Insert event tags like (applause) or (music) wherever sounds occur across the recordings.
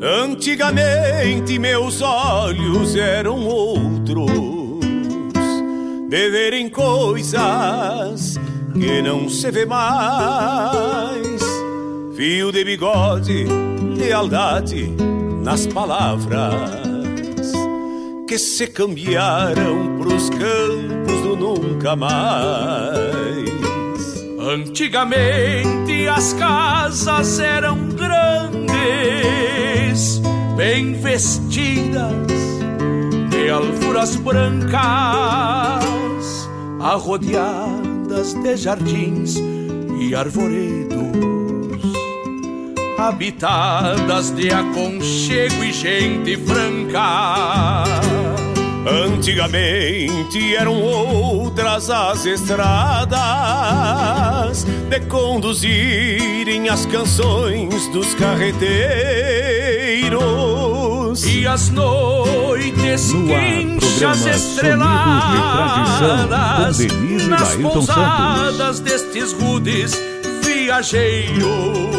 Antigamente meus olhos eram outros, de verem coisas que não se vê mais. Fio de bigode, lealdade nas palavras que se cambiaram pros campos do nunca mais. Antigamente as casas eram grandes bem vestidas de alfuras brancas, arrodeadas de jardins e arvoredos, habitadas de aconchego e gente franca. Antigamente eram outras as estradas de conduzirem as canções dos carreteiros e as noites quinchas estreladas nas pousadas destes rudes viajeiros.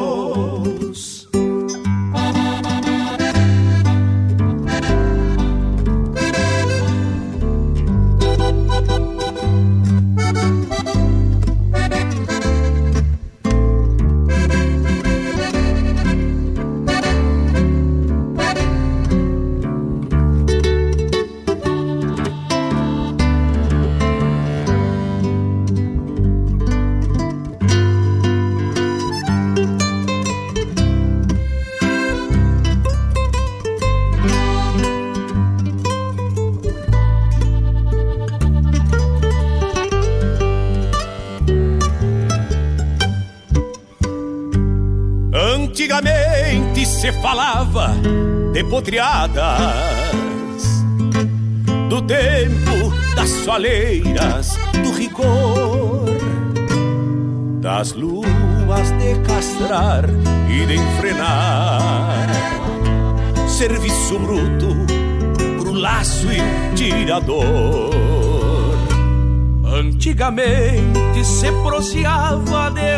Se falava de potriadas Do tempo das soleiras, do rigor Das luas de castrar e de enfrenar. Serviço bruto pro laço e tirador. Antigamente se proseava de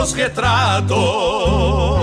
dos retratos.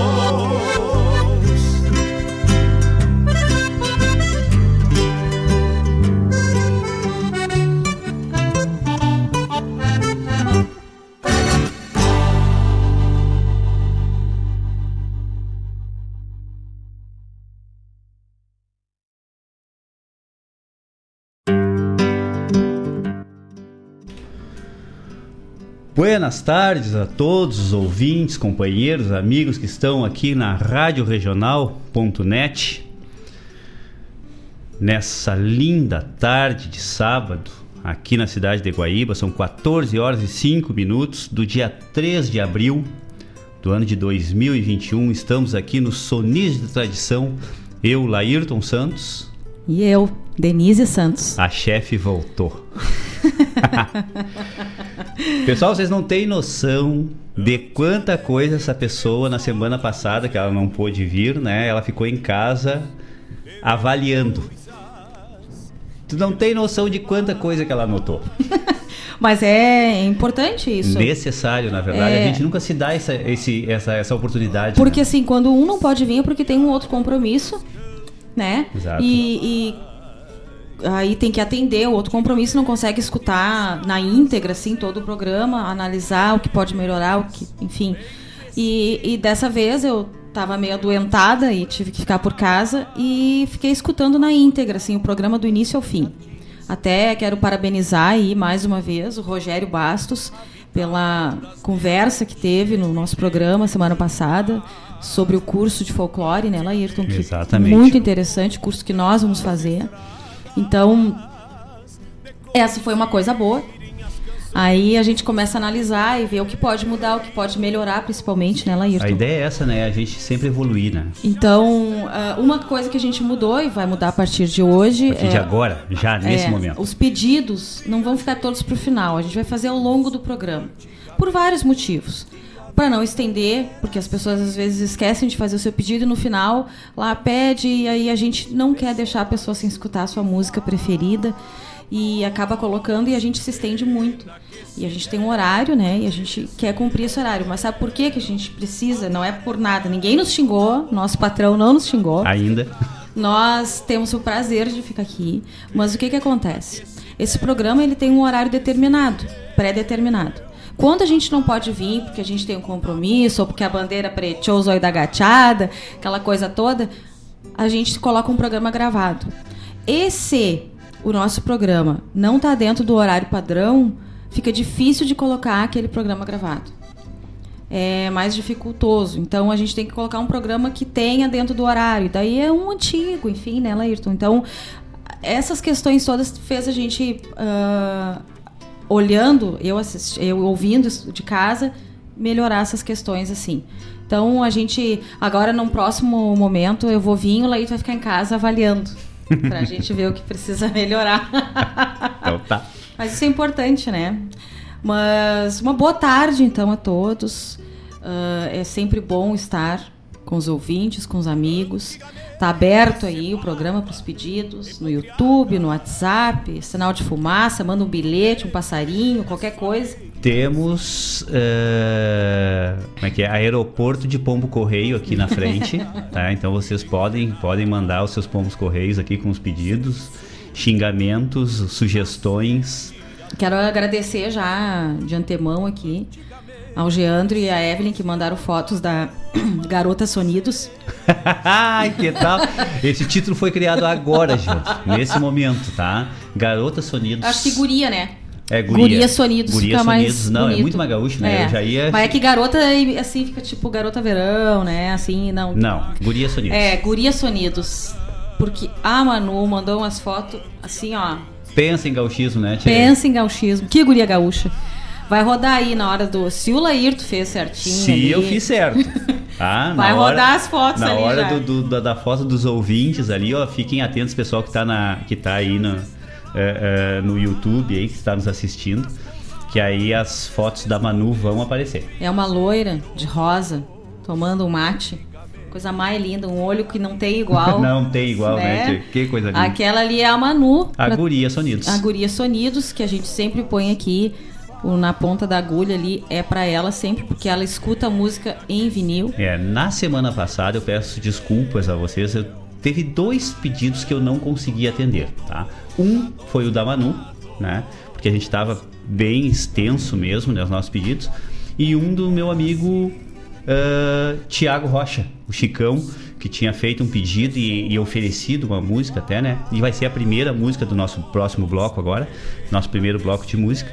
Buenas tardes a todos os ouvintes, companheiros, amigos que estão aqui na Rádio Regional.net. Nessa linda tarde de sábado, aqui na cidade de Guaíba, são 14 horas e 5 minutos do dia 3 de abril do ano de 2021. Estamos aqui no Sonis de Tradição. Eu, Laírton Santos. E eu, Denise Santos. A chefe voltou. (laughs) Pessoal, vocês não têm noção de quanta coisa essa pessoa na semana passada, que ela não pôde vir, né? Ela ficou em casa avaliando. Tu não tem noção de quanta coisa que ela anotou. (laughs) Mas é importante isso. Necessário, na verdade. É... A gente nunca se dá essa, esse, essa, essa oportunidade. Porque né? assim, quando um não pode vir é porque tem um outro compromisso, né? Exato. E, e aí tem que atender o outro compromisso, não consegue escutar na íntegra, assim, todo o programa, analisar o que pode melhorar, o que, enfim. E, e dessa vez eu estava meio adoentada e tive que ficar por casa e fiquei escutando na íntegra, assim, o programa do início ao fim. Até quero parabenizar aí mais uma vez o Rogério Bastos pela conversa que teve no nosso programa semana passada sobre o curso de folclore, né, Laírton? Que Exatamente. Muito interessante, curso que nós vamos fazer. Então, essa foi uma coisa boa. Aí a gente começa a analisar e ver o que pode mudar, o que pode melhorar, principalmente, né, Laírton? A ideia é essa, né? A gente sempre evoluir, né? Então, ah, uma coisa que a gente mudou e vai mudar a partir de hoje. A partir é, de agora, já nesse é, momento. Os pedidos não vão ficar todos para o final, a gente vai fazer ao longo do programa. Por vários motivos para não estender, porque as pessoas às vezes esquecem de fazer o seu pedido e no final lá pede e aí a gente não quer deixar a pessoa sem escutar a sua música preferida e acaba colocando e a gente se estende muito. E a gente tem um horário, né? E a gente quer cumprir esse horário. Mas sabe por que, que a gente precisa? Não é por nada. Ninguém nos xingou, nosso patrão não nos xingou. Ainda. Nós temos o prazer de ficar aqui. Mas o que, que acontece? Esse programa ele tem um horário determinado, pré-determinado. Quando a gente não pode vir porque a gente tem um compromisso, ou porque a bandeira preteou o zóio da gachada, aquela coisa toda, a gente coloca um programa gravado. E se o nosso programa não está dentro do horário padrão, fica difícil de colocar aquele programa gravado. É mais dificultoso. Então a gente tem que colocar um programa que tenha dentro do horário. Daí é um antigo, enfim, né, Laírton? Então essas questões todas fez a gente uh, olhando, eu, assisti, eu ouvindo de casa, melhorar essas questões assim. Então a gente, agora num próximo momento, eu vou vir, o Laís vai ficar em casa avaliando. (laughs) pra gente ver o que precisa melhorar. então tá. Mas isso é importante, né? Mas uma boa tarde então a todos. Uh, é sempre bom estar com os ouvintes, com os amigos. Tá aberto aí o programa para os pedidos no YouTube, no WhatsApp, sinal de fumaça, manda um bilhete, um passarinho, qualquer coisa. Temos uh, como é que é? aeroporto de pombo correio aqui na frente, (laughs) tá? Então vocês podem podem mandar os seus pombos correios aqui com os pedidos, xingamentos, sugestões. Quero agradecer já de antemão aqui ao Geandro e a Evelyn que mandaram fotos da (clears throat) Garota Sonidos. (laughs) Ai, que tal? Esse título foi criado agora, gente, nesse momento, tá? Garota Sonidos. Acho que guria, né? É, guria. Guria Sonidos guria fica Sonidos, mais não, bonito. é muito mais gaúcho, né? É. Eu já ia... Mas é que garota, assim, fica tipo garota verão, né? Assim, não. Não, Guria Sonidos. É, Guria Sonidos. Porque a Manu mandou umas fotos, assim, ó. Pensa em gauchismo, né, tia? Pensa em gauchismo. Que guria gaúcha. Vai rodar aí na hora do. Se o Laírto fez certinho. Se ali, eu fiz certo. (laughs) Ah, Vai na hora, rodar as fotos na ali hora já. do, do- da, da foto dos ouvintes ali, ó, fiquem atentos, pessoal que tá, na, que tá aí no, é, é, no YouTube aí, que está nos assistindo, que aí as fotos da Manu vão aparecer. É uma loira de rosa, tomando um mate. Coisa mais linda, um olho que não tem igual. (laughs) Não tem igual, né? Né? Que coisa linda. Aquela ali é a Manu. A pra- Guria Sonidos. A Guria Sonidos, que a gente sempre põe aqui o Na Ponta da Agulha ali é para ela sempre, porque ela escuta música em vinil. É, na semana passada eu peço desculpas a vocês, eu teve dois pedidos que eu não consegui atender, tá? Um foi o da Manu, né? Porque a gente estava bem extenso mesmo, né, os nossos pedidos. E um do meu amigo uh, Tiago Rocha, o Chicão, que tinha feito um pedido e, e, oferecido uma música até, né? E vai ser a primeira música do nosso próximo bloco agora, nosso primeiro bloco de música.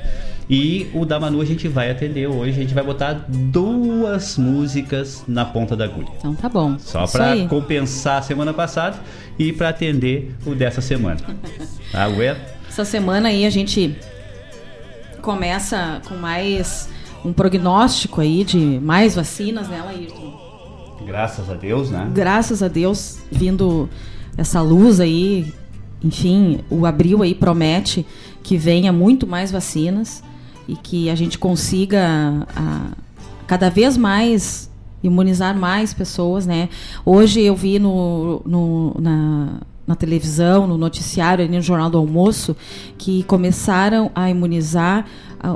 E o da Manu a gente vai atender hoje. A gente vai botar duas músicas na ponta da agulha. Então tá bom. Só para compensar a semana passada e para atender o dessa semana. (laughs) Ué? Essa semana aí a gente começa com mais um prognóstico aí de mais vacinas, né, Laírton? Graças a Deus, né? Graças a Deus, vindo essa luz aí, enfim, o abril aí promete que venha muito mais vacinas e que a gente consiga a, cada vez mais imunizar mais pessoas, né? Hoje eu vi no, no na, na televisão, no noticiário, no Jornal do Almoço, que começaram a imunizar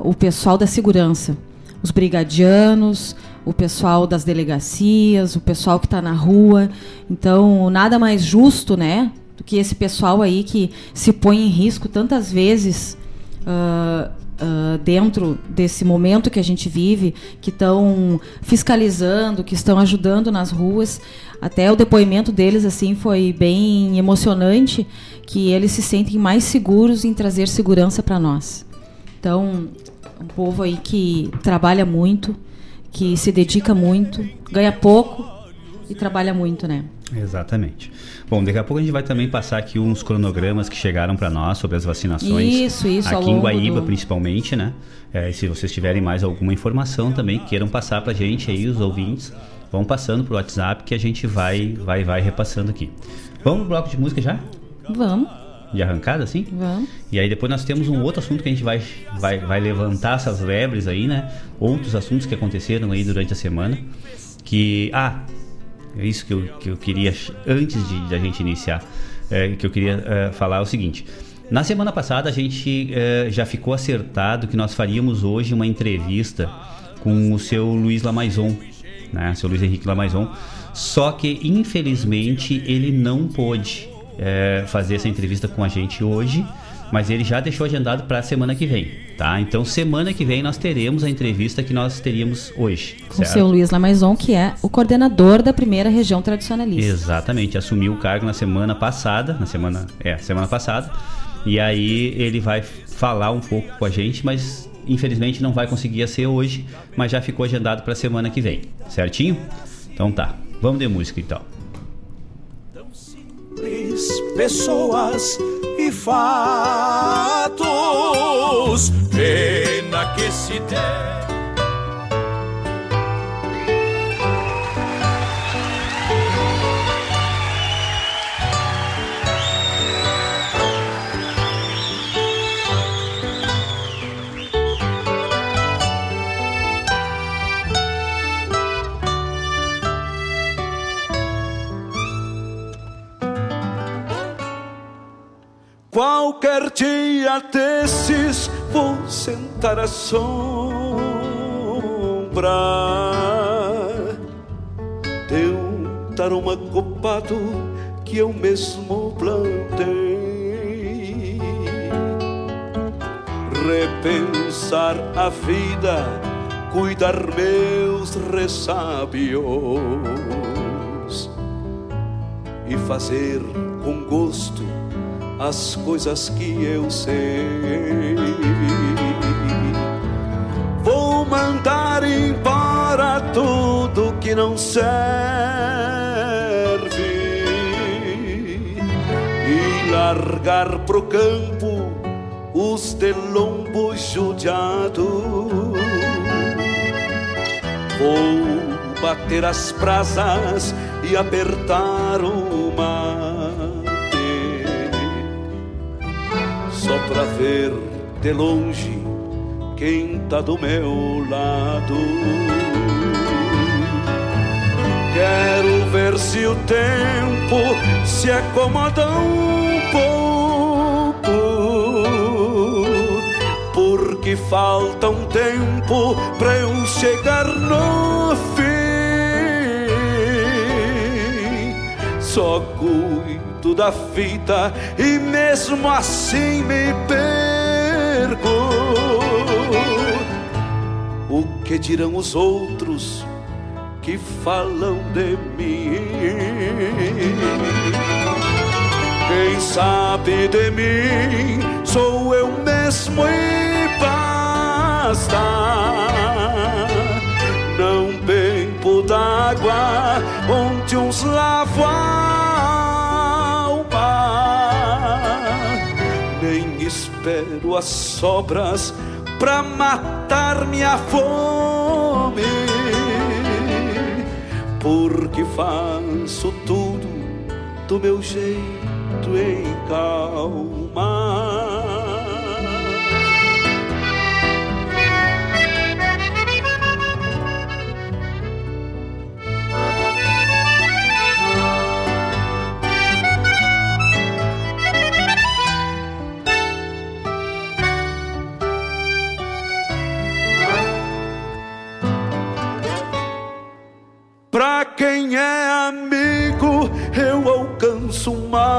o pessoal da segurança, os brigadianos, o pessoal das delegacias, o pessoal que está na rua. Então, nada mais justo, né, do que esse pessoal aí que se põe em risco tantas vezes. Uh, uh, dentro desse momento que a gente vive, que estão fiscalizando, que estão ajudando nas ruas. Até o depoimento deles assim foi bem emocionante, que eles se sentem mais seguros em trazer segurança para nós. Então, um povo aí que trabalha muito, que se dedica muito, ganha pouco e trabalha muito, né? Exatamente. Bom, daqui a pouco a gente vai também passar aqui uns cronogramas que chegaram para nós sobre as vacinações. Isso, isso. Aqui em Guaíba, do... principalmente, né? É, se vocês tiverem mais alguma informação também, queiram passar para a gente aí, os ouvintes, vão passando pro WhatsApp que a gente vai, vai, vai repassando aqui. Vamos pro bloco de música já? Vamos. De arrancada, assim? Vamos. E aí depois nós temos um outro assunto que a gente vai, vai, vai levantar essas lebres aí, né? Outros assuntos que aconteceram aí durante a semana. Que. Ah, é isso que eu, que eu queria, antes de, de a gente iniciar, é, que eu queria é, falar é o seguinte. Na semana passada a gente é, já ficou acertado que nós faríamos hoje uma entrevista com o seu Luiz Lamaison, né? Seu Luiz Henrique Lamaison. Só que infelizmente ele não pôde é, fazer essa entrevista com a gente hoje mas ele já deixou agendado para a semana que vem, tá? Então semana que vem nós teremos a entrevista que nós teríamos hoje. Com o seu Luiz Lamaison, que é o coordenador da primeira região tradicionalista. Exatamente, assumiu o cargo na semana passada, na semana, é, semana passada. E aí ele vai falar um pouco com a gente, mas infelizmente não vai conseguir ser hoje, mas já ficou agendado para a semana que vem, certinho? Então tá, vamos de música então. Pessoas e fatos. Pena que se der Qualquer dia desses vou sentar à sombra de um taroma copado que eu mesmo plantei. Repensar a vida, cuidar meus ressábios e fazer com gosto as coisas que eu sei. Vou mandar embora tudo que não serve e largar pro campo os de lombo judiado. Vou bater as brasas e apertar uma só pra ver de longe quem tá do meu lado. Quero ver se o tempo se acomoda um pouco, porque falta um tempo pra eu chegar no fim. Só cuido da fita e mesmo assim me perco. O que dirão os outros que falam de mim? Quem sabe de mim sou eu mesmo e basta. Não bebo d'água onde uns lavam espero as sobras pra matar minha fome, porque faço tudo do meu jeito em calma. Pra quem é amigo, eu alcanço mate.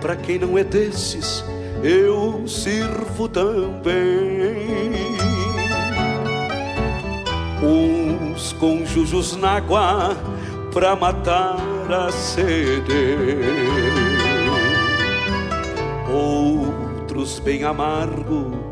Pra quem não é desses, eu sirvo também. Uns com jujos na água pra matar a sede. Outros bem amargo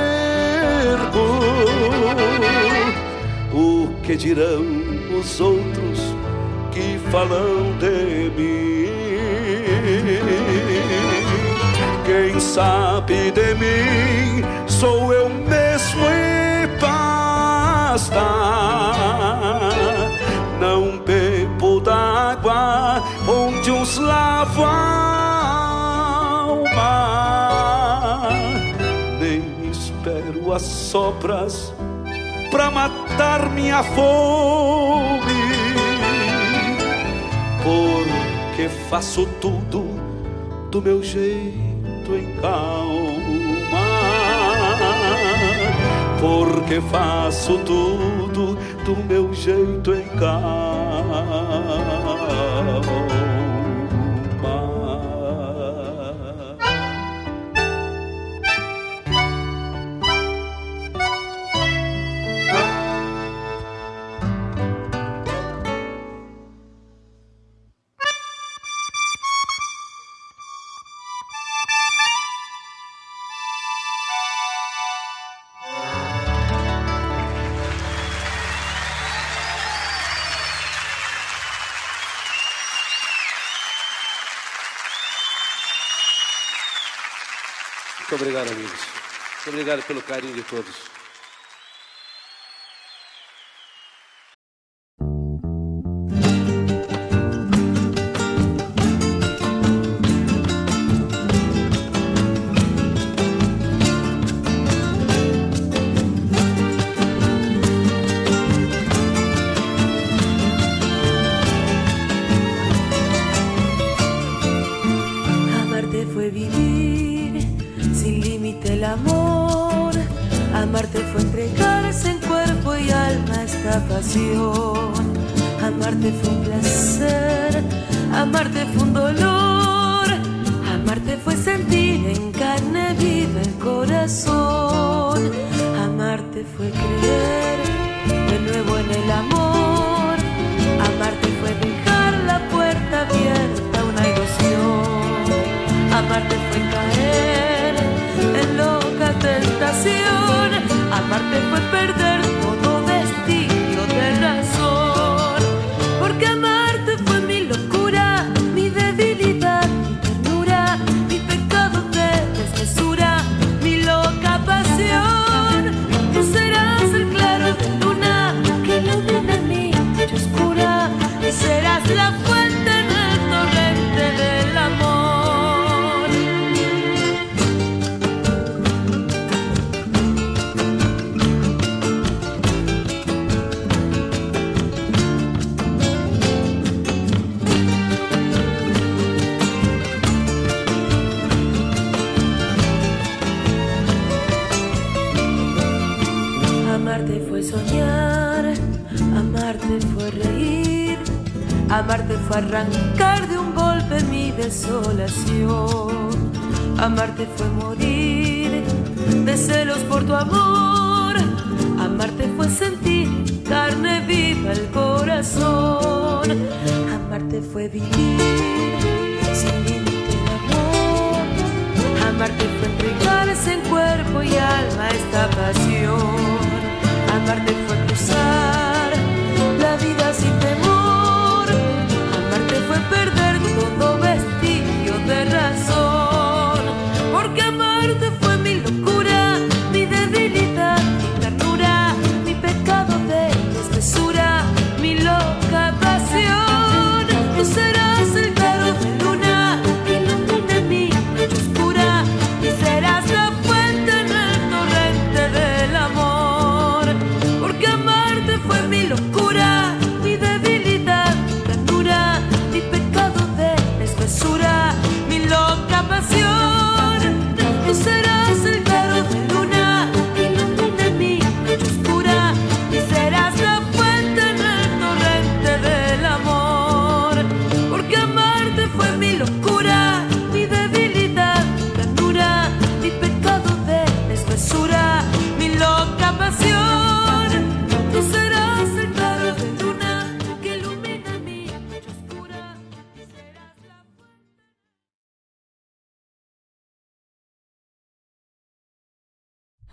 o que dirão os outros que falam de mim? Quem sabe de mim sou eu mesmo e basta. Não bebo d'água onde uns lavam as sopras pra matar minha fome. Porque faço tudo do meu jeito em calma. Porque faço tudo do meu jeito em calma. Muito obrigado, amigos. Muito obrigado pelo carinho de todos.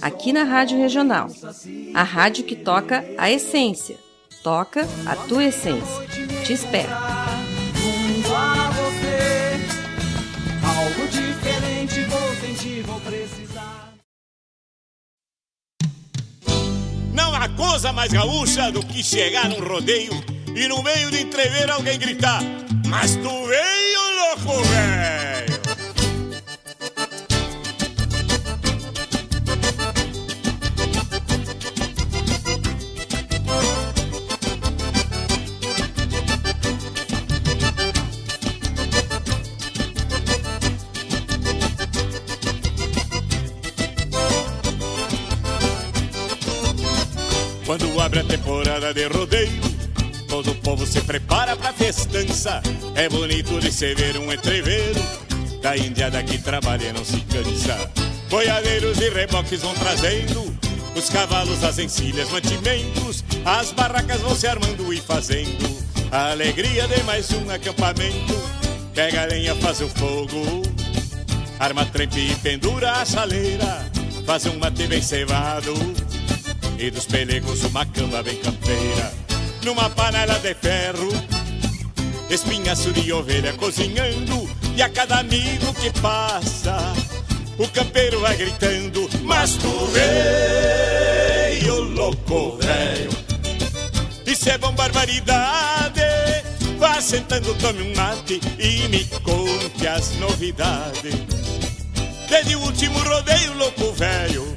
aqui na Rádio Regional. A rádio que toca a essência. Toca a tua essência. Te espero. Não há coisa mais gaúcha do que chegar num rodeio e no meio de entrever alguém gritar: Mas tu veio, louco, velho! Abre a temporada de rodeio, todo o povo se prepara pra festança. É bonito de se ver um entreveiro da indiada que trabalha não se cansa. Boiadeiros e reboques vão trazendo os cavalos, as encilhas, mantimentos. As barracas vão se armando e fazendo a alegria de mais um acampamento. Pega a lenha, faz o fogo, arma trempe e pendura a chaleira. Faz um mate bem cevado e dos pelegos uma cama bem campeira. Numa panela de ferro, espinhaço de ovelha cozinhando, e a cada amigo que passa, o campeiro vai gritando: Mas tu veio, louco velho, isso é bom barbaridade. Vá sentando, tome um mate e me conte as novidades. Desde o último rodeio louco velho,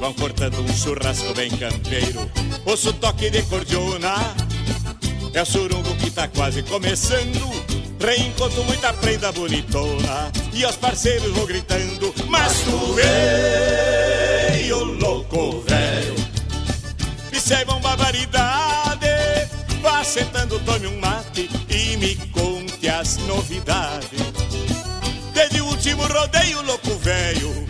vão cortando um churrasco bem campeiro. Ouço toque de cordiona, é o surungo que tá quase começando. Reencontro muita prenda bonitona e aos parceiros vou gritando: Mas tu veio louco velho, isso é bom barbaridade. Vá sentando, tome um mate e me conte as novidades. Desde o último rodeio louco velho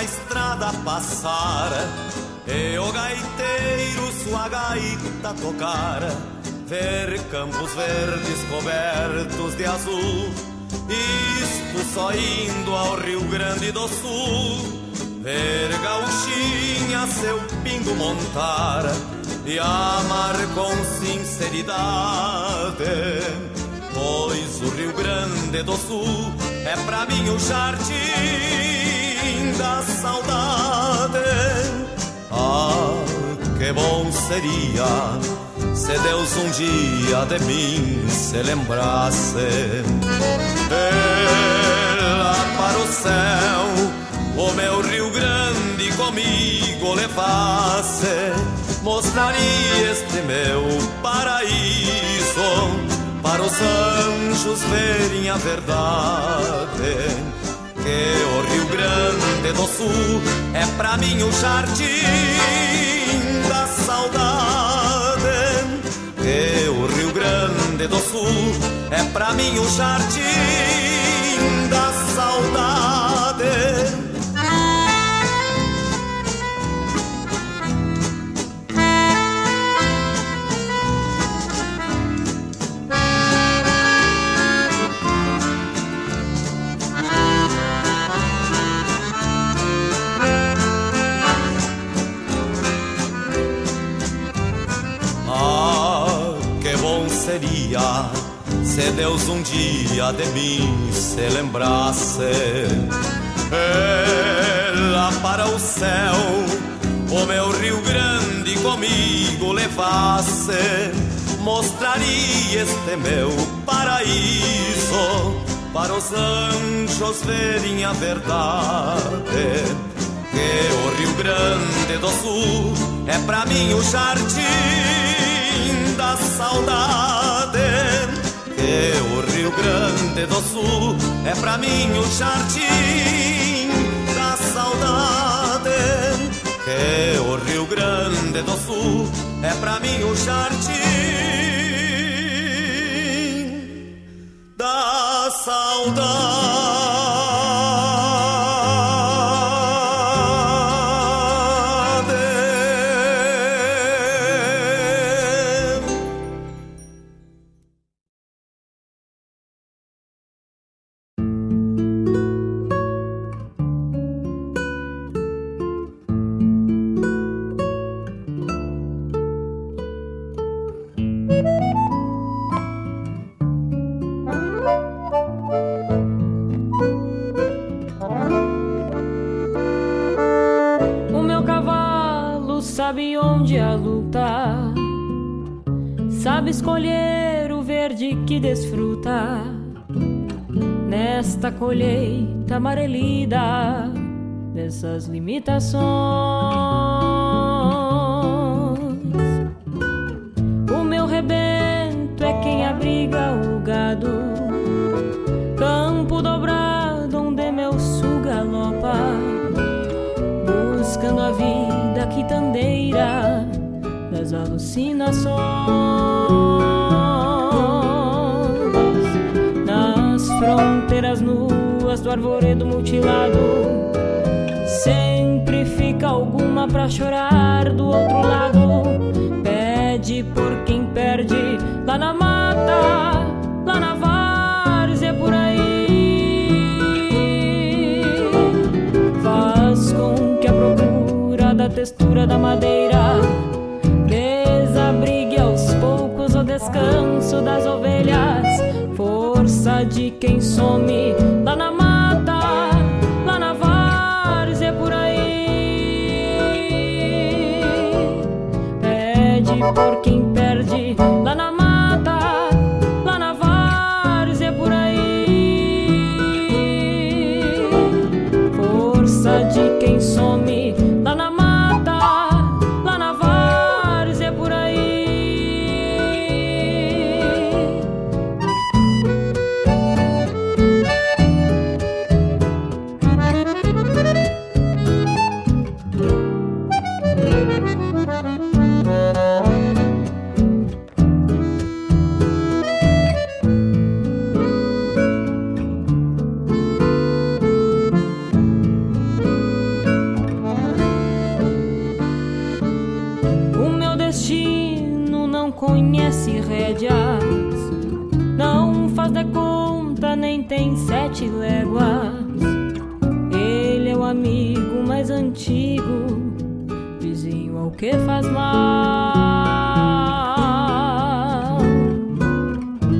na estrada passar E o gaiteiro sua gaita tocar. Ver campos verdes cobertos de azul Isto só indo ao Rio Grande do Sul. Ver gauchinha seu pingo montar E amar com sinceridade. Pois o Rio Grande do Sul é pra mim o jardim da saudade. Ah, que bom seria se Deus um dia de mim se lembrasse. Ela para o céu, o meu Rio Grande comigo levasse, mostraria este meu paraíso para os anjos verem a verdade. Que o Rio Grande do Sul é pra mim o jardim da saudade. Que o Rio Grande do Sul é pra mim o jardim da saudade. Se Deus um dia de mim se lembrasse. Ela para o céu, o meu Rio Grande comigo levasse, mostraria este meu paraíso para os anjos verem a verdade que o Rio Grande do Sul é pra mim o jardim da saudade. Que o Rio Grande do Sul é pra mim o jardim da saudade. Que o Rio Grande do Sul é pra mim o jardim da saudade. Escolher o verde que desfruta nesta colheita amarelida dessas limitações. O meu rebento é quem abriga o gado, campo dobrado onde meu sul galopa, buscando a vida quitandeira das alucinações. Fronteiras nuas do arvoredo mutilado Sempre fica alguma pra chorar do outro lado. Pede por quem perde lá na mata, lá na várzea por aí. Faz com que a procura da textura da madeira desabrigue aos poucos o descanso das ovelhas. De quem some. Lá na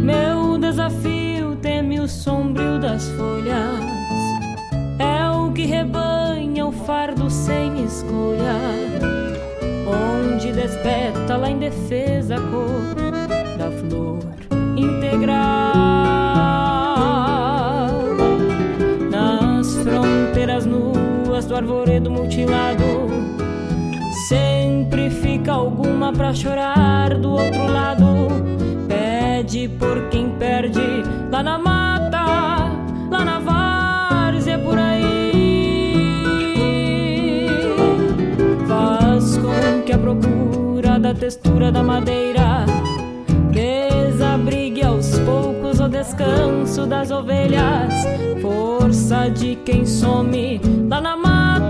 Meu desafio teme o sombrio das folhas, é o que rebanha o fardo sem escolha. Onde despeta lá em defesa cor alguma pra chorar do outro lado. Pede por quem perde lá na mata, lá na várzea por aí. Faz com que a procura da textura da madeira desabrigue aos poucos o descanso das ovelhas. Força de quem some lá na mata,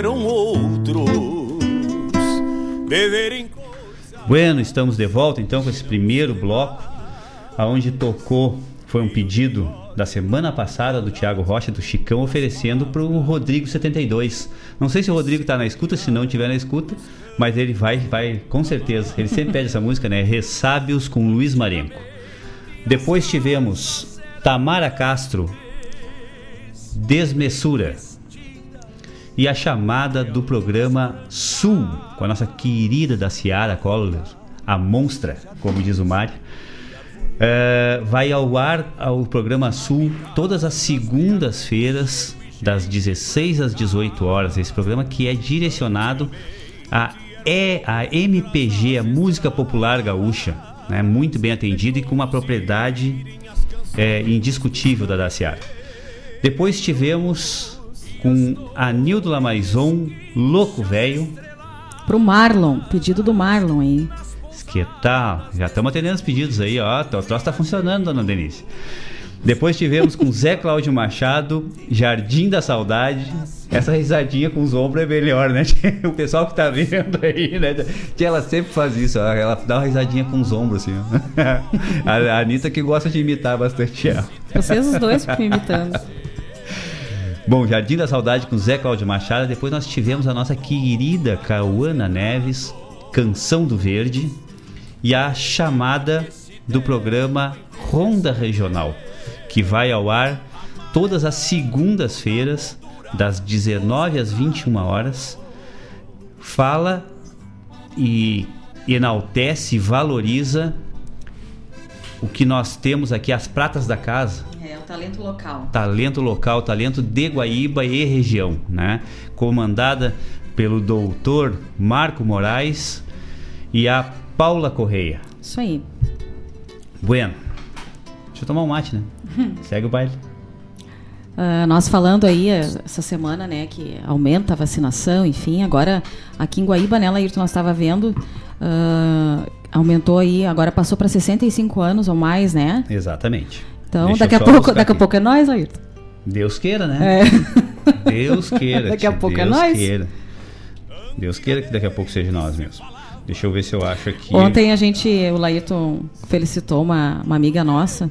Eram outros. Beberem Bueno, estamos de volta então com esse primeiro bloco, aonde tocou, foi um pedido da semana passada do Thiago Rocha, do Chicão, oferecendo para o Rodrigo 72. Não sei se o Rodrigo está na escuta, se não estiver na escuta, mas ele vai, vai com certeza. Ele sempre pede essa música, né? Ressábios com Luiz Marenco. Depois tivemos Tamara Castro, Desmessura. E a chamada do programa Sul, com a nossa querida da Ciara Collor, a monstra, como diz o Mário. É, vai ao ar ao programa Sul todas as segundas-feiras, das 16 às 18 horas. Esse programa que é direcionado a, é, a MPG, a música popular gaúcha, né? muito bem atendido e com uma propriedade é, indiscutível da Daciara. Depois tivemos com a Nildo Lamaison, Louco Velho. Pro Marlon, pedido do Marlon aí. Que tal? Já estamos atendendo os pedidos aí, ó. O troço está funcionando, dona Denise. Depois tivemos com Zé Cláudio Machado, Jardim da Saudade. Essa risadinha com os ombros é melhor, né? (laughs) O pessoal que tá vendo aí, né? Ela sempre faz isso, ela dá uma risadinha com os ombros, assim. (laughs) A Anitta que gosta de imitar bastante ela. Vocês os dois ficam imitando. Bom, Jardim da Saudade com Zé Cláudio Machado. Depois nós tivemos a nossa querida Cauana Neves, Canção do Verde. E a chamada do programa Ronda Regional, que vai ao ar todas as segundas-feiras, das 19 às 21 horas. Fala e enaltece valoriza o que nós temos aqui, as pratas da casa, talento local. talento local, talento de Guaíba e região, né? Comandada pelo doutor Marco Moraes e a Paula Correia. Isso aí. Bueno, deixa eu tomar um mate, né? (laughs) Segue o baile. Ah, nós falando aí eh, essa semana, né, que aumenta a vacinação, enfim, agora aqui em Guaíba, né, Laírton, nós estava vendo, ah, aumentou aí, agora passou para 65 anos ou mais, né? Exatamente. Então, Deixa daqui a pouco, daqui a pouco é nós, Laírton. Deus queira, né? É. Deus queira. (laughs) Daqui a pouco é Deus nós. Queira. Deus queira que daqui a pouco seja nós mesmo. Deixa eu ver se eu acho aqui. Ontem a gente, o Laírton felicitou uma, uma amiga nossa,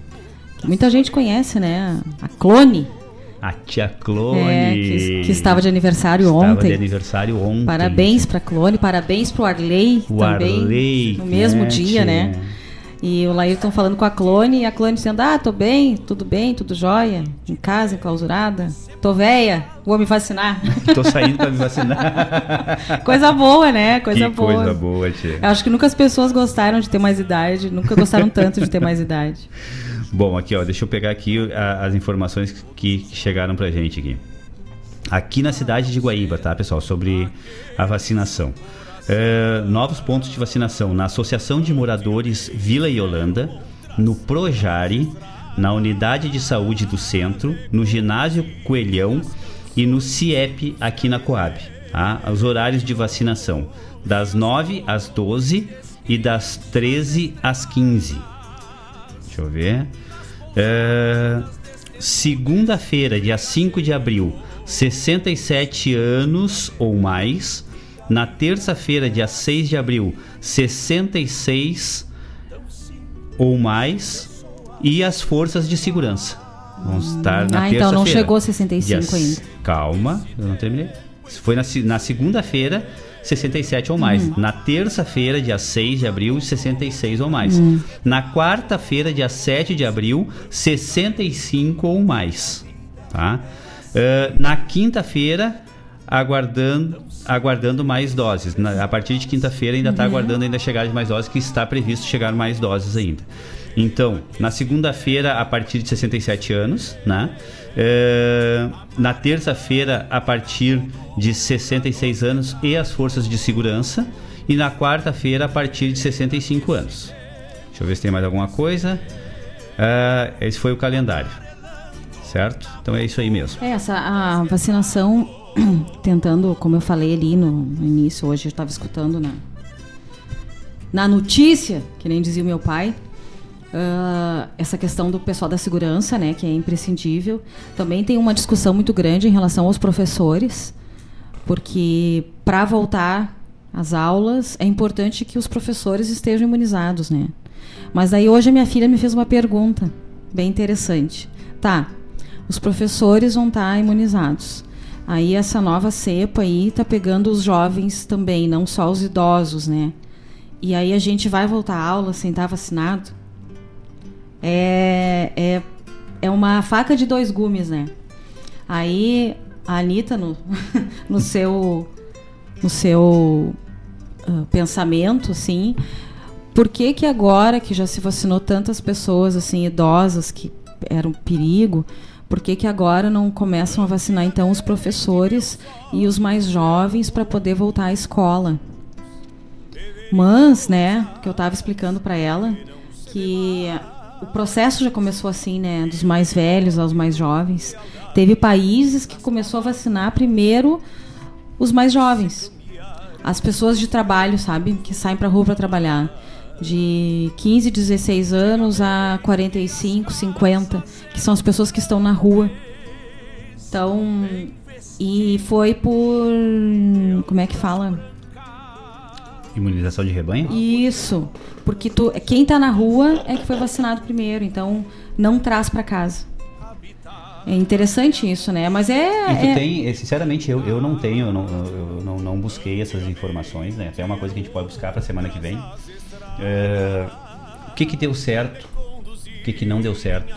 muita gente conhece, né? A Clone, A tia Clone. é, que, que estava de aniversário Estava ontem. de aniversário ontem. Parabéns pra Clone, parabéns pro Arley O também. Arley, no mesmo né, dia, tia? né? E o Laírton falando com a Clone e a Clone dizendo: Ah, tô bem, tudo bem, tudo jóia, em casa, enclausurada. Tô véia, vou me vacinar. (laughs) Tô saindo pra me vacinar. (laughs) Coisa boa, né? Coisa que boa. coisa boa, tia. Eu acho que nunca as pessoas gostaram de ter mais idade, nunca gostaram tanto de ter mais idade. (laughs) Bom, aqui ó, deixa eu pegar aqui a- as informações que chegaram pra gente aqui. Aqui na cidade de Guaíba, tá, pessoal, sobre a vacinação. É, novos pontos de vacinação na Associação de Moradores Vila Holanda, no Projari, na Unidade de Saúde do Centro, no Ginásio Coelhão e no CIEP aqui na Coab. Tá? Os horários de vacinação das 9 às 12 e das 13 às 15. Deixa eu ver. É, Segunda-feira, dia 5 de abril, 67 anos ou mais. Na terça-feira, dia 6 de abril, 66 ou mais. E as forças de segurança. Vão estar na ah, então não terça-feira. chegou a 65 Dia- ainda. Calma, eu não terminei. Foi na, na segunda-feira, 67 ou mais. Hum. Na terça-feira, dia 6 de abril, 66 ou mais. Hum. Na quarta-feira, dia 7 de abril, 65 ou mais. Tá? Ah, na quinta-feira, aguardando, aguardando mais doses. Na- a partir de quinta-feira ainda está Uhum. aguardando ainda a chegada de mais doses, que está previsto chegar mais doses ainda. Então, na segunda-feira, a partir de 67 anos, né? Eh, na terça-feira, a partir de 66 anos e as forças de segurança. E na quarta-feira, a partir de 65 anos. Deixa eu ver se tem mais alguma coisa. Ah, esse foi o calendário. Certo? Então é isso aí mesmo. É, essa a vacinação, (clears throat) tentando, como eu falei ali no, início, hoje eu estava escutando na, na notícia, que nem dizia o meu pai, ah, essa questão do pessoal da segurança, né, que é imprescindível. Também tem uma discussão muito grande em relação aos professores, porque para voltar às aulas é importante que os professores estejam imunizados, né? Mas daí hoje a minha filha me fez uma pergunta bem interessante. Tá, os professores vão estar imunizados. Aí essa nova cepa aí tá pegando os jovens também, não só os idosos, né? E aí a gente vai voltar à aula sem estar vacinado? É, é, é uma faca de dois gumes, né? Aí a Anitta, no, (laughs) no seu, no seu ah, pensamento, assim, por que que agora que já se vacinou tantas pessoas, assim, idosas, que eram perigo, por que que agora não começam a vacinar, então, os professores e os mais jovens para poder voltar à escola? Mas, né, que eu estava explicando para ela que o processo já começou assim, né, dos mais velhos aos mais jovens. Teve países que começou a vacinar primeiro os mais jovens. As pessoas de trabalho, sabe, que saem para rua para trabalhar. De 15, 16 anos a 45, 50, que são as pessoas que estão na rua. Então, e foi por como é que fala? Imunização de rebanho? Isso, porque tu, quem tá na rua é que foi vacinado primeiro, então não traz para casa. É interessante isso, né? Mas é. E tu é- tem, eh, sinceramente, eu, eu não tenho, eu não, eu não, não busquei essas informações, né? Até é uma coisa que a gente pode buscar para semana que vem. É, o que que deu certo, o que que não deu certo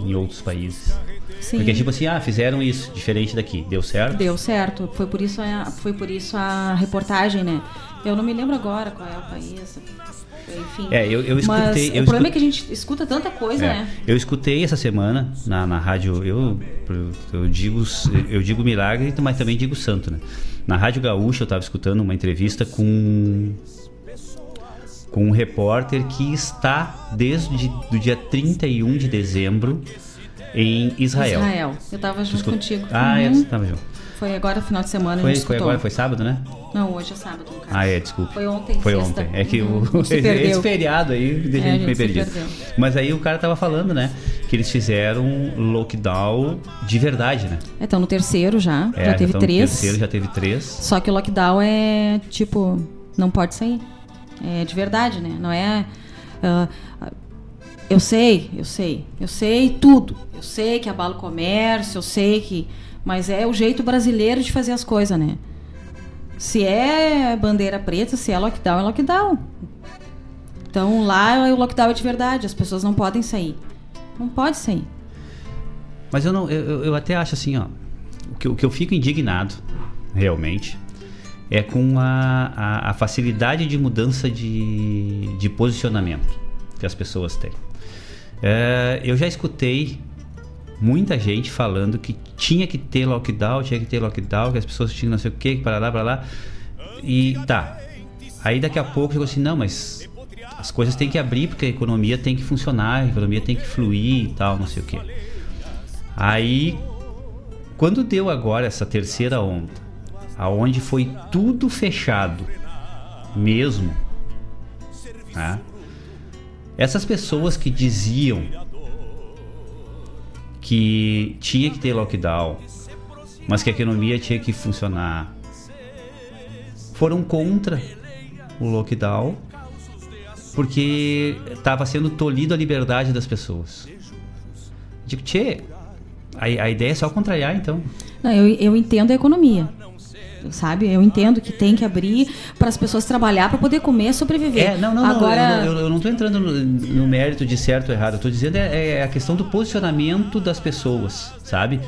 em outros países. Sim. Porque tipo assim, ah, fizeram isso, diferente daqui, deu certo? Deu certo. Foi por isso a, foi por isso a reportagem, né? Eu não me lembro agora qual é o país. Enfim. É, eu- eu Mas escutei- eu o problema é que a gente escuta tanta coisa, É. né? Eu escutei essa semana na, na rádio, eu, eu, digo, eu digo milagre, mas também digo santo, né? Na Rádio Gaúcha eu estava escutando uma entrevista com com um repórter que está desde o dia 31 de dezembro em Israel. Israel. Eu tava junto Escuta- contigo. Ah, é, Uhum. tava junto. Foi agora final de semana, Foi, foi agora, foi sábado, né? Não, hoje é sábado, no caso. Ah, é, desculpa. Foi ontem, Foi sexta. ontem. É que Uhum, o (laughs) esse feriado aí deixa É, a a gente meio gente perdido. perdeu. Mas aí o cara tava falando, né? Que eles fizeram um lockdown de verdade, né? É, então no terceiro já. É, já teve no três. terceiro já teve três. Só que o lockdown é tipo, não pode sair. É de verdade, né? Não é. ah, eu sei, eu sei, eu sei tudo. Eu sei que abala o comércio, eu sei que. Mas é o jeito brasileiro de fazer as coisas, né? Se é bandeira preta, se é lockdown, é lockdown. Então lá o lockdown é de verdade, as pessoas não podem sair. Não pode sair. Mas eu não, eu- eu até acho assim, ó. O que, o que eu fico indignado, realmente, é com a, a, a facilidade de mudança de, de posicionamento que as pessoas têm. É, eu já escutei muita gente falando que tinha que ter lockdown, tinha que ter lockdown, que as pessoas tinham não sei o que, para lá, para lá. E tá. Aí daqui a pouco chegou assim, não, mas as coisas têm que abrir porque a economia tem que funcionar, a economia tem que fluir e tal, não sei o que. Aí, quando deu agora essa terceira onda, aonde foi tudo fechado, mesmo, tá? essas pessoas que diziam que tinha que ter lockdown, mas que a economia tinha que funcionar, foram contra o lockdown porque estava sendo tolhido a liberdade das pessoas. Digo, tchê, a, a ideia é só contrariar então. Não, eu, eu entendo a economia. Sabe? Eu entendo que tem que abrir para as pessoas trabalhar para poder comer sobreviver. É, não, não, Agora, não. Eu, eu- não tô entrando no, no mérito de certo ou errado. Eu tô dizendo é, é a questão do posicionamento das pessoas, sabe?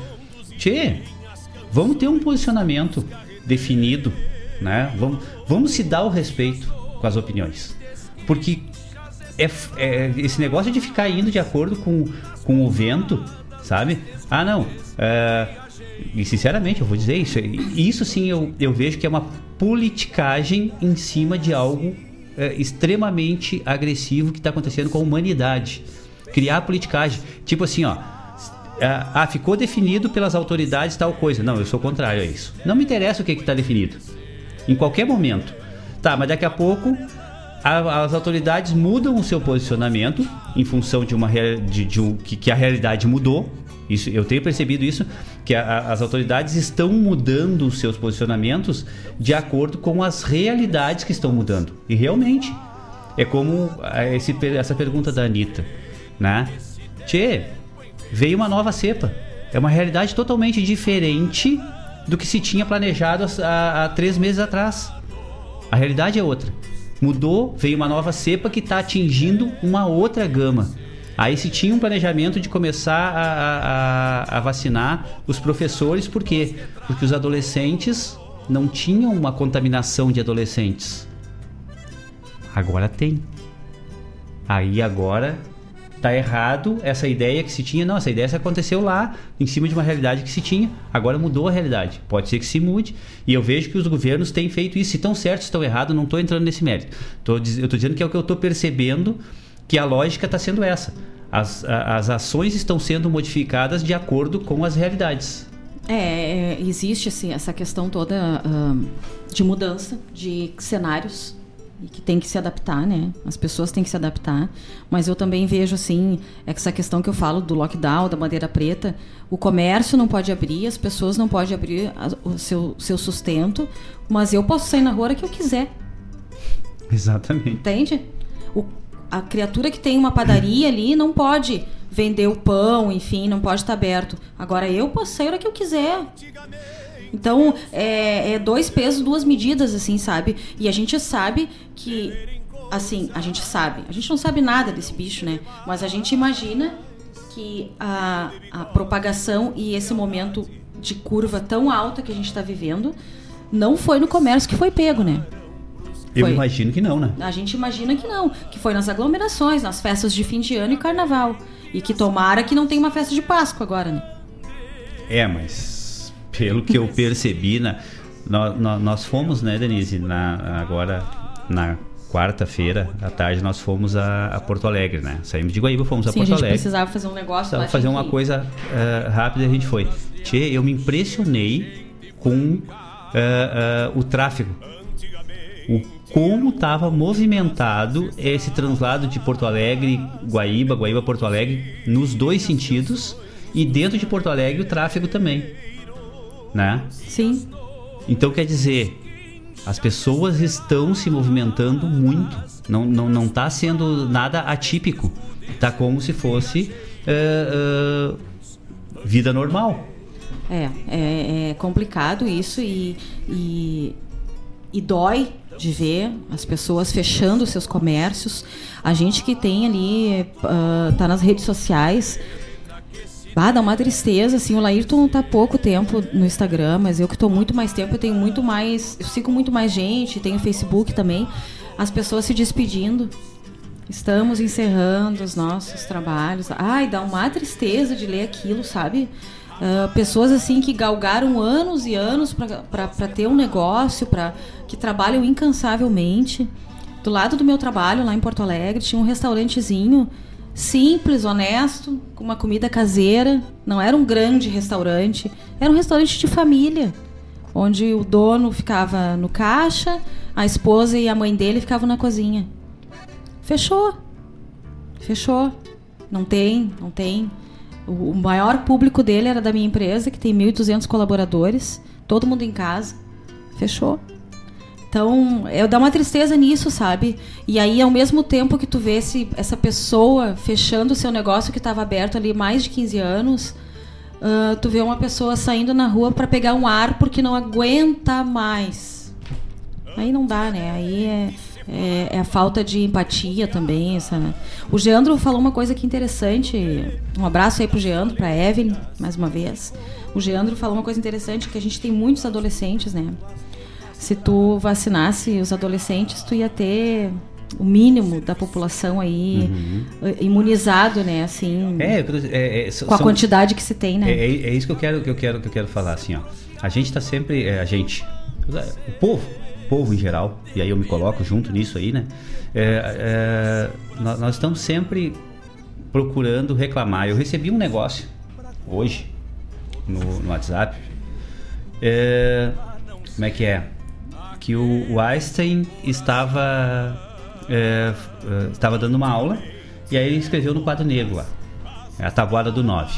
Tchê, vamos ter um posicionamento definido, né? Vamos, vamos se dar o respeito com as opiniões. Porque é, é esse negócio de ficar indo de acordo com, com o vento, sabe? Ah, não. é, e sinceramente, eu vou dizer isso. Isso sim eu, eu vejo que é uma politicagem em cima de algo é, extremamente agressivo que está acontecendo com a humanidade. Criar politicagem. Tipo assim, ó. Ah, ah, ficou definido pelas autoridades tal coisa. Não, eu sou contrário a isso. Não me interessa o que está definido. Em qualquer momento. Tá, mas daqui a pouco a- as autoridades mudam o seu posicionamento em função de uma de, de um, que, que a realidade mudou. Isso, eu tenho percebido isso, que a- as autoridades estão mudando os seus posicionamentos de acordo com as realidades que estão mudando. E realmente, é como ah, esse essa pergunta da Anitta, né? Tchê, veio uma nova cepa. É uma realidade totalmente diferente do que se tinha planejado há, há três meses atrás. A realidade é outra. Mudou, veio uma nova cepa que está atingindo uma outra gama. Aí se tinha um planejamento de começar a, a- a- vacinar os professores, por quê? Porque os adolescentes não tinham uma contaminação de adolescentes. Agora tem. Aí agora tá errado essa ideia que se tinha. Não, essa ideia aconteceu lá, em cima de uma realidade que se tinha. Agora mudou a realidade. Pode ser que se mude. E eu vejo que os governos têm feito isso. Se estão certos, se estão errados, não estou entrando nesse mérito. Tô, eu estou dizendo que é o que eu estou percebendo que a lógica está sendo essa. As, a- as ações estão sendo modificadas de acordo com as realidades. É, é, existe assim, essa questão toda ahn, de mudança de cenários e que tem que se adaptar, né? As pessoas têm que se adaptar. Mas eu também vejo assim, essa questão que eu falo do lockdown, da bandeira preta, o comércio não pode abrir, as pessoas não podem abrir a- o seu, seu sustento, mas eu posso sair na rua a hora que eu quiser. Exatamente. Entende? O- a criatura que tem uma padaria ali não pode vender o pão, enfim, não pode estar aberto. Agora eu posso sair hora que eu quiser. Então, é, é dois pesos, duas medidas, assim, sabe? E a gente sabe que, assim, a gente sabe, a gente não sabe nada desse bicho, né? Mas a gente imagina que a, a propagação e esse momento de curva tão alta que a gente está vivendo não foi no comércio que foi pego, né? Eu Foi. imagino que não, né? A gente imagina que não, que foi nas aglomerações, nas festas de fim de ano e carnaval. E que tomara que não tenha uma festa de Páscoa agora, né? É, mas pelo que eu percebi, na, nó- nó- nós, fomos, né, Denise, na, agora na quarta-feira à tarde nós fomos a, a Porto Alegre, né? Saímos de Guaíba, fomos a Sim, a Porto gente Alegre. precisava fazer um negócio lá. Precisava fazer uma que- coisa eh, rápida e a gente foi. Tchê, eu me impressionei com eh, eh, o tráfego. O como estava movimentado esse translado de Porto Alegre, Guaíba, Guaíba, Porto Alegre, nos dois sentidos. E dentro de Porto Alegre o tráfego também. Né? Sim. Então quer dizer, as pessoas estão se movimentando muito. Não, não, não tá sendo nada atípico. Tá como se fosse eh, eh, vida normal. É, é, é complicado isso e, e, e dói de ver as pessoas fechando seus comércios. A gente que tem ali, ah, tá nas redes sociais, ah, dá uma tristeza, assim, o Laírton tá pouco tempo no Instagram, mas eu que tô muito mais tempo, eu tenho muito mais, eu sigo muito mais gente, tenho Facebook também, as pessoas se despedindo. Estamos encerrando os nossos trabalhos. Ai, dá uma tristeza de ler aquilo, sabe? Ah, pessoas assim que galgaram anos e anos para ter um negócio, para que trabalham incansavelmente. Do lado do meu trabalho, lá em Porto Alegre, tinha um restaurantezinho simples, honesto, com uma comida caseira. Não era um grande restaurante, era um restaurante de família, onde o dono ficava no caixa, a esposa e a mãe dele ficavam na cozinha. Fechou. Fechou. Não tem, não tem. O maior público dele era da minha empresa, que tem 1.200 colaboradores, todo mundo em casa. Fechou. Então, eu dá uma tristeza nisso, sabe? E aí, ao mesmo tempo que tu vê esse, essa pessoa fechando o seu negócio que estava aberto ali mais de 15 anos, ah, tu vê uma pessoa saindo na rua para pegar um ar porque não aguenta mais. Aí não dá, né? Aí é, é, é a falta de empatia também. Essa... O Geandro falou uma coisa que interessante. Um abraço aí pro Geandro, pra Evelyn, mais uma vez. O Geandro falou uma coisa interessante, que a gente tem muitos adolescentes, né? Se tu vacinasse os adolescentes, tu ia ter o mínimo da população aí eh, imunizado, né? Assim, É, é, é, com a são- quantidade que se tem, né? É, é- é isso que eu quero que eu quero que eu quero falar assim, ó. A gente tá sempre, é, a gente, o povo, povo em geral, e aí eu me coloco junto nisso aí, né? É, é, nó- nós, estamos sempre procurando reclamar. Eu recebi um negócio hoje no, no WhatsApp. É, como é que é? Que o, o Einstein estava é, é, estava dando uma aula e aí ele escreveu no quadro negro lá. É a tabuada do 9.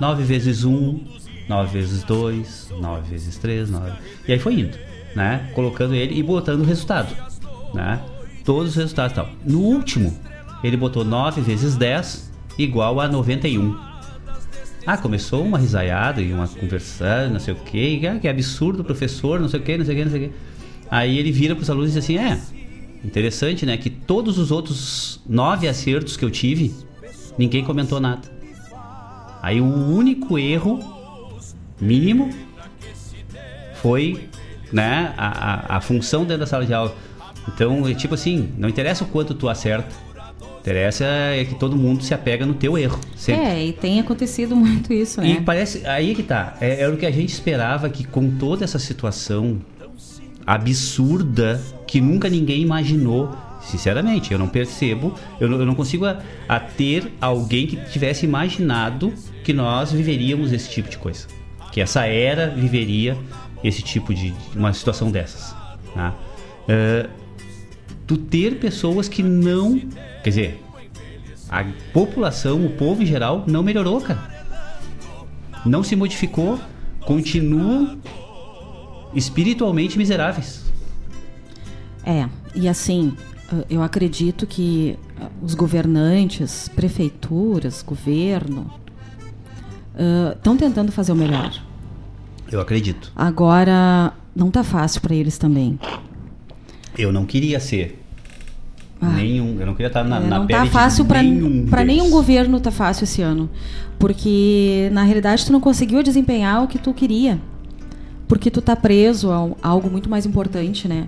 9 vezes 1, 9 vezes 2, 9 vezes 3, 9. E aí foi indo, né? Colocando ele e botando o resultado, né? Todos os resultados tal. No último, ele botou 9 vezes 10 igual a 91. Ah, começou uma risaiada e uma conversa, não sei o que, ah, que absurdo, professor, não sei o que, não sei o que, não sei o que. Aí ele vira para os alunos e diz assim: é, interessante, né? Que todos os outros nove acertos que eu tive, ninguém comentou nada. Aí o único erro mínimo foi né, a, a, a função dentro da sala de aula. Então, é tipo assim, não interessa o quanto tu acerta, interessa é que todo mundo se apega no teu erro. Sempre. É, e tem acontecido muito isso, né? E parece, aí que tá, é, é o que a gente esperava que com toda essa situação absurda que nunca ninguém imaginou. Sinceramente, eu não percebo, eu não, eu não consigo a, a ter alguém que tivesse imaginado que nós viveríamos esse tipo de coisa. Que essa era viveria esse tipo de. uma situação dessas. Tá? Uh, tu ter pessoas que não. Quer dizer, a população, o povo em geral, não melhorou, cara. Não se modificou, continuam espiritualmente miseráveis. É, e assim, eu acredito que os governantes, prefeituras, governo, estão uh, tentando fazer o melhor. Eu acredito. Agora, não tá fácil para eles também. Eu não queria ser. Ah, nenhum, eu não queria estar na, é, na não pele tá fácil para nenhum, pra nenhum governo tá fácil esse ano, porque na realidade tu não conseguiu desempenhar o que tu queria, porque tu tá preso a, a algo muito mais importante, né?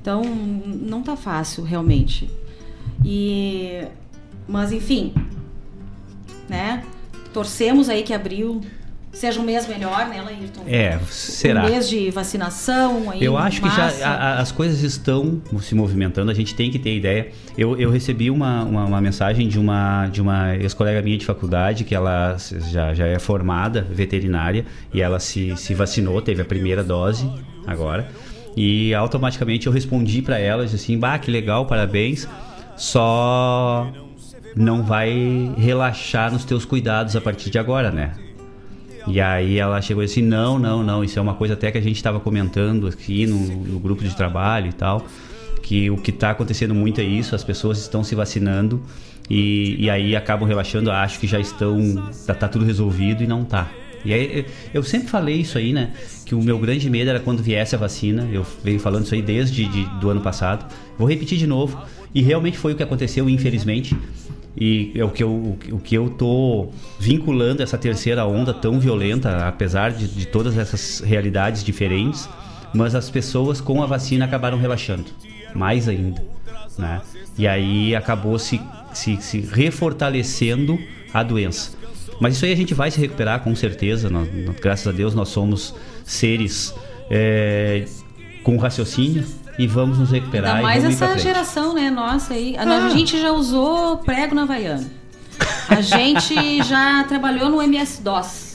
Então não tá fácil realmente. E mas enfim, né? Torcemos aí que abril seja um mês melhor, né, Laírton? É, será. Um mês de vacinação. Aí, eu acho massa. que já a, as coisas estão se movimentando, a gente tem que ter ideia. Eu, eu recebi uma, uma, uma mensagem de uma, de uma ex-colega minha de faculdade, que ela já, já é formada veterinária, e ela se, se vacinou, teve a primeira dose agora. E automaticamente eu respondi para ela, disse assim, bah, que legal, parabéns, só não vai relaxar nos teus cuidados a partir de agora, né? E aí ela chegou assim, não, não, não, isso é uma coisa até que a gente estava comentando aqui no, no, grupo de trabalho e tal, que o que está acontecendo muito é isso, as pessoas estão se vacinando e, e aí acabam relaxando, acho que já estão, tá, tá tudo resolvido e não tá. E aí, eu sempre falei isso aí, né? Que o meu grande medo era quando viesse a vacina. Eu venho falando isso aí desde de, do ano passado. Vou repetir de novo. E realmente foi o que aconteceu, infelizmente. E é o que eu, o que eu tô vinculando essa terceira onda tão violenta, apesar de, de todas essas realidades diferentes, mas as pessoas com a vacina acabaram relaxando, mais ainda, né? E aí acabou se, se, se refortalecendo a doença. Mas isso aí a gente vai se recuperar com certeza. Nós, graças a Deus nós somos seres é, com raciocínio, e vamos nos recuperar. Ainda mais essa geração, né? Nossa, aí. Ah. A gente já usou prego na Havaiana. A gente (laughs) já trabalhou no MS-DOS.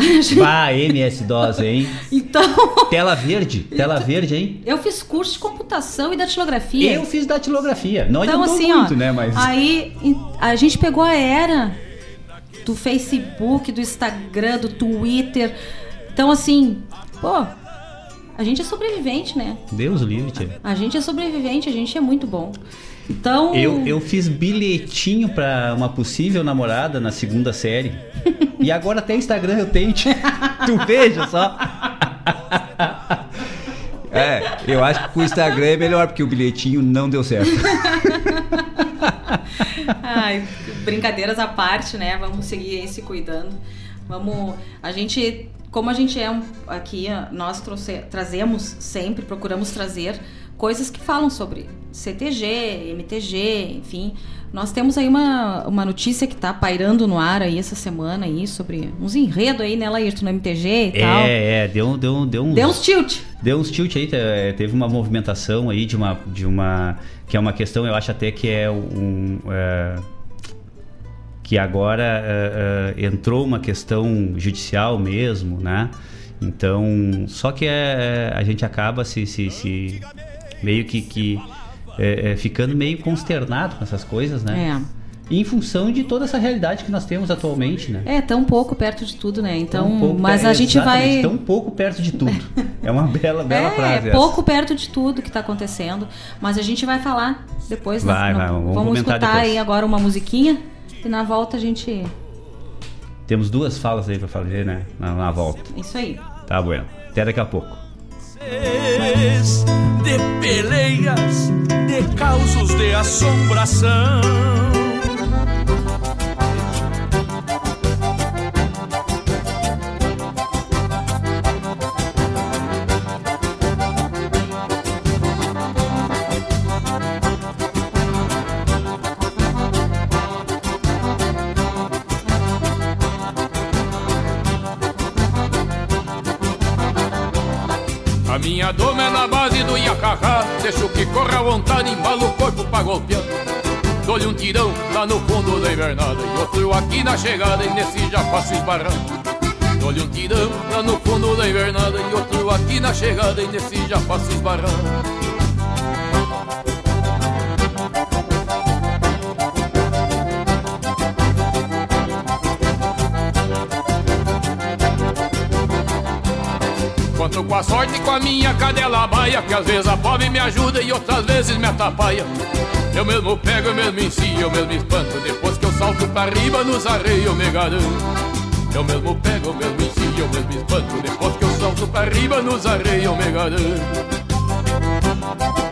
Gente... Bah, MS-DOS, hein? (laughs) Então. Tela verde, tela então, verde, hein? Eu fiz curso de computação e datilografia. Eu fiz datilografia. Não então, assim, muito, ó, né? Mas. Aí a gente pegou a era do Facebook, do Instagram, do Twitter. Então, assim, pô, a gente é sobrevivente, né? Deus livre, tia. A gente é sobrevivente, a gente é muito bom. Então. Eu, eu fiz bilhetinho para uma possível namorada na segunda série. e agora até Instagram eu tenho. (laughs) tu veja só. É, eu acho que o Instagram é melhor, porque o bilhetinho não deu certo. (laughs) Ai, brincadeiras à parte, né? Vamos seguir aí se cuidando. Vamos. A gente como a gente é um, aqui, nós trouxe, trazemos sempre, procuramos trazer coisas que falam sobre CTG, MTG, enfim. Nós temos aí uma, uma notícia que está pairando no ar aí essa semana aí sobre uns enredos aí, né, Laírton, no MTG e é, tal. É, deu, deu, deu uns... Deu uns tilt. Deu uns tilt aí, teve uma movimentação aí de uma... De uma que é uma questão, eu acho até que é um... É que agora uh, uh, entrou uma questão judicial mesmo, né? Então, só que é, a gente acaba se, se, se meio que, que é, é, ficando meio consternado com essas coisas, né? É. Em função de toda essa realidade que nós temos atualmente, né? É, tão pouco perto de tudo, né? Então, pouco mas a gente vai Tão pouco perto de tudo. (laughs) É uma bela, bela é, frase. é essa. pouco perto de tudo que tá acontecendo, mas a gente vai falar depois, né? Vai, No- vai, vamos vamos escutar depois. aí agora uma musiquinha e na volta a gente Temos duas falas aí pra fazer, né? Na, na volta. isso aí. Tá bueno. Até daqui a pouco. de peleias, de causos de assombração. É na base do iacacá Deixo que corra à vontade, embalo o corpo pra golpear. Dou-lhe um tirão lá no fundo da invernada E outro aqui na chegada e nesse já faço esbarrar Dou-lhe um tirão lá no fundo da invernada E outro aqui na chegada e nesse já faço esbarrar com a sorte e com a minha cadela baia Que às vezes a pobre me ajuda e outras vezes me atrapalha. Eu mesmo pego, eu mesmo ensino, eu mesmo espanto Depois que eu salto pra riba nos arreios me garanto. Eu mesmo pego, eu mesmo ensino, eu mesmo espanto Depois que eu salto pra riba nos arreios me garanto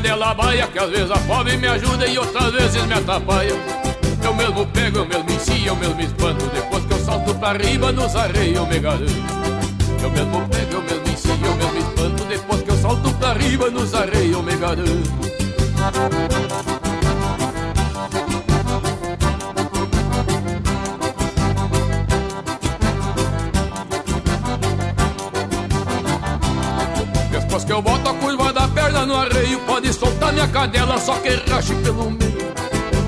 cadela baia Que às vezes a pobre me ajuda e outras vezes me atrapalha. Eu mesmo pego, eu mesmo ensino, eu mesmo espanto. Depois que eu salto pra riba nos arreios eu me garanto Eu mesmo pego, eu mesmo ensino, eu mesmo espanto. Depois que eu salto pra riba nos arreios eu me garanto Depois que eu boto a curva da perna no arreio Pode soltar minha cadela, só que rache pelo meio.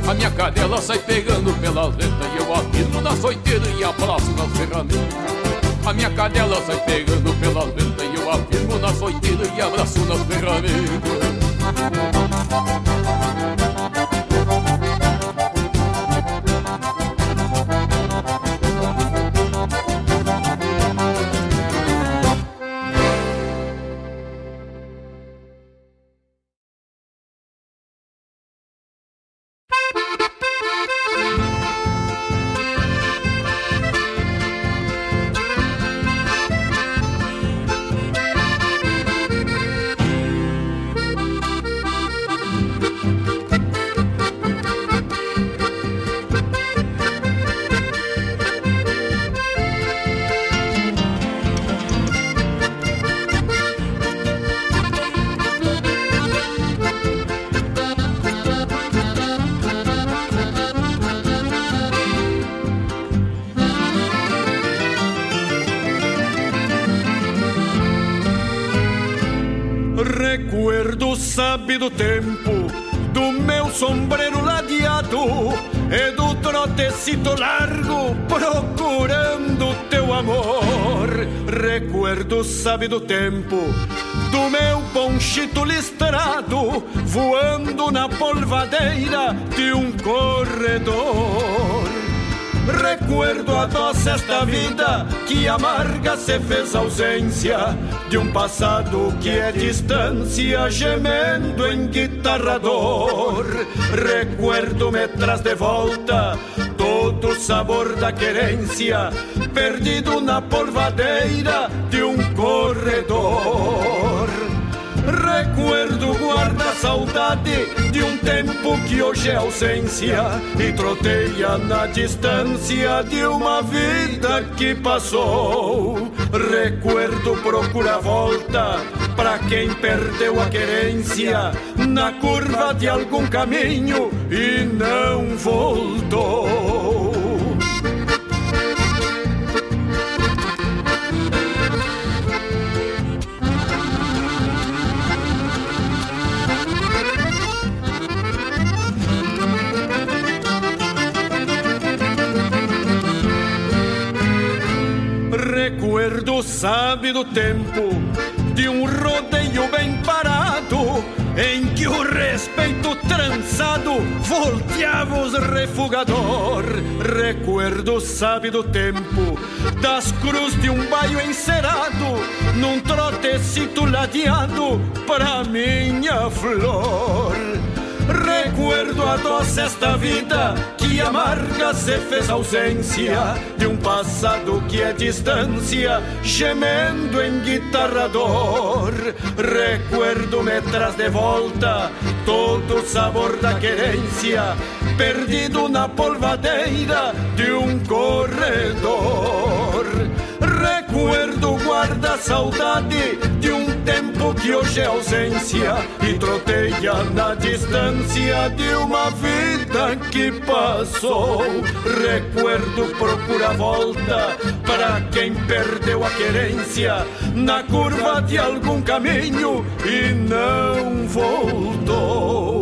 A minha cadela sai pegando pelas ventas E eu afirmo na soiteira e abraço nas ferramentas A minha cadela sai pegando pelas ventas E eu afirmo na soiteira e abraço nas ferramentas sabe do tempo do meu sombreiro ladeado e do trotecito largo procurando teu amor. Recuerdo sabe do tempo do meu ponchito listrado voando na polvadeira de um corredor. Recuerdo a doce esta vida que amarga se fez ausência de um passado que é distância gemendo em guitarrador. Recuerdo me traz de volta todo o sabor da querência perdido na polvadeira de um corredor. Recuerdo guarda saudade de um tempo que hoje é ausência e troteia na distância de uma vida que passou. Recuerdo procura volta para quem perdeu a querência na curva de algum caminho e não voltou. Do tempo de um rodeio bem parado em que o respeito trançado volteava os refugador. Recuerdo sabe do tempo das cruz de um baio encerado num trotecito ladeado pra minha flor. Recuerdo a doce esta vida amarga se fez ausência de um passado que é distância, gemendo em guitarrador. Recuerdo me traz de volta todo o sabor da querência, perdido na polvadeira de um corredor. Recuerdo guarda saudade de um tempo que hoje é ausência e troteia na distância uma vida que passou. Recuerdo procura volta para quem perdeu a querência na curva de algum caminho e não voltou.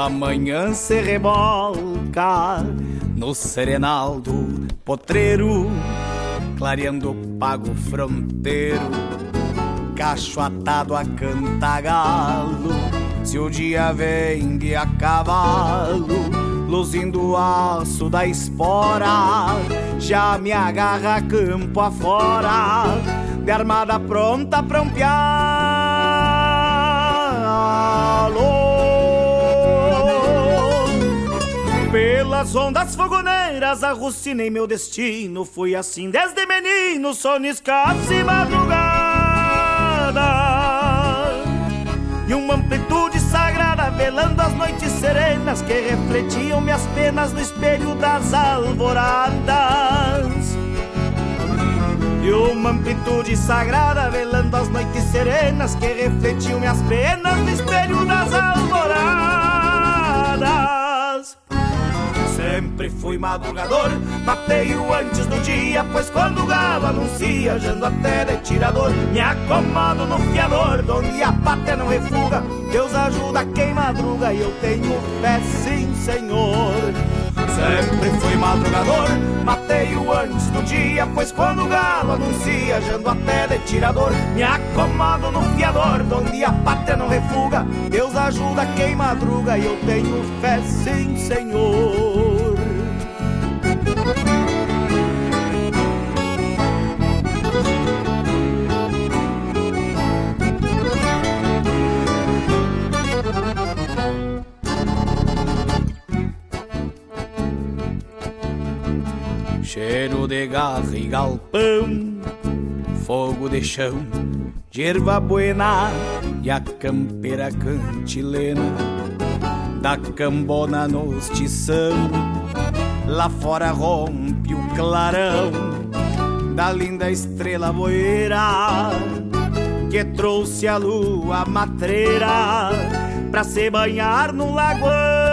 Amanhã se rebolca no serenal do potreiro, clareando o pago fronteiro, cacho atado a cantagalo. Se o dia vem de a cavalo, luzindo o aço da espora, já me agarra campo afora, de armada pronta pra um pialo. Pelas ondas fogoneiras arrucinei meu destino. Fui assim desde menino, soniscasse e madrugada. E uma amplitude sagrada velando as noites serenas Que refletiam minhas penas no espelho das alvoradas. E uma amplitude sagrada velando as noites serenas que refletiam minhas penas no espelho das alvoradas. Sempre fui madrugador, mateio antes do dia, pois quando o galo anuncia, jando até de tirador, me acomodo no fiador, donde a pátria não refuga, Deus ajuda quem madruga e eu tenho fé sim, Senhor. Sempre fui madrugador, mateio antes do dia, pois quando o galo anuncia, jando até de tirador, me acomodo no fiador, donde a pátria não refuga, Deus ajuda quem madruga e eu tenho fé sim, Senhor. Cheiro de garra e galpão, fogo de chão, de erva buena e a campeira cantilena da cambona nos tição. Lá fora rompe o clarão da linda estrela boeira que trouxe a lua matreira pra se banhar no lagoão.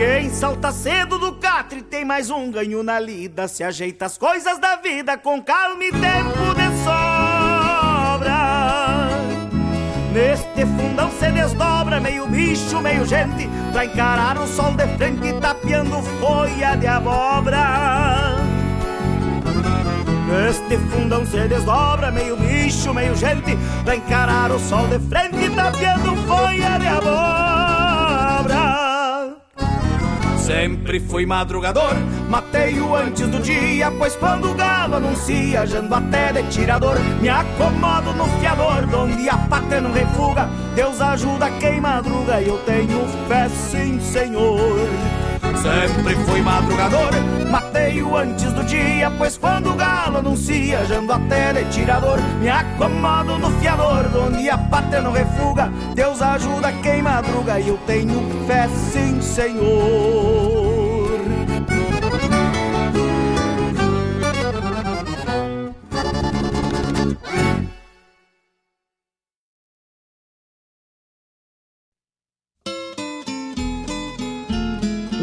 Quem salta cedo do catre tem mais um ganho na lida. Se ajeita as coisas da vida com calma e tempo de sobra. Neste fundão se desdobra meio bicho, meio gente, pra encarar o sol de frente tapeando folha de abóbora. Neste fundão se desdobra meio bicho, meio gente, pra encarar o sol de frente tapeando folha de abóbora. Sempre fui madrugador, matei-o antes do dia, pois quando o galo anuncia, jando até de tirador, me acomodo no fiador, donde a pátria não refuga, Deus ajuda quem madruga e eu tenho fé, sim, Senhor. Sempre fui madrugador, matei-o antes do dia, pois quando o galo anuncia, jando até de tirador, me acomodo no fiador, donde a pátria não refuga, Deus ajuda quem madruga e eu tenho fé, sim, Senhor.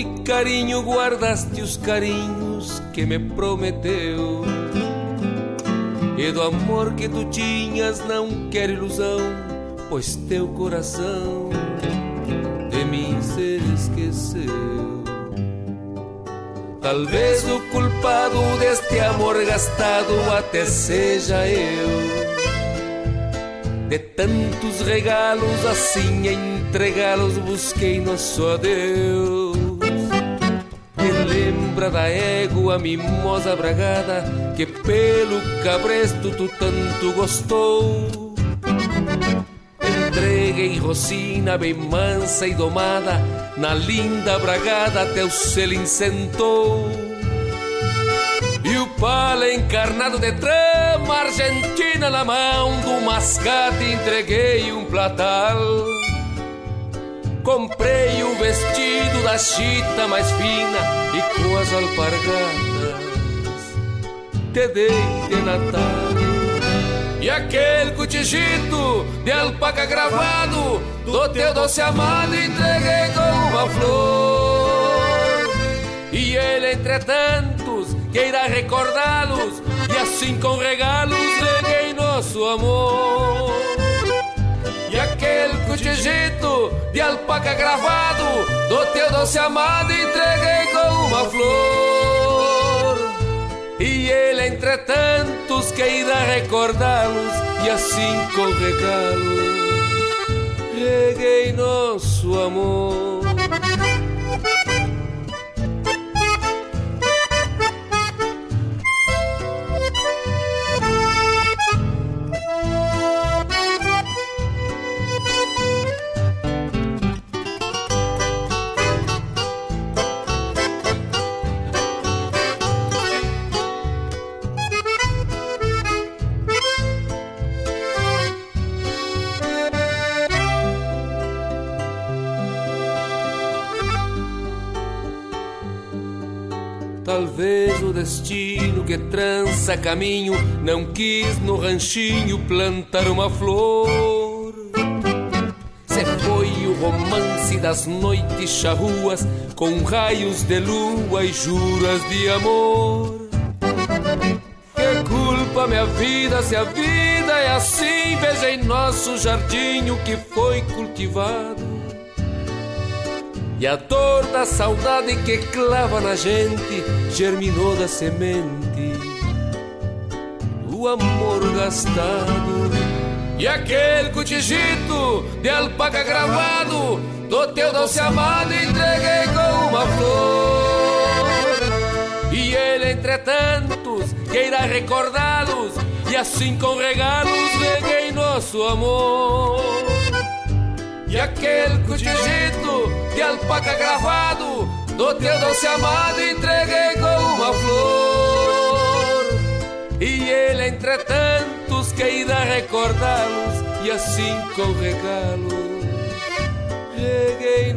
Aonde, carinho, guardaste os carinhos que me prometeu? E do amor que tu tinhas não quero ilusão, pois teu coração de mim se esqueceu. Talvez o culpado deste amor gastado até seja eu. De tantos regalos assim entregá-los busquei nosso adeus. Da égua mimosa bragada que pelo cabresto tu tanto gostou. Entreguei rocina bem mansa e domada, na linda bragada teu selo incentou. E o pala encarnado de trama argentina na mão do mascate entreguei um platal. Comprei o vestido da chita mais fina e com as alpargatas te dei de Natal. E aquele cotijito de alpaca gravado do teu doce amado entreguei com uma flor. E ele, entre tantos, que irá recordá-los e assim com regalos leguei nosso amor. Aquele cotijito de alpaca gravado do teu doce amado entreguei com uma flor. E ele, entre tantos, que irá recordá-los e assim com regalos reguei nosso amor. Destino que trança caminho não quis no ranchinho plantar uma flor. Se foi o romance das noites charruas com raios de lua e juras de amor. Que culpa minha vida se a vida é assim? Veja em nosso jardim o que foi cultivado e a dor da saudade que clava na gente germinou da semente o amor gastado. E aquele cotijito de alpaca gravado do teu doce amado entreguei com uma flor. E ele, entre tantos, que irá recordá-los, e assim com regalos nosso amor. E aquele cotijito de alpaca gravado Do teu doce amado entreguei com uma flor. E ele entre tantos que irá recordá-los E assim com regalo Reguei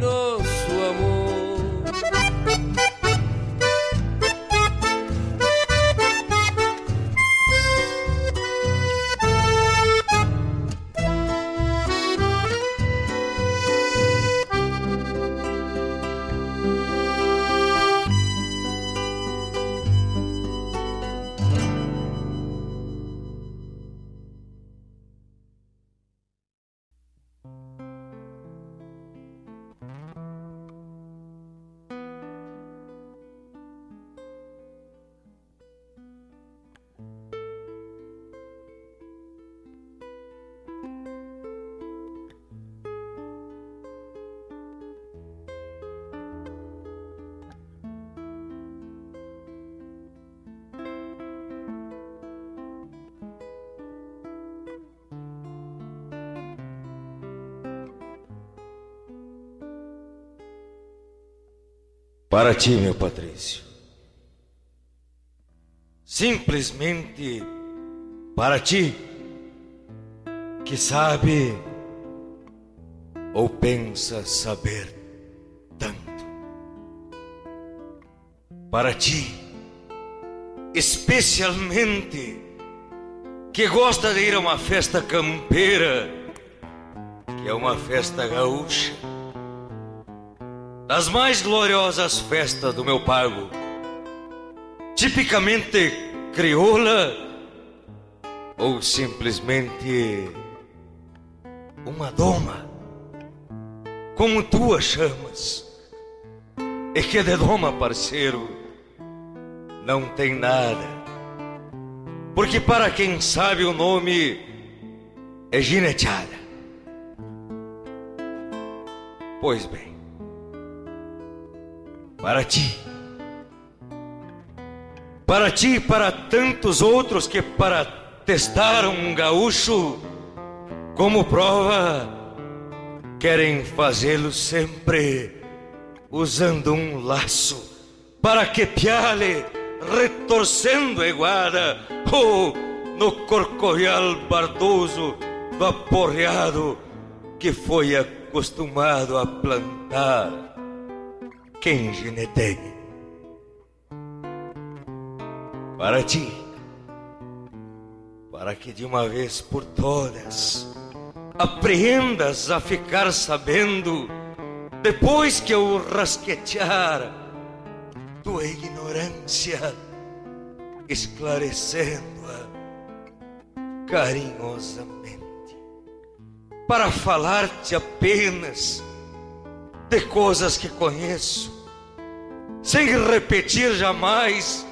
Para ti, meu Patrício. Simplesmente para ti, que sabe ou pensa saber tanto. Para ti, especialmente, que gosta de ir a uma festa campeira, que é uma festa gaúcha das mais gloriosas festas do meu pago, tipicamente crioula ou simplesmente uma doma, como tu a chamas, e que de doma, parceiro, não tem nada, porque para quem sabe o nome é gineteada. Pois bem, para ti. Para ti e para tantos outros que, para testar um gaúcho como prova, querem fazê-lo sempre usando um laço para que piale retorcendo a iguada ou no corcovial bardoso do aporreado que foi acostumado a plantar quem gineteie. Para ti, para que de uma vez por todas apreendas a ficar sabendo, depois que eu rasquetear tua ignorância, esclarecendo-a carinhosamente, para falar-te apenas de coisas que conheço, sem repetir jamais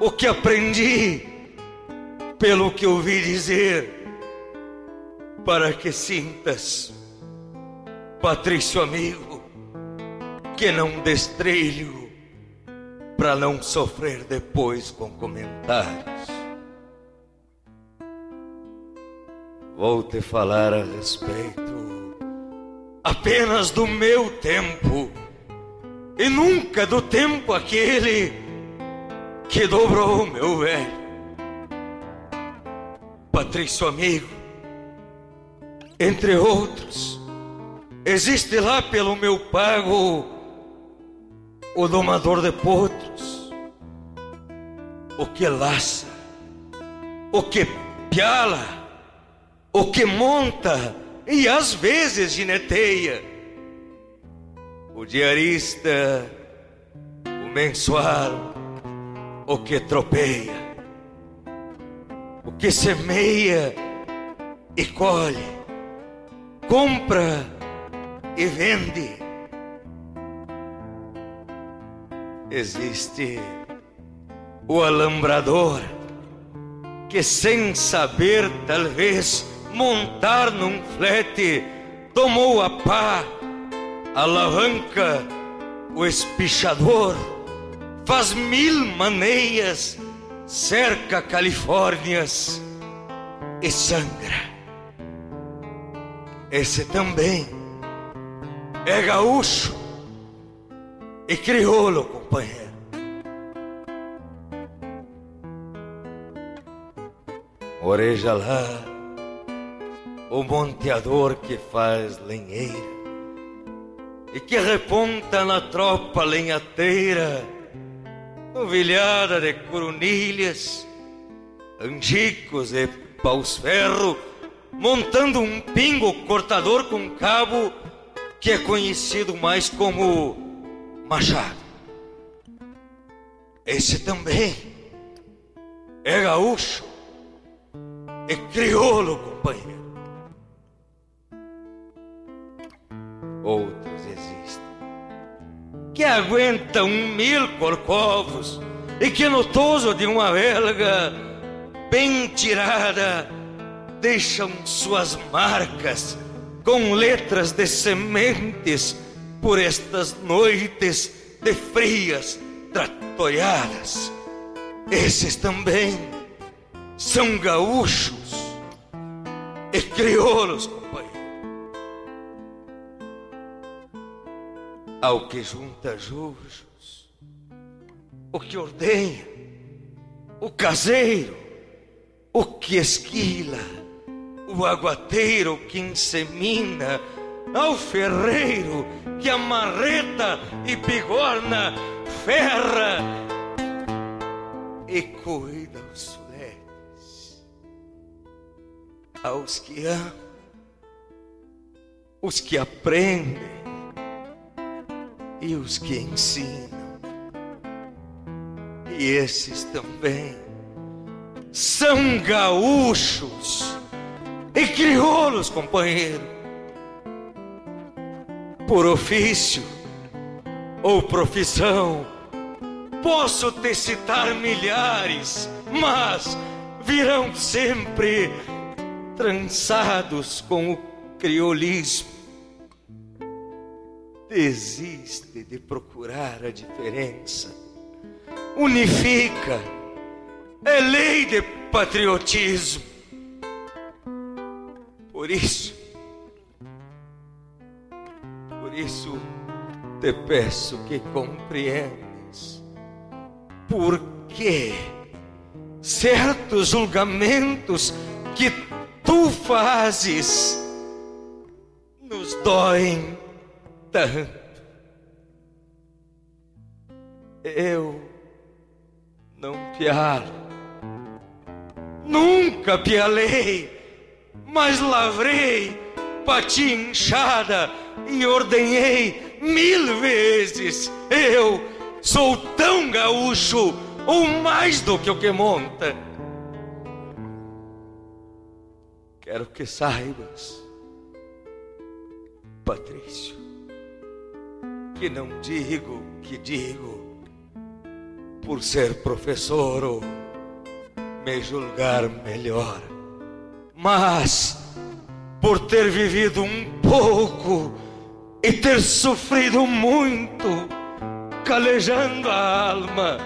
o que aprendi pelo que ouvi dizer, para que sintas, Patrício amigo, que não destrilho para não sofrer depois com comentários. Vou te falar a respeito apenas do meu tempo e nunca do tempo aquele que dobrou meu velho. Patrício amigo, entre outros, existe lá pelo meu pago o domador de potros, o que laça, o que piala, o que monta e às vezes gineteia. O diarista, o mensual, o que tropeia, o que semeia e colhe, compra e vende. Existe o alambrador que, sem saber, talvez montar num flete, tomou a pá, a alavanca, o espichador, faz mil maneias, cerca Califórnias e sangra. Esse também é gaúcho e crioulo, companheiro. Oreja lá, o monteador que faz lenheira e que reponta na tropa lenhateira, novilhada de coronilhas, angicos e paus ferro, montando um pingo cortador com cabo que é conhecido mais como machado. Esse também é gaúcho, é crioulo, companheiro. Outros existem que aguentam mil corcovos e que no toso de uma velga bem tirada deixam suas marcas com letras de sementes por estas noites de frias tratoriadas. Esses também são gaúchos e crioulos, companheiro. Ao que junta jujos, o que ordenha, o caseiro, o que esquila, o aguateiro que insemina, ao ferreiro que amarreta e bigorna, ferra e cuida os suletes, aos que amam, os que aprendem e os que ensinam. E esses também são gaúchos e crioulos, companheiro, por ofício ou profissão. Posso te citar milhares, mas virão sempre trançados com o criolismo. Desiste de procurar a diferença. Unifica. É lei de patriotismo. Por isso, por isso te peço que compreendes por que certos julgamentos que tu fazes nos doem tanto. Eu não pialo, nunca pialei, mas lavrei, bati inchada e ordenhei mil vezes. Eu sou tão gaúcho, ou mais do que o que monta. Quero que saibas, Patrício, que não digo que digo por ser professor ou me julgar melhor, mas por ter vivido um pouco e ter sofrido muito, calejando a alma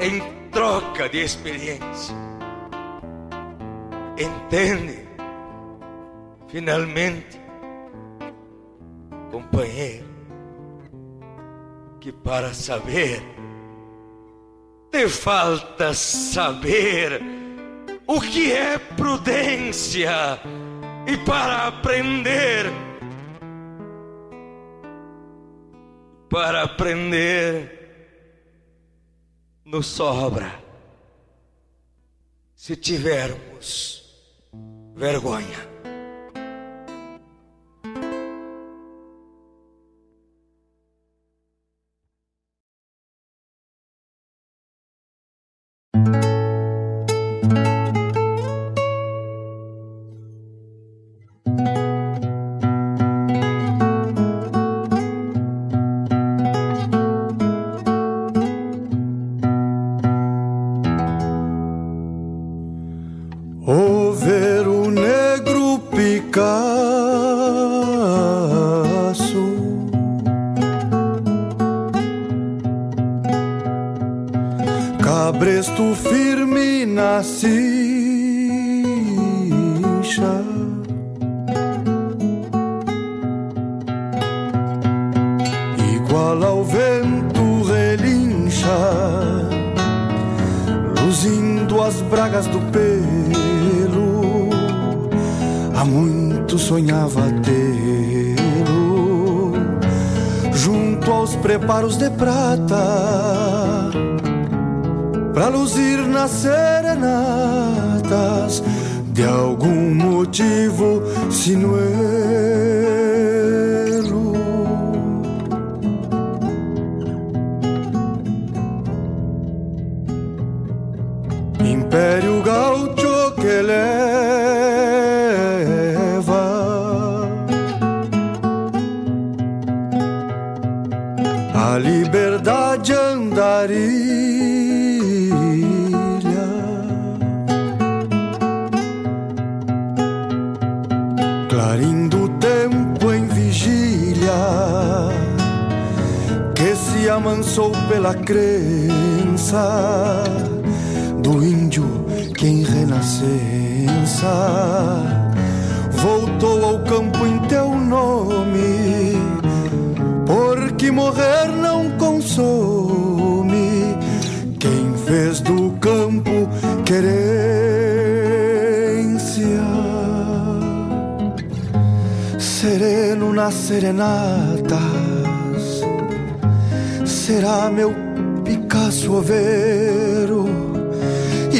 em troca de experiência. Entende? Finalmente, companheiro, que para saber te falta saber o que é prudência e para aprender para aprender nos sobra se tivermos vergonha. Ao o vento relincha, luzindo as bragas do pelo. Há muito sonhava tê-lo junto aos preparos de prata, pra luzir nas serenatas de algum motivo sinuelo. império gaúcho que leva. A liberdade andarilha. Clarindo o tempo em vigília que se amansou pela crença nascença voltou ao campo em teu nome, porque morrer não consome. Quem fez do campo querência. Sereno nas serenatas. Será meu Picasso Oveiro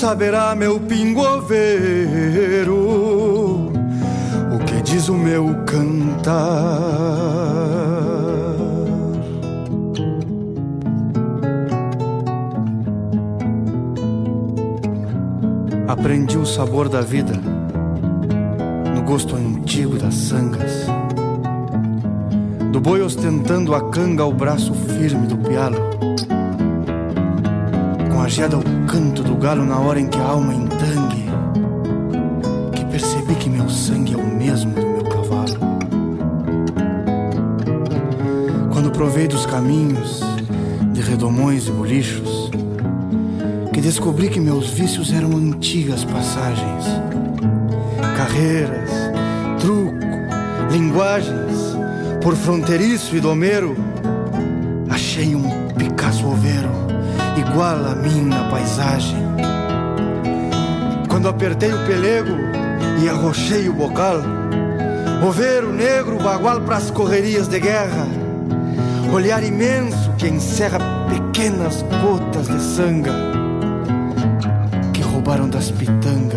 Saberá meu pingo oveiro o que diz o meu cantar. Aprendi o sabor da vida no gosto antigo das sangas do boi ostentando a canga ao braço firme do pialo, com a geada ao canto do galo na hora em que a alma entangue, que percebi que meu sangue é o mesmo do meu cavalo. Quando provei dos caminhos de redomões e bolichos, que descobri que meus vícios eram antigas passagens, carreiras, truco, linguagens por fronteiriço e domeiro, igual a mim na paisagem. Quando apertei o pelego e arrochei o bocal, oveiro negro, bagual pras correrias de guerra, olhar imenso que encerra pequenas gotas de sanga que roubaram das pitangas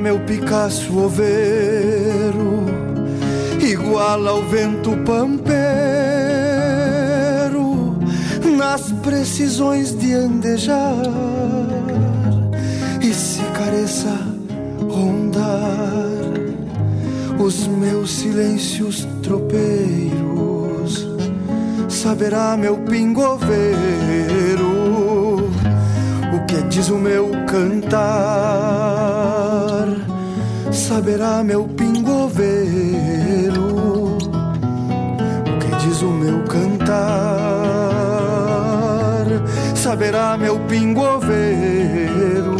meu Picasso oveiro, igual ao vento pampeiro, nas precisões de andejar. E se careça rondar os meus silêncios tropeiros, saberá meu pingoveiro que diz o meu cantar, saberá meu pingo pingoveiro. O que diz o meu cantar? Saberá meu pingoveiro.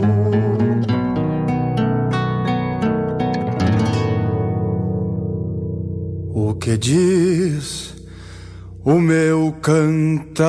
O que diz o meu cantar?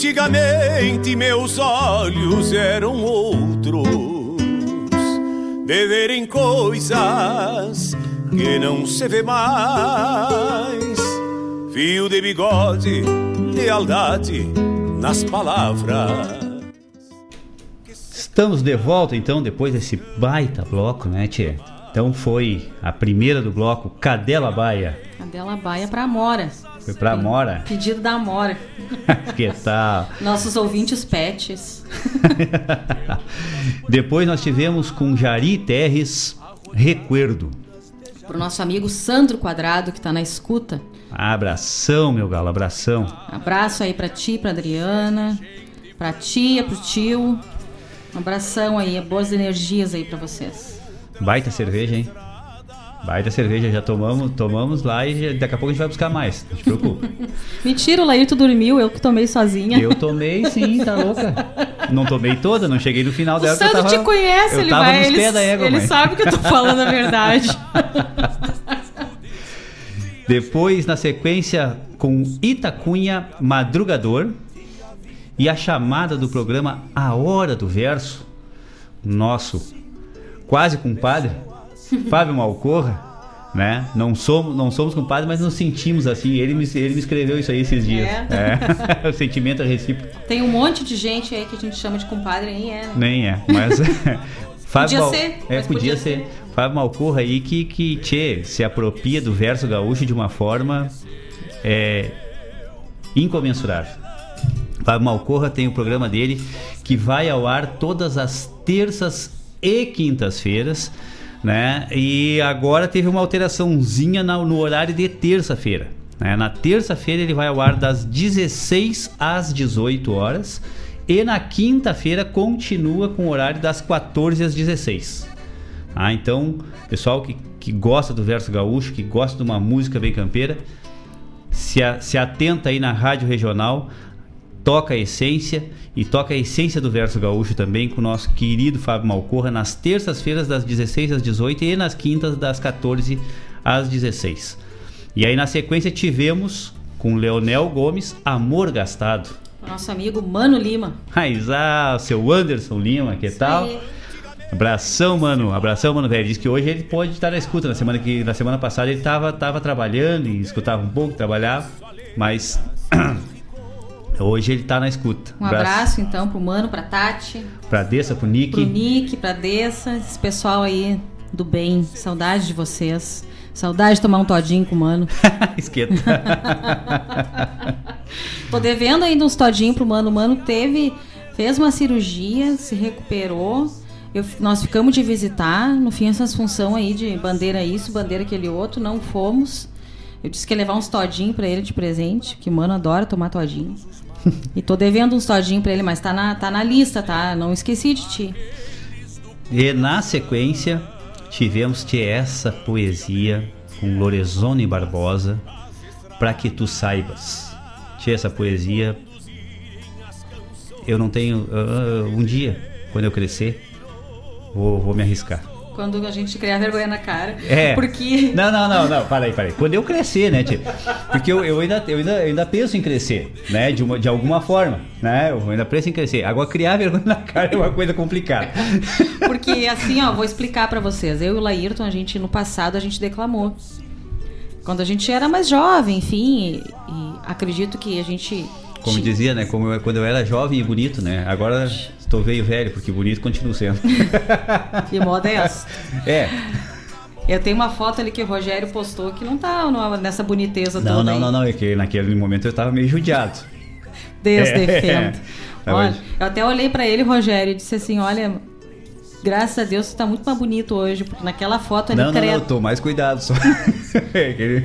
Antigamente meus olhos eram outros, de verem coisas que não se vê mais. Fio de bigode, lealdade nas palavras. Estamos de volta então, depois desse baita bloco, né, Tchê? Então foi a primeira do bloco, Cadela Baia. Cadela Baia pra Amora. Foi pra Amora? Pedido da Amora. (laughs) que tal? Nossos ouvintes pets. (laughs) Depois nós tivemos com Jari Terres, Recuerdo. Pro nosso amigo Sandro Quadrado, que tá na escuta. Abração, meu galo, abração. Abraço aí pra ti, pra Adriana, pra tia, pro tio. Um abração aí, boas energias aí pra vocês. Baita cerveja, hein? Baita cerveja, já tomamos, tomamos lá e daqui a pouco a gente vai buscar mais, não te preocupa. (laughs) Mentira, o Laírto dormiu, eu que tomei sozinha. Eu tomei sim, tá louca. Não tomei toda, não cheguei no final o dela. Sandro eu tava, te conhece, eu ele tava vai. nos Ele, da égua, ele mãe. sabe que eu tô falando a verdade. (laughs) Depois, na sequência, com Itacunha Madrugador e a chamada do programa A Hora do Verso, nosso quase compadre, Fábio Malcorra, né? Não somos, não somos compadres, mas nos sentimos assim. Ele me, ele me escreveu isso aí esses dias. É? É. (laughs) o sentimento é recíproco. Tem um monte de gente aí que a gente chama de compadre, nem é, né? Nem é, mas. (laughs) Fábio Podia Mal- ser, É, podia, podia ser. Fábio Malcorra aí que, que tchê, se apropria do verso gaúcho de uma forma é, incomensurável. Fábio Malcorra tem o programa dele que vai ao ar todas as terças e quintas-feiras, né? E agora teve uma alteraçãozinha no horário de terça-feira. né? Na terça-feira ele vai ao ar das 16 às 18 horas e na quinta-feira continua com o horário das 14 às 16. Ah, então, pessoal que, que gosta do verso gaúcho, que gosta de uma música bem campeira, se, a- se atenta aí na rádio regional, toca a essência e toca a essência do verso gaúcho também com o nosso querido Fábio Malcorra nas terças-feiras das 16 às 18 e nas quintas das 14 às 16. E aí na sequência tivemos com Leonel Gomes Amor Gastado. Nosso amigo Mano Lima. Raizá, seu Anderson Lima, que tal? aí. Abração, mano. Abração, mano, velho. Diz que hoje ele pode estar na escuta. Na semana, que, na semana passada ele tava, tava trabalhando e escutava um pouco, trabalhava. Mas (clears throat) Hoje ele tá na escuta. Um abraço, então pro Mano, pra Tati, Pra Dessa, pro Nick. pro Nick, pra Dessa, esse pessoal aí do bem. Saudade de vocês. Saudade de tomar um todinho com o Mano. (laughs) Esquenta. Tô devendo ainda uns todinhos pro Mano. O Mano teve, fez uma cirurgia, se recuperou. Eu- nós ficamos de visitar. No fim, essas funções aí de bandeira isso, bandeira aquele outro, não fomos. Eu disse que ia levar uns todinhos pra ele de presente, que o Mano adora tomar todinho. (laughs) e tô devendo uns todinhos pra ele, mas tá na, tá na lista, tá? Não esqueci de ti. E na sequência, tivemos te essa poesia com Lorenzoni Barbosa, para que tu saibas. Te essa poesia, eu não tenho. ah, um dia, quando eu crescer, vou, vou me arriscar. Quando a gente criar vergonha na cara. É. Porque. Não, não, não, não, para aí, para aí. Quando eu crescer, né, tia? Porque eu, eu, ainda, eu, ainda, eu ainda penso em crescer, né? De, uma, de alguma forma, né? Eu ainda penso em crescer. Agora, criar vergonha na cara é uma coisa complicada. Porque assim, ó, vou explicar pra vocês. Eu e o Laírton, a gente no passado a gente declamou. Quando a gente era mais jovem, enfim, e, e acredito que a gente Como dizia, né? Como eu- quando eu era jovem e bonito, né? Agora estou veio velho, porque bonito continuo sendo. (laughs) e modesto. É. Eu tenho uma foto ali que o Rogério postou que não tá no- nessa boniteza Não, toda não, aí. não, não. É que naquele momento eu estava meio judiado. Deus (laughs) É. defenda. Mas Olha, eu até olhei pra ele, Rogério, e disse assim: olha, graças a Deus você tá muito mais bonito hoje, porque naquela foto ali, Não, não, não, eu tô mais cuidado só. (laughs) É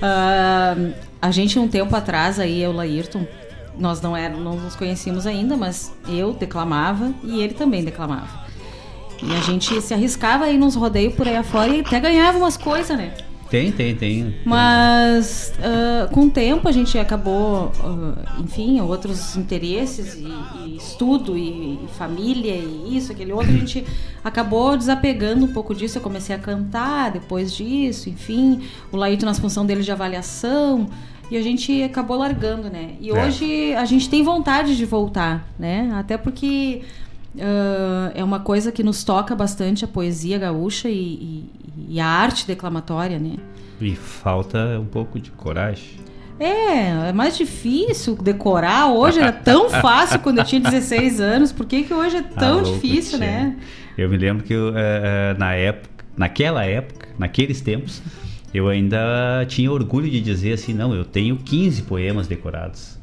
Ah, a gente, um tempo atrás, aí, eu o Laírton, nós não, era, não nos conhecíamos ainda, mas eu declamava e ele também declamava. E a gente se arriscava aí nos rodeios por aí afora e até ganhava umas coisas, né? Tem, tem, tem. Mas ah, com o tempo a gente acabou, ah, enfim, outros interesses e, e estudo e, e família e isso, aquele outro, a gente (coughs) acabou desapegando um pouco disso. Eu comecei a cantar depois disso, enfim, o Laíto nas função dele de avaliação e a gente acabou largando, né? E É. hoje a gente tem vontade de voltar, né? Até porque ah, é uma coisa que nos toca bastante a poesia gaúcha e, e- e a arte declamatória, né? E falta um pouco de coragem. É, é mais difícil decorar. Hoje era tão (laughs) fácil quando eu tinha 16 anos. Por que, que hoje é tão Ah, difícil, né? Eu me lembro que eu, eh, eh, na época, naquela época, naqueles tempos, eu ainda tinha orgulho de dizer assim, não, eu tenho 15 poemas decorados.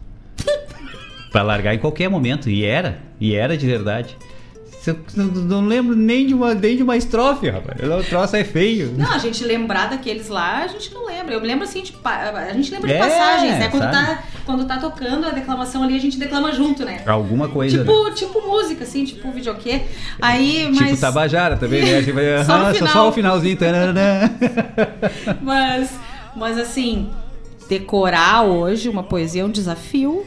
(laughs) Pra largar em qualquer momento. E era, e era de verdade. Eu não, lembro nem de uma, nem de uma estrofe, rapaz. O troço é feio. Não, a gente lembrar daqueles lá, a gente não lembra. Eu me lembro assim de. A gente lembra de É, passagens, né? Quando sabe? tá, quando tá tocando a declamação ali, a gente declama junto, né? Alguma coisa. né? Tipo, tipo música, assim, tipo videokê. Aí, mas. Tipo Tabajara também, né? Tipo, (laughs) Só aham, final. só o finalzinho. (laughs) Mas, mas assim, decorar hoje uma poesia é um desafio.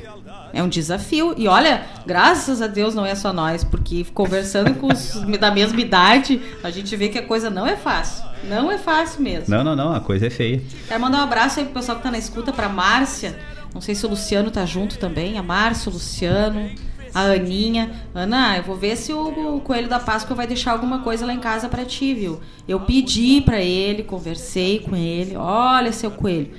É um desafio. E olha, graças a Deus não é só nós, porque conversando com os (laughs) da mesma idade, a gente vê que a coisa não é fácil. Não é fácil mesmo. Não, não, não, a coisa é feia. Quero mandar um abraço aí pro pessoal que tá na escuta, pra Márcia. Não sei se o Luciano tá junto também. A Márcia, o Luciano, a Aninha. Ana, eu vou ver se o, Coelho da Páscoa vai deixar alguma coisa lá em casa pra ti, viu? Eu pedi pra ele, conversei com ele. Olha, seu Coelho.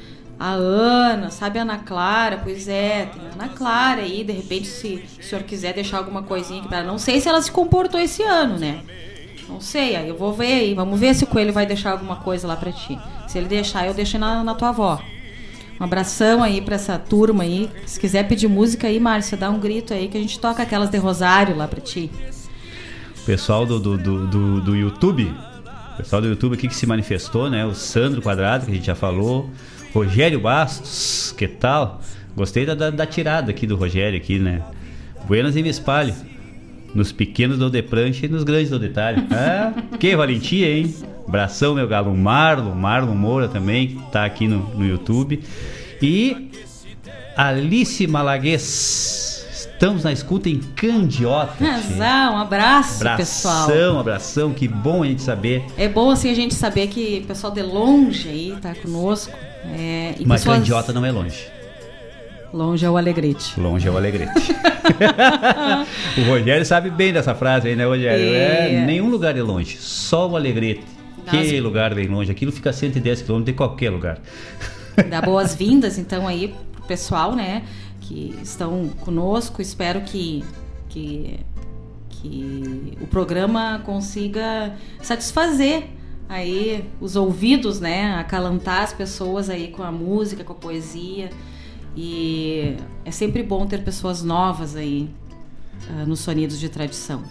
A Ana, sabe a Ana Clara? Pois é, tem a Ana Clara aí. De repente, se o senhor quiser deixar alguma coisinha aqui pra ela. Não sei se ela se comportou esse ano, né? Não sei, aí eu vou ver aí. Vamos ver se o Coelho vai deixar alguma coisa lá pra ti. Se ele deixar, eu deixo na, na tua avó. Um abração aí pra essa turma aí. Se quiser pedir música aí, Márcia, dá um grito aí que a gente toca aquelas de Rosário lá pra ti. Pessoal do, do, do, do, do YouTube, pessoal do YouTube aqui que se manifestou, né? O Sandro Quadrado, que a gente já falou, Rogério Bastos, que tal? Gostei da, da, da tirada aqui do Rogério aqui, né? Buenas e me espalho. Nos pequenos dou de prancha e nos grandes dou detalhe. (laughs) Ah, que valentia, hein? Abração, meu galo. Marlon, Marlon Moura também, que tá aqui no, no YouTube. E Alice Malaguês. Estamos na escuta em Candiota. (laughs) um abraço, pessoal. Abração, abração, que bom a gente saber. É bom assim a gente saber que o pessoal de longe aí tá conosco. É, Mas pessoas- Candiota não é longe. Longe é o Alegrete. Longe é o Alegrete. (laughs) o Rogério sabe bem dessa frase aí, né, Rogério? É. É, nenhum lugar é longe, só o Alegrete. Que Nossa. lugar bem longe. Aquilo fica a 110 quilômetros de qualquer lugar. Dar boas-vindas, então, aí pro pessoal, né? que estão conosco. Espero que, que, que o programa consiga satisfazer aí os ouvidos, né? Acalantar as pessoas aí com a música, com a poesia. E é sempre bom ter pessoas novas aí uh, nos sonidos de tradição.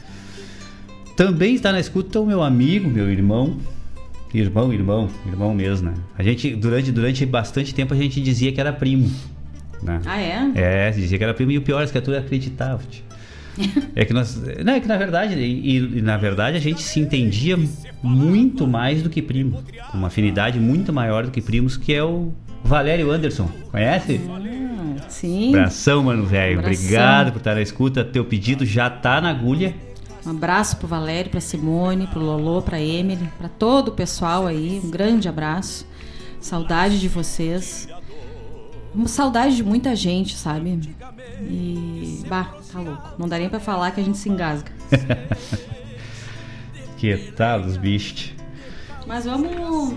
Também está na escuta o meu amigo, meu irmão. Irmão, irmão, irmão mesmo, né? A gente, durante, durante bastante tempo, a gente dizia que era primo. Né? Ah, é? É, dizia que era primo e o pior é que a turma acreditava. (laughs) É que nós. Não, é que na verdade, e, e, na verdade a gente se entendia muito mais do que primo. Uma afinidade muito maior do que primos, que é o Valério Anderson. Conhece? Hum, sim. Abração, mano, velho. Obrigado por estar na escuta. Teu pedido já tá na agulha. Um abraço pro Valério, pra Simone, pro Lolo, pra Emily, pra todo o pessoal aí. Um grande abraço. Saudade de vocês. Uma saudade de muita gente, sabe? E. Bah, tá louco. Não dá nem pra falar que a gente se engasga. (laughs) que tal os bichos? Mas vamos.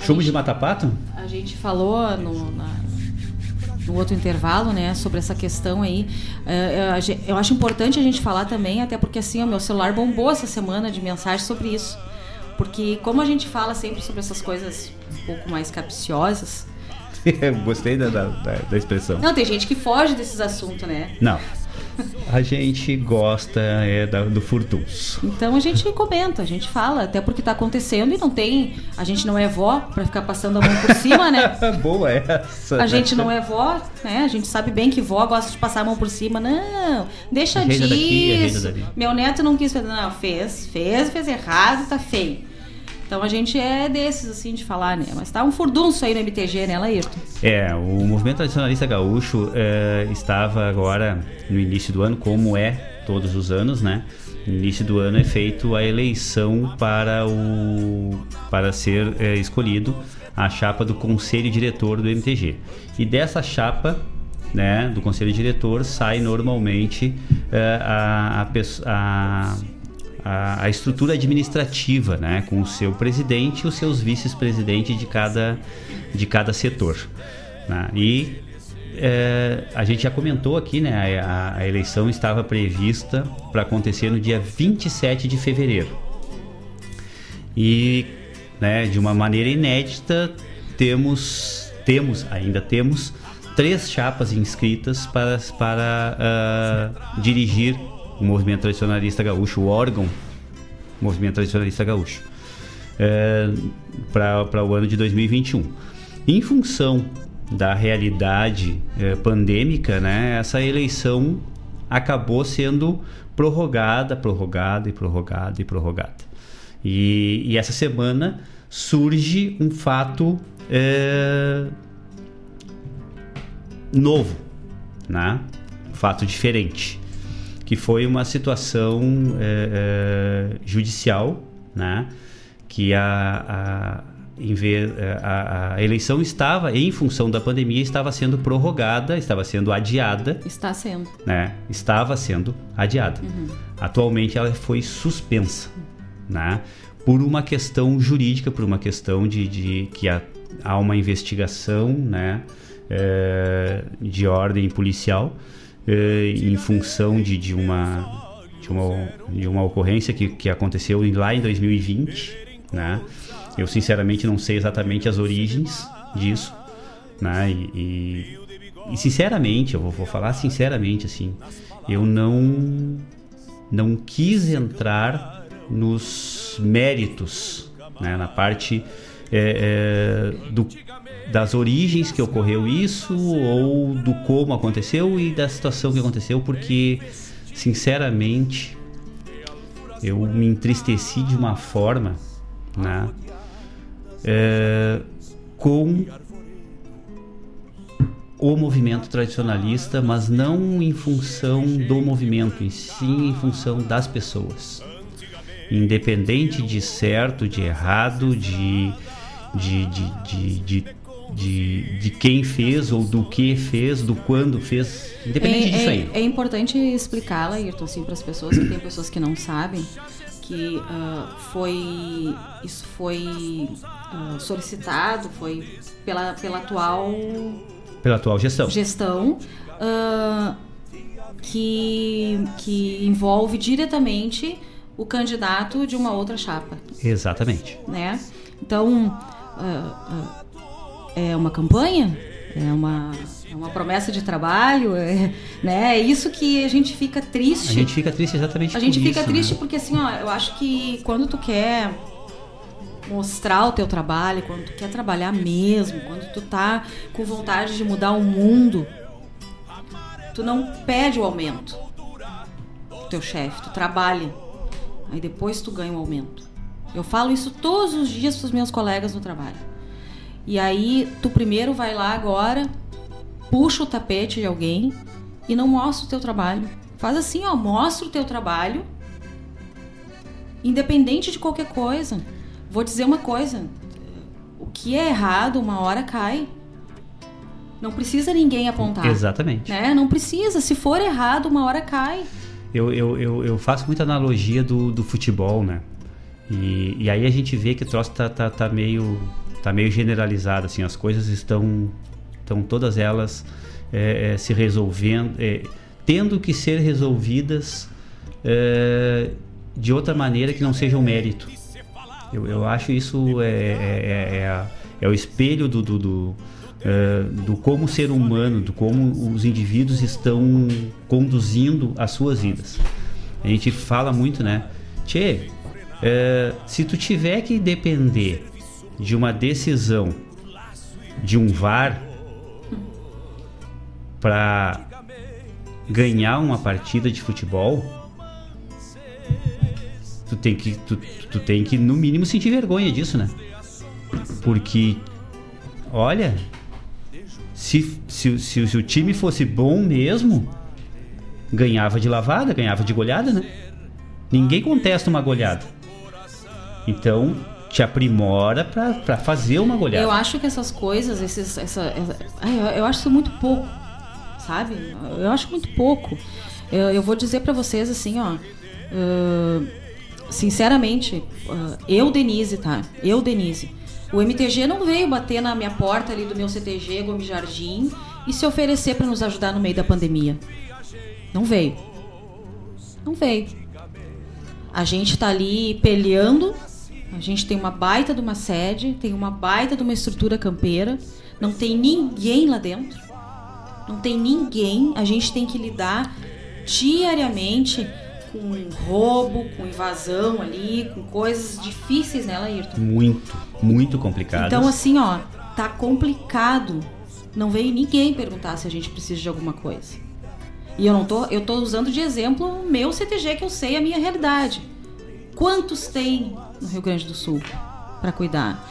Chumbo de matapato? A gente falou no, na, no outro intervalo, né, sobre essa questão aí. Uh, eu acho importante a gente falar também, até porque assim, o meu celular bombou essa semana de mensagem sobre isso. Porque como a gente fala sempre sobre essas coisas um pouco mais capciosas, (laughs) Gostei da, da, da, expressão. Não, tem gente que foge desses assuntos, né? Não. A gente gosta é, da, do furtus. Então a gente comenta, a gente fala, até porque tá acontecendo e não tem. A gente não é vó para ficar passando a mão por cima, né? (laughs) Boa essa. A gente não é vó, né? A gente sabe bem que vó gosta de passar a mão por cima. Não, deixa disso. Meu neto não quis fazer. Não, fez, fez, fez errado, tá feio. Então a gente é desses, assim, de falar, né? Mas tá um furdunço aí no MTG, né, Laírton? É, o movimento tradicionalista gaúcho é, estava agora no início do ano, como é todos os anos, né? No início do ano é feito a eleição para o para ser é, escolhido a chapa do conselho diretor do MTG. E dessa chapa né, do conselho diretor sai normalmente é, a, a, a a, a, estrutura administrativa, né, com o seu presidente e os seus vice-presidentes de cada, de cada setor. Né? E é, a gente já comentou aqui, né, a, a eleição estava prevista para acontecer no dia 27 de fevereiro. E, né, de uma maneira inédita, temos, temos ainda temos, três chapas inscritas para, para uh, dirigir o movimento tradicionalista gaúcho, o órgão movimento tradicionalista gaúcho, é, para o ano de 2021. Em função da realidade é, pandêmica, né, essa eleição acabou sendo prorrogada, prorrogada e prorrogada e prorrogada. E, e essa semana surge um fato é, novo, né? um fato diferente que foi uma situação é, é, judicial, né? que a, a, vez, é, a, a, eleição estava, em função da pandemia, estava sendo prorrogada, estava sendo adiada. Está sendo. Né? Estava sendo adiada. Uhum. Atualmente ela foi suspensa, né? por uma questão jurídica, por uma questão de, de que há, há uma investigação né? É, de ordem policial em função de, de, uma, de, uma, de uma ocorrência que, que aconteceu lá em 2020. Né? Eu sinceramente não sei exatamente as origens disso. Né? E, e, e sinceramente, eu vou, vou falar sinceramente assim, eu não, não quis entrar nos méritos, né? na parte é, é, do das origens que ocorreu isso ou do como aconteceu e da situação que aconteceu, porque sinceramente eu me entristeci de uma forma, né, é, com o movimento tradicionalista, mas não em função do movimento, em sim em função das pessoas. Independente de certo, de errado, de, de, de, de, de de, de quem fez ou do que fez, do quando fez, independente é, disso é, aí. É importante explicar, Ayrton, assim, para as pessoas, que tem pessoas que não sabem, que uh, foi isso foi uh, solicitado, foi pela, pela atual Pela atual gestão. Gestão. Uh, que, que envolve diretamente o candidato de uma outra chapa. Exatamente. Né? Então, uh, uh, é uma campanha, é uma, é uma promessa de trabalho, é, né? é isso que a gente fica triste. A gente fica triste exatamente A gente fica isso, triste né? porque, assim, ó, eu acho que quando tu quer mostrar o teu trabalho, quando tu quer trabalhar mesmo, quando tu tá com vontade de mudar o mundo, tu não pede o aumento do teu chefe, tu trabalha. Aí depois tu ganha o aumento. Eu falo isso todos os dias para os meus colegas no trabalho. E aí tu primeiro vai lá agora, puxa o tapete de alguém e não mostra o teu trabalho. Faz assim, ó, mostra o teu trabalho, independente de qualquer coisa. Vou dizer uma coisa: o que é errado, uma hora cai. Não precisa ninguém apontar. Exatamente. Né? Não precisa. Se for errado, uma hora cai. Eu, eu, eu, eu faço muita analogia do, do futebol, né? E, e aí a gente vê que o troço tá, tá, tá meio tá meio generalizado, assim, as coisas estão, estão todas elas é, é, se resolvendo, é, tendo que ser resolvidas é, de outra maneira que não seja o mérito. Eu, eu acho isso é, é, é, é o espelho do, do, do, do como ser humano, do como os indivíduos estão conduzindo as suas vidas. A gente fala muito, né? Tchê, se tu tiver que depender de uma decisão de um VAR para ganhar uma partida de futebol, tu tem que tu, tu tem que no mínimo sentir vergonha disso, né? Porque olha, se, se, se, se o time fosse bom mesmo, ganhava de lavada, ganhava de goleada, né? Ninguém contesta uma goleada. Então, te aprimora para fazer uma goleada. Eu acho que essas coisas, esses, essa, essa eu, eu, acho isso muito pouco, sabe? Eu acho muito pouco. Eu, eu vou dizer para vocês assim, ó. Uh, sinceramente, uh, eu, Denise, tá? Eu, Denise. O MTG não veio bater na minha porta ali do meu CTG Gomes Jardim e se oferecer para nos ajudar no meio da pandemia. Não veio. Não veio. A gente tá ali peleando a gente tem uma baita de uma sede, tem uma baita de uma estrutura campeira, não tem ninguém lá dentro. Não tem ninguém. A gente tem que lidar diariamente com roubo, com invasão ali, com coisas difíceis, né, Laírton? Muito, muito complicado. Então, assim, ó, tá complicado. Não veio ninguém perguntar se a gente precisa de alguma coisa. E eu não tô, eu tô usando de exemplo o meu CTG que eu sei a minha realidade. Quantos tem no Rio Grande do Sul para cuidar?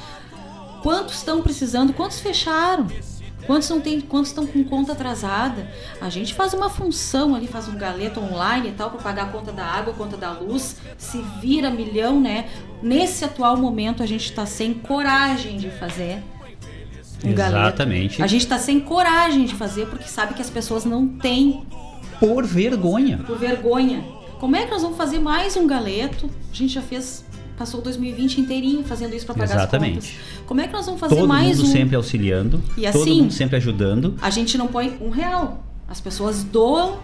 Quantos estão precisando? Quantos fecharam? Quantos não tem, quantos estão com conta atrasada? A gente faz uma função ali, faz um galeto online e tal para pagar a conta da água, a conta da luz, se vira milhão, né? Nesse atual momento a gente está sem coragem de fazer um Exatamente. Galeto. A gente está sem coragem de fazer porque sabe que as pessoas não têm por vergonha. Por vergonha. Como é que nós vamos fazer mais um galeto? A gente já fez passou 2020 inteirinho fazendo isso para pagar Exatamente. as contas. Como é que nós vamos fazer todo mais mundo um? sempre auxiliando, e todo assim, mundo sempre ajudando. A gente não põe um real. As pessoas doam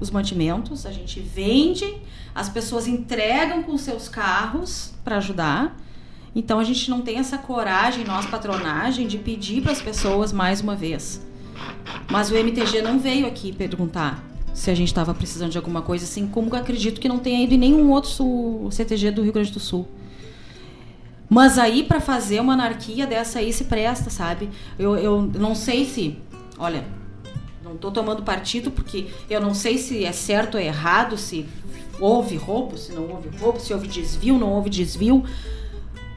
os mantimentos, a gente vende, as pessoas entregam com seus carros para ajudar. Então a gente não tem essa coragem, nós patronagem, de pedir para as pessoas mais uma vez. Mas o MTG não veio aqui perguntar se a gente estava precisando de alguma coisa, assim como eu acredito que não tenha ido em nenhum outro CTG do Rio Grande do Sul. Mas aí, para fazer uma anarquia dessa aí, se presta, sabe? Eu, eu não sei se. Olha, não estou tomando partido porque eu não sei se é certo ou errado, se houve roubo, se não houve roubo, se houve desvio, não houve desvio.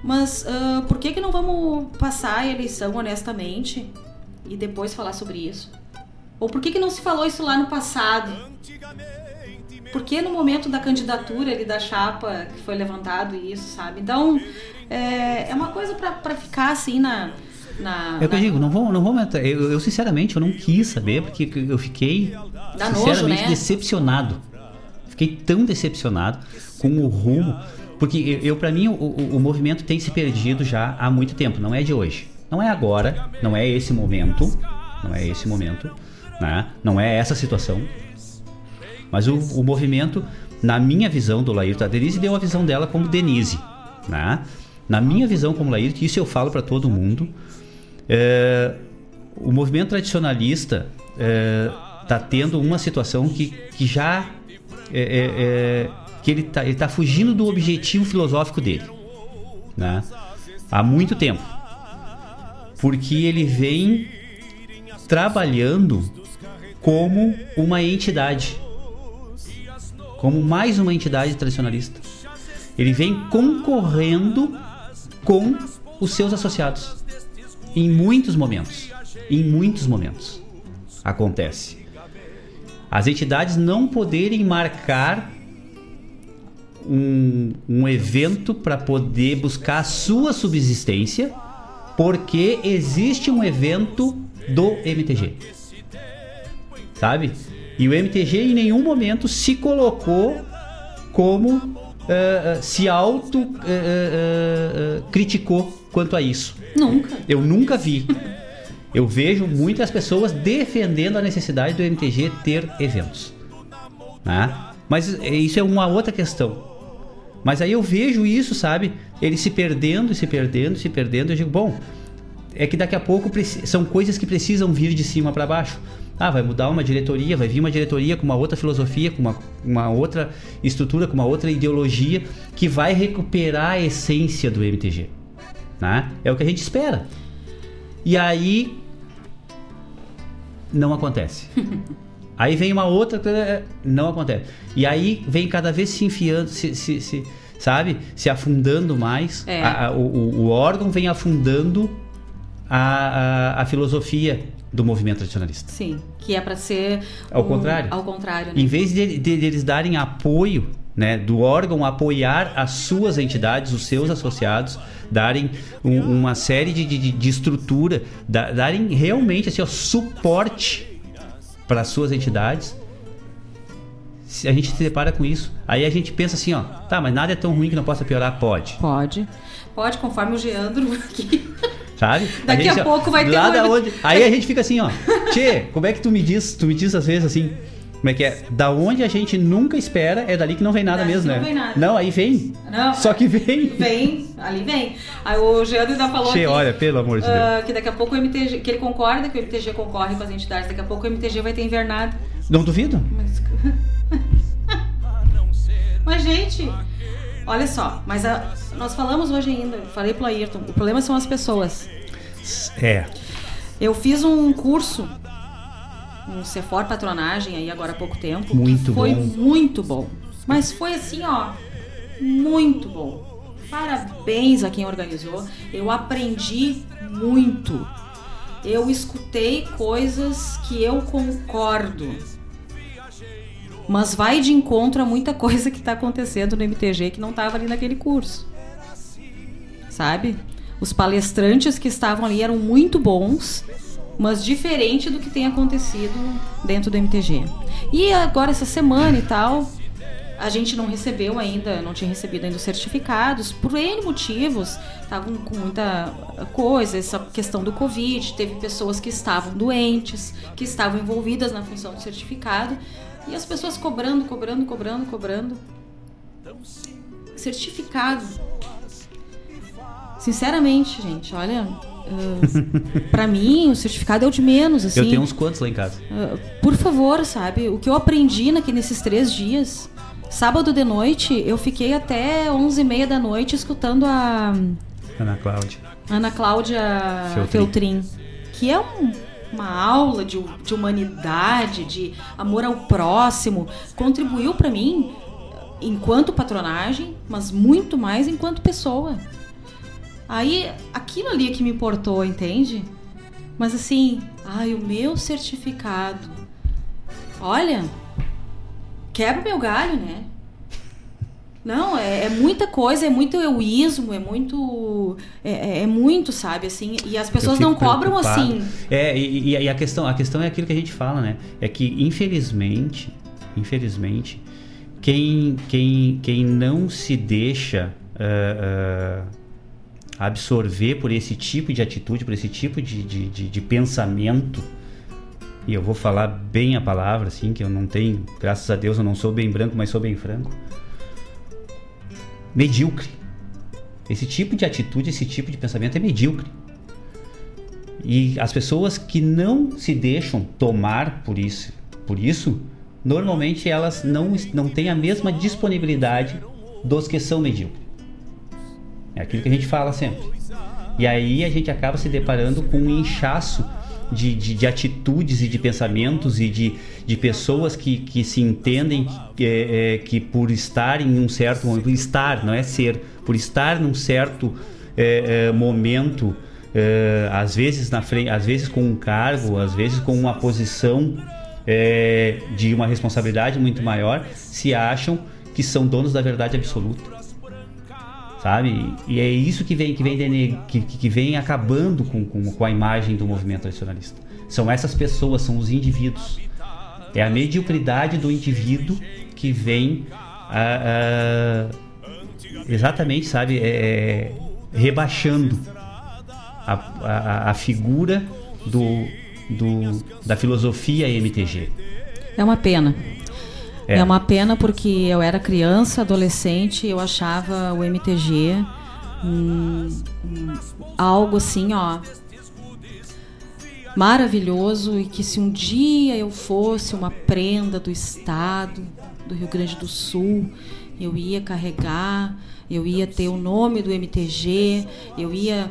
Mas uh, por que, que não vamos passar a eleição honestamente e depois falar sobre isso? Ou por que, que não se falou isso lá no passado? Por que no momento da candidatura ali da chapa que foi levantado isso, sabe? Então, é, é uma coisa para ficar assim na. na é o que na... eu digo, não vamos, não vamos entrar. Eu, eu, sinceramente eu não quis saber, porque eu fiquei Dá sinceramente nojo, né? decepcionado. Fiquei tão decepcionado com o rumo. Porque eu, eu para mim, o, o, o movimento tem se perdido já há muito tempo, não é de hoje. Não é agora, não é esse momento não é esse momento, né? não é essa situação. Mas o, o movimento, na minha visão do Laírton, a Denise deu a visão dela como Denise. Né? Na minha visão como Laírton, isso eu falo para todo mundo, é, o movimento tradicionalista está é, tendo uma situação que, que já é, é, é que ele está ele tá fugindo do objetivo filosófico dele, né? Há muito tempo, porque ele vem trabalhando como uma entidade, como mais uma entidade tradicionalista. Ele vem concorrendo com os seus associados em muitos momentos, em muitos momentos acontece. As entidades não poderem marcar um, um evento para poder buscar a sua subsistência, porque existe um evento do MTG. Sabe? E o MTG em nenhum momento se colocou como uh, se auto uh, uh, criticou quanto a isso. Nunca. Eu nunca vi. Eu vejo muitas pessoas defendendo a necessidade do MTG ter eventos. Né? Mas isso é uma outra questão. Mas aí eu vejo isso, sabe? Ele se perdendo, se perdendo, se perdendo. Eu digo, bom, é que daqui a pouco são coisas que precisam vir de cima para baixo. Ah, vai mudar uma diretoria, vai vir uma diretoria com uma outra filosofia, com uma, uma outra estrutura, com uma outra ideologia que vai recuperar a essência do MTG. Né? É o que a gente espera. E aí não acontece. (laughs) Aí vem uma outra, não acontece. E aí vem cada vez se enfiando, se, se, se sabe? Se afundando mais. É. A, a, o, o, órgão vem afundando a, a, a, filosofia do movimento tradicionalista. Sim, que é para ser. Ao um, contrário. Ao contrário. Né? Em vez de, de, de eles darem apoio né, do órgão apoiar as suas entidades, os seus associados, darem um, uma série de, de, de estrutura, da, darem realmente assim, ó, suporte para as suas entidades. Se a gente se depara com isso, aí a gente pensa assim, ó, tá, mas nada é tão ruim que não possa piorar, pode. Pode. Pode, conforme o Geandro (laughs) aqui. Sabe? Daqui a, gente, a pouco vai ter lá um... onde, Aí a gente fica assim, ó, Tchê, como é que tu me diz? Tu me diz às vezes assim, como é que é? Da onde a gente nunca espera, é dali que não vem nada dali mesmo, né? Não vem nada. Não, aí vem. Não. Só que vem. Vem, ali vem. Aí o Geandro ainda falou che, aqui, olha, pelo amor de uh, Deus. Que daqui a pouco o MTG, que ele concorda que o MTG concorre com as entidades, daqui a pouco o MTG vai ter invernado. Não duvido. Mas, (laughs) mas gente, olha só, mas a, nós falamos hoje ainda, falei pro Ayrton, o problema são as pessoas. É. Eu fiz um curso um Cefor Patronagem aí agora há pouco tempo. Muito foi bom. Foi muito bom. Mas foi assim, ó, muito bom. Parabéns a quem organizou. Eu aprendi muito. Eu escutei coisas que eu concordo. Mas vai de encontro a muita (laughs) coisa que está acontecendo no MTG que não estava ali naquele curso. Sabe? Os palestrantes que estavam ali eram muito bons mas diferente do que tem acontecido dentro do MTG. E agora essa semana e tal, a gente não recebeu ainda, não tinha recebido ainda os certificados, por N motivos, estavam com muita coisa, essa questão do Covid, teve pessoas que estavam doentes, que estavam envolvidas na função do certificado, e as pessoas cobrando, cobrando, cobrando, cobrando. Certificado. Sinceramente, gente, olha, Uh, para mim, o certificado é o de menos, assim. Eu tenho uns quantos lá em casa. Uh, por favor, sabe? O que eu aprendi naquele, nesses três dias. Sábado de noite, eu fiquei até 11h30 da noite escutando a... Ana Cláudia. Ana Cláudia Feltrin. Feltrin que é um, uma aula de, de humanidade, de amor ao próximo. Contribuiu para mim enquanto patronagem, mas muito mais enquanto pessoa. Aí, aquilo ali é que me importou, entende? Mas assim, ai, o meu certificado. Olha, quebra o meu galho, né? Não, é, é, muita coisa, é muito egoísmo, é muito. É, é, é muito, sabe, assim. E as pessoas não cobram preocupado. assim. É, e, e, a, questão, a questão é aquilo que a gente fala, né? É que, infelizmente, infelizmente, quem, quem, quem não se deixa. Uh, uh, absorver por esse tipo de atitude, por esse tipo de, de, de, de pensamento, e eu vou falar bem a palavra, assim, que eu não tenho, graças a Deus eu não sou bem branco, mas sou bem franco. Medíocre. Esse tipo de atitude, esse tipo de pensamento é medíocre. E as pessoas que não se deixam tomar por isso, por isso, normalmente elas não, não têm a mesma disponibilidade dos que são medíocres. É aquilo que a gente fala sempre. E aí a gente acaba se deparando com um inchaço de, de, de, atitudes e de pensamentos e de, de pessoas que, que se entendem que, é, é, que por estar em um certo momento, estar, não é ser, por estar num certo é, é, momento, é, às vezes na frente, às vezes com um cargo, às vezes com uma posição é, de uma responsabilidade muito maior, se acham que são donos da verdade absoluta sabe? E é isso que vem que vem que, que vem acabando com, com, com, a imagem do movimento tradicionalista. São essas pessoas, são os indivíduos. É a mediocridade do indivíduo que vem a, a, exatamente, sabe, é, é, rebaixando a, a, a figura do, do, da filosofia MTG. É uma pena. É. é. uma pena porque eu era criança, adolescente, eu achava o MTG algo assim, ó, maravilhoso e que se um dia eu fosse uma prenda do estado do Rio Grande do Sul, eu ia carregar, eu ia ter o nome do MTG, eu ia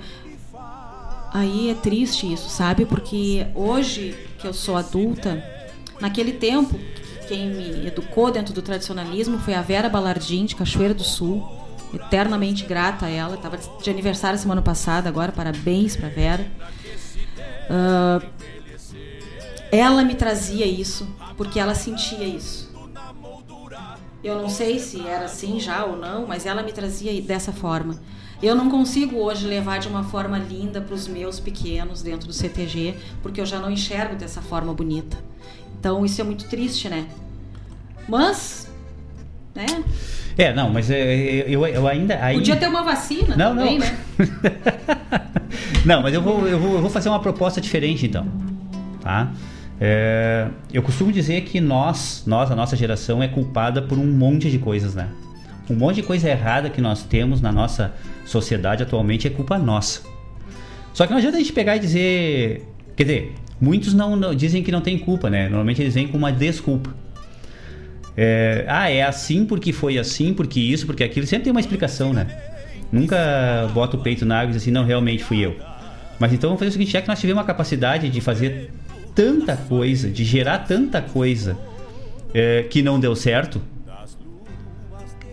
Aí é triste isso, sabe? Porque hoje que eu sou adulta, naquele tempo quem me educou dentro do tradicionalismo foi a Vera Balardim, de Cachoeira do Sul. Eternamente grata a ela. Estava de aniversário semana passada, agora parabéns para Vera. Uh, ela me trazia isso, porque ela sentia isso. Eu não sei se era assim já ou não, mas ela me trazia dessa forma. Eu não consigo hoje levar de uma forma linda para os meus pequenos dentro do CTG, porque eu já não enxergo dessa forma bonita. Então isso é muito triste, né? Mas, né? É, não, mas é, eu, eu ainda. Aí... Podia ter uma vacina não, também, não. né? (laughs) não, mas eu vou, eu, vou, eu vou fazer uma proposta diferente então. Tá? É, eu costumo dizer que nós, nós, a nossa geração, é culpada por um monte de coisas, né? Um monte de coisa errada que nós temos na nossa sociedade atualmente é culpa nossa. Só que não adianta a gente pegar e dizer. Quer dizer, Muitos não, não, dizem que não tem culpa, né? Normalmente eles vêm com uma desculpa. É, ah, é assim porque foi assim, porque isso, porque aquilo. Sempre tem uma explicação, né? Nunca bota o peito na água e diz assim, não, realmente fui eu. Mas então vamos fazer o seguinte, já que nós tivemos uma capacidade de fazer tanta coisa, de gerar tanta coisa é, que não deu certo,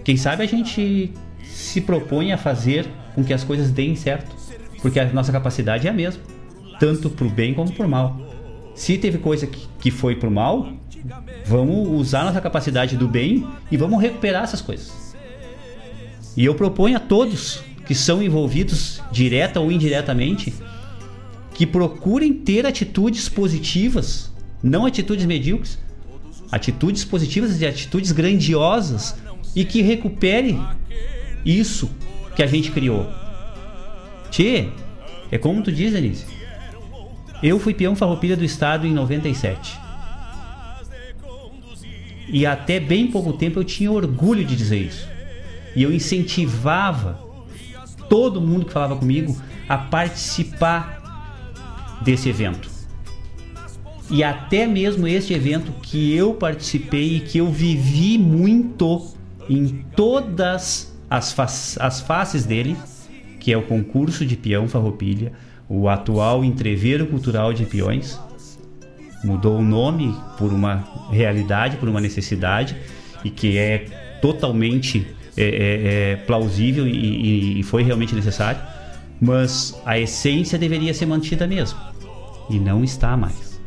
quem sabe a gente se propõe a fazer com que as coisas deem certo. Porque a nossa capacidade é a mesma tanto pro bem como pro mal. Se teve coisa que, que foi pro mal, vamos usar nossa capacidade do bem e vamos recuperar essas coisas. E eu proponho a todos que são envolvidos, direta ou indiretamente, que procurem ter atitudes positivas, não atitudes medíocres, atitudes positivas e atitudes grandiosas e que recupere isso que a gente criou. Tchê, é como tu diz, Denise. Eu fui peão farroupilha do estado em 97. E até bem pouco tempo eu tinha orgulho de dizer isso. E eu incentivava todo mundo que falava comigo a participar desse evento. E até mesmo este evento que eu participei e que eu vivi muito em todas as, fa as faces dele, que é o concurso de peão farroupilha, o atual entreveiro cultural de peões. Mudou o nome por uma realidade, por uma necessidade e que é totalmente é, é, é plausível e, e, foi realmente necessário, mas a essência deveria ser mantida mesmo e não está mais.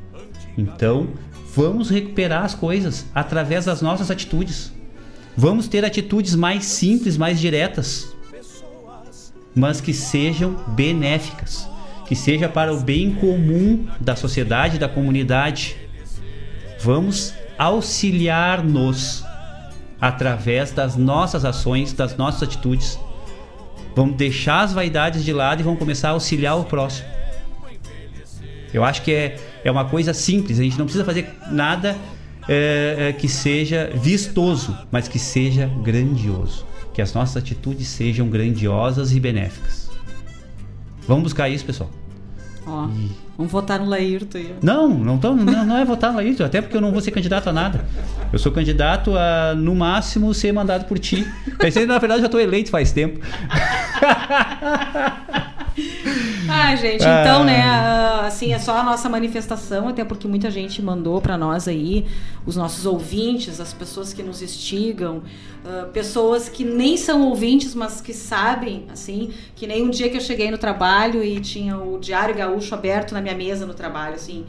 Então, vamos recuperar as coisas através das nossas atitudes. Vamos ter atitudes mais simples, mais diretas, mas que sejam benéficas que seja para o bem comum da sociedade, da comunidade. Vamos auxiliar-nos através das nossas ações, das nossas atitudes. Vamos deixar as vaidades de lado e vamos começar a auxiliar o próximo. Eu acho que é, é uma coisa simples, a gente não precisa fazer nada é, é, que seja vistoso, mas que seja grandioso. Que as nossas atitudes sejam grandiosas e benéficas. Vamos buscar isso, pessoal. Vamos votar no Laírto aí. Não, não, tão, não, não é votar no Laírto, até porque eu não vou ser candidato a nada. Eu sou candidato a, no máximo, ser mandado por ti. Pensei, na verdade, já estou eleito faz tempo. (laughs) (laughs) Ah, gente, então, né, ah, assim, é só a nossa manifestação, até porque muita gente mandou para nós aí, os nossos ouvintes, as pessoas que nos instigam, ah, pessoas que nem são ouvintes, mas que sabem, assim, que nem um dia que eu cheguei no trabalho e tinha o Diário Gaúcho aberto na minha mesa no trabalho, assim,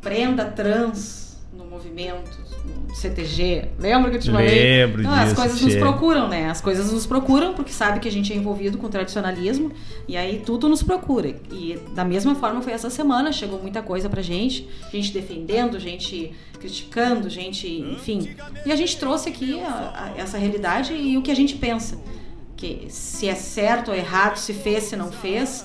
prenda trans no movimento, CTG. Lembra que eu te falei? Lembro Não, As disso, coisas nos procuram, né? As coisas nos procuram porque sabe que a gente é envolvido com tradicionalismo e aí tudo nos procura. E da mesma forma foi essa semana, chegou muita coisa pra gente, gente defendendo, gente criticando, gente, enfim. E a gente trouxe aqui a- a- essa realidade e o que a gente pensa. Que se é certo ou errado, se fez, se não fez,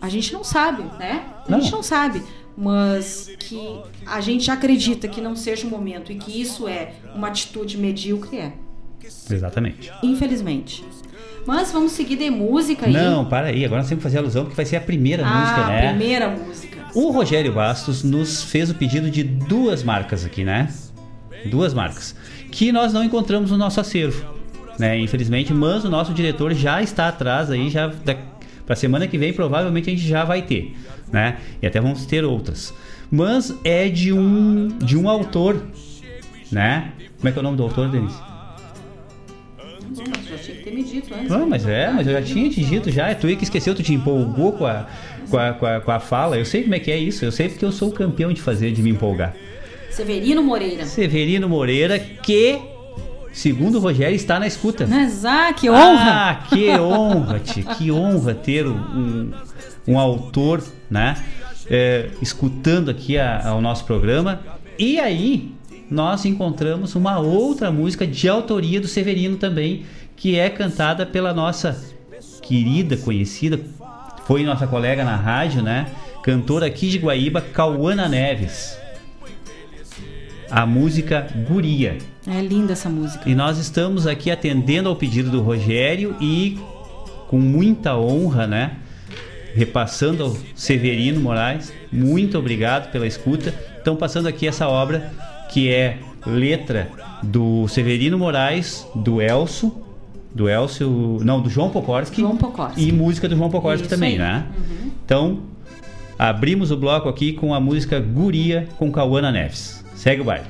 a gente não sabe, né? A Não. gente não sabe. Mas que a gente acredita que não seja o momento e que isso é uma atitude medíocre, é. Exatamente. Infelizmente. Mas vamos seguir de música aí. Não, para aí, agora nós temos que fazer alusão porque vai ser a primeira música, ah, né? primeira música. O Rogério Bastos nos fez o pedido de duas marcas aqui, né? Duas marcas. Que nós não encontramos no nosso acervo, né? Infelizmente, mas o nosso diretor já está atrás aí, já da, pra semana que vem provavelmente a gente já vai ter, né? E até vamos ter outras. Mas é de um de um autor, né? Como é que é o nome do autor, Denise? Já tinha que ter me dito antes. Não, mas é, mas eu já tinha te dito já. É tu aí que esqueceu, tu te empolgou com a, com, a, com, a, com a fala. Eu sei como é que é isso. Eu sei porque eu sou o campeão de fazer, de me empolgar. Severino Moreira. Severino Moreira, que, segundo o Rogério, está na escuta. Mas, ah, que honra! Ah, que honra, tia, que honra ter um, um autor, né? é, escutando aqui a- ao nosso programa. E aí, nós encontramos uma outra música de autoria do Severino também, que é cantada pela nossa querida, conhecida, foi nossa colega na rádio, né? Cantora aqui de Guaíba, Cauana Neves. A música Guria. É linda essa música. E nós estamos aqui atendendo ao pedido do Rogério e com muita honra, né? Repassando ao Severino Moraes. Muito obrigado pela escuta. Então, passando aqui essa obra que é letra do Severino Moraes, do Elso, do Elcio, não, do João Pokorski. João Pokorski. E música do João Pokorski Isso também, aí. né? Então, abrimos o bloco aqui com a música Guria com Cauana Neves. Segue o baile.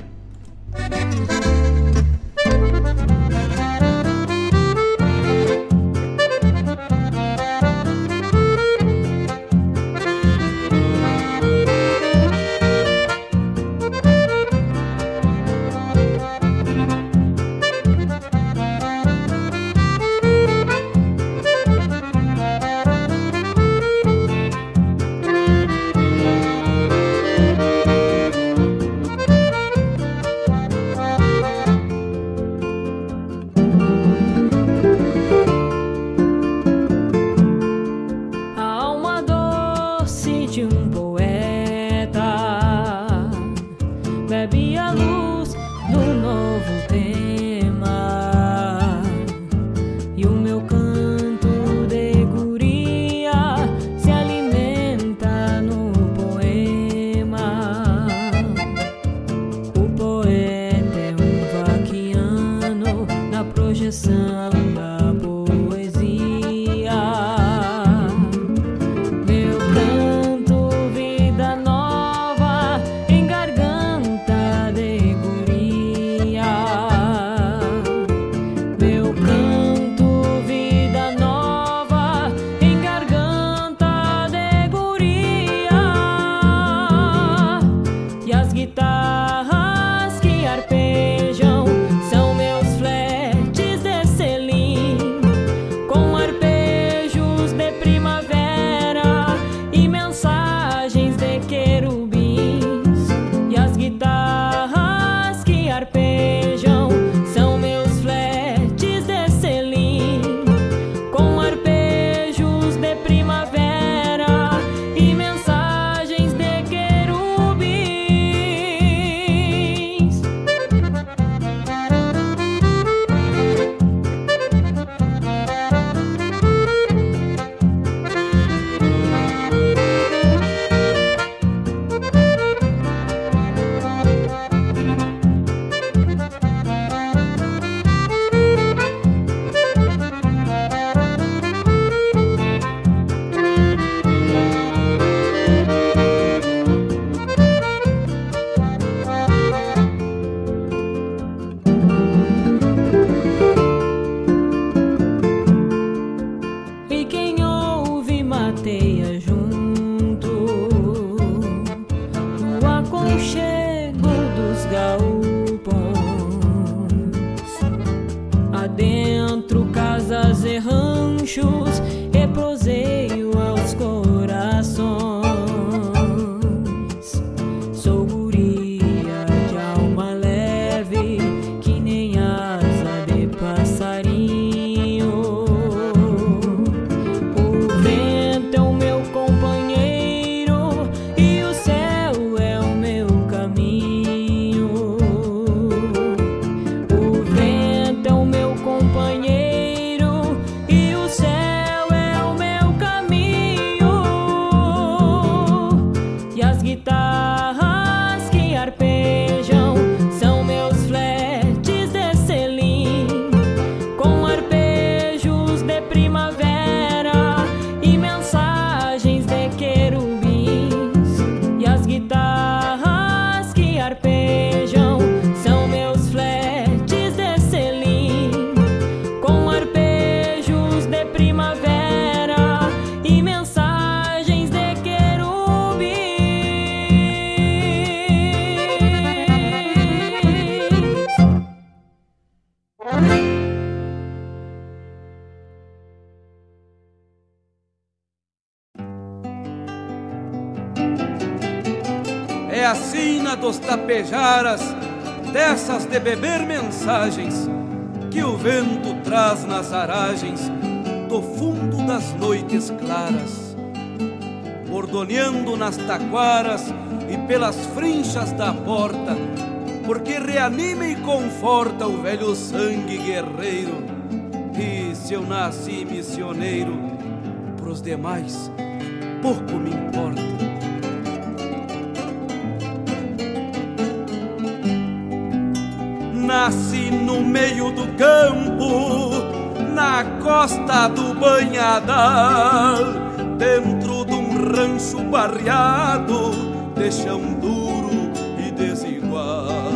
Doce de nas taquaras e pelas frinchas da porta, porque reanima e conforta o velho sangue guerreiro. E se eu nasci missioneiro, pros demais pouco me importa. Nasci no meio do campo, na costa do banhadal, rancho barreado, de chão duro e desigual.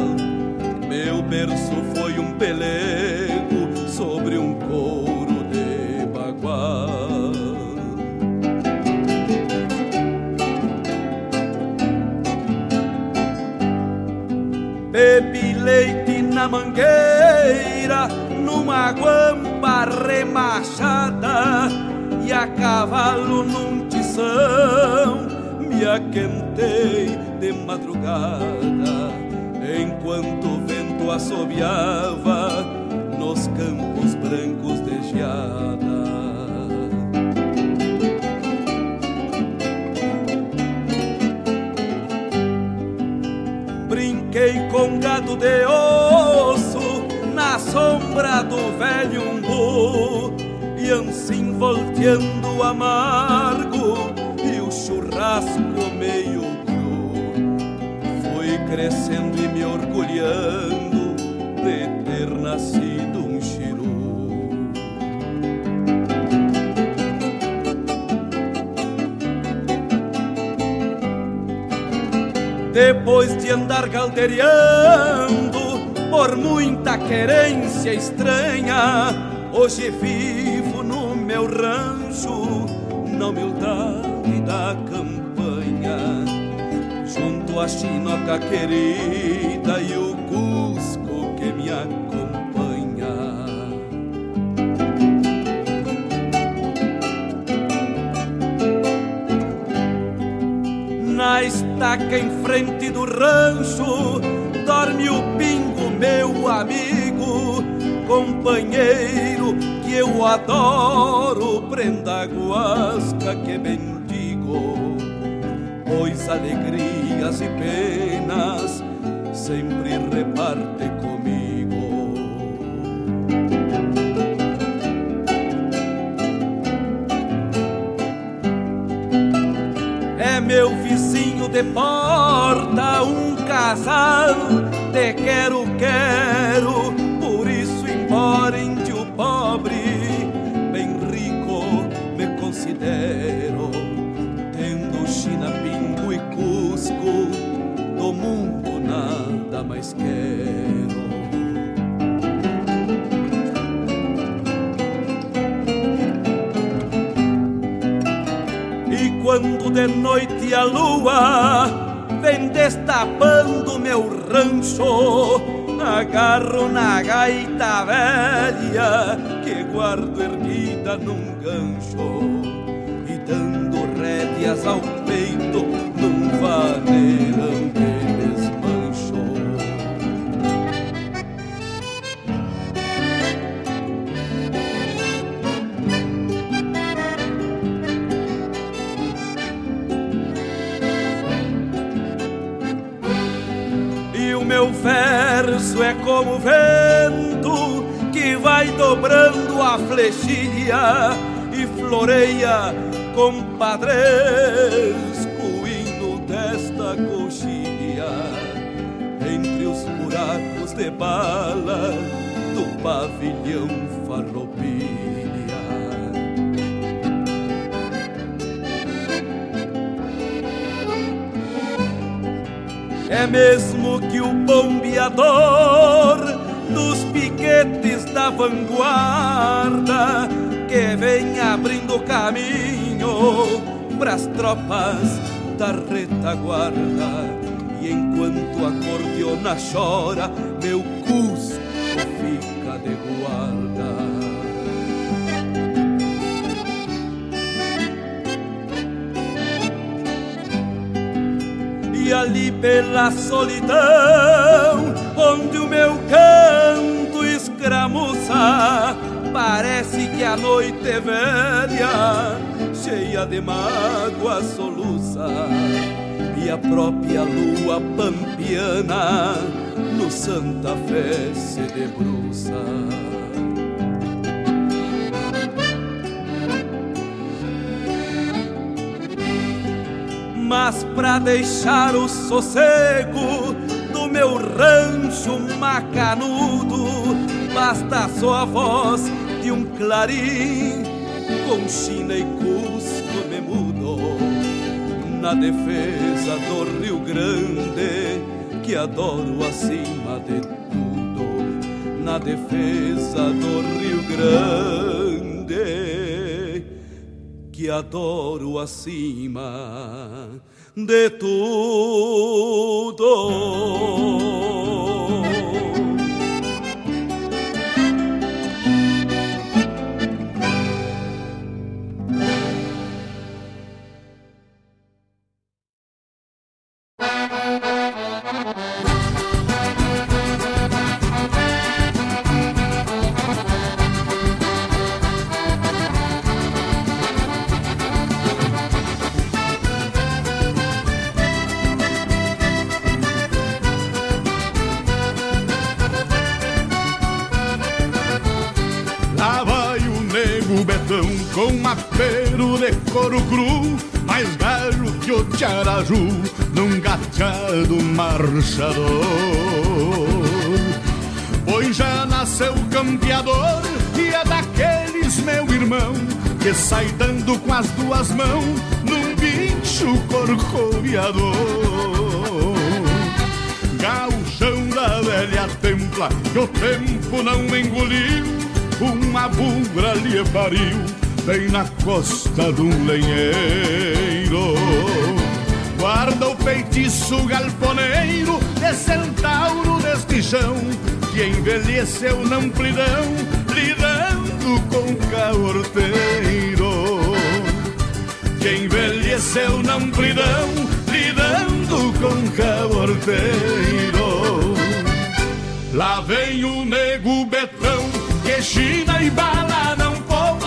Meu berço foi um pelego sobre um couro de bagual. Bebi leite na mangueira, numa guampa remachada e a cavalo num tição. Me aquentei de madrugada, enquanto o vento assobiava nos campos brancos de geada. Brinquei com gado de osso na sombra do velho umbu e assim volteando amargo orgulhando de ter nascido um chiru. Depois de andar galdeirando por muita querência estranha, hoje vivo no meu rancho, na humildade da campanha, junto à chinoca querida e o cusco que me acompanha. Na estaca em frente do rancho dorme o pingo, meu amigo, companheiro que eu adoro, prenda guasca que bendigo, pois alegrias e penas sempre reparte comigo. É meu vizinho de porta, um casal de quero, nada mais quero. E quando de noite a lua vem destapando meu rancho, agarro na gaita velha que guardo erguida num gancho e dando rédeas ao peito num vaneirão verso é como o vento que vai dobrando a flechilha e floreia compadresco hino desta coxilha entre os buracos de bala do pavilhão farroupilha. É mesmo que o bombeador dos piquetes da vanguarda que vem abrindo caminho pras tropas da retaguarda. E enquanto a cordiona chora, meu cusco fica de guarda. Ali pela solidão, onde o meu canto escramuça, parece que a noite é velha, cheia de mágoa soluça. E a própria lua pampiana no Santa Fé se debruça. Mas pra deixar o sossego do meu rancho macanudo, basta só a voz de um clarim com China e Cusco me mudo na defesa do Rio Grande que adoro acima de tudo. Na defesa do Rio Grande que adoro acima de tudo. Couro cru, mais galho que o tiaraju num gateado marchador. Pois já nasceu campeador e é daqueles, meu irmão, que sai dando com as duas mãos num bicho corcoviador. Gauchão da velha templa, que o tempo não engoliu uma bugra lhe pariu bem na costa de um lenheiro. Guarda o feitiço galponeiro de centauro deste chão que envelheceu na amplidão, lidando com caorteiro. Que envelheceu na amplidão, lidando com caorteiro. Lá vem o nego betão que China e bala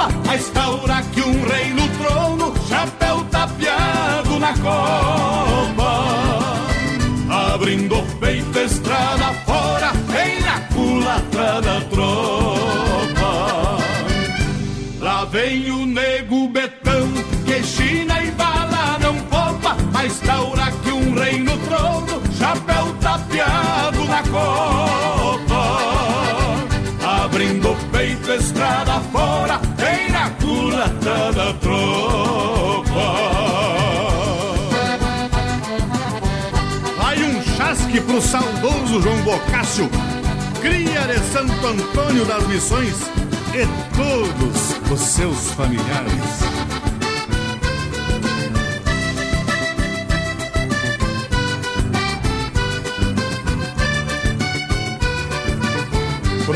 poupa, a estaura que um rei no trono, chapéu tapeado na copa. Abrindo o peito, estrada fora, vem na culatra da tropa. Lá vem o nego betão, que China e bala não poupa, a estaura que um rei no trono, chapéu tapeado na copa abrindo o peito, estrada fora, da tropa. Vai um chasque pro saudoso João Bocácio, cria de Santo Antônio das Missões e todos os seus familiares.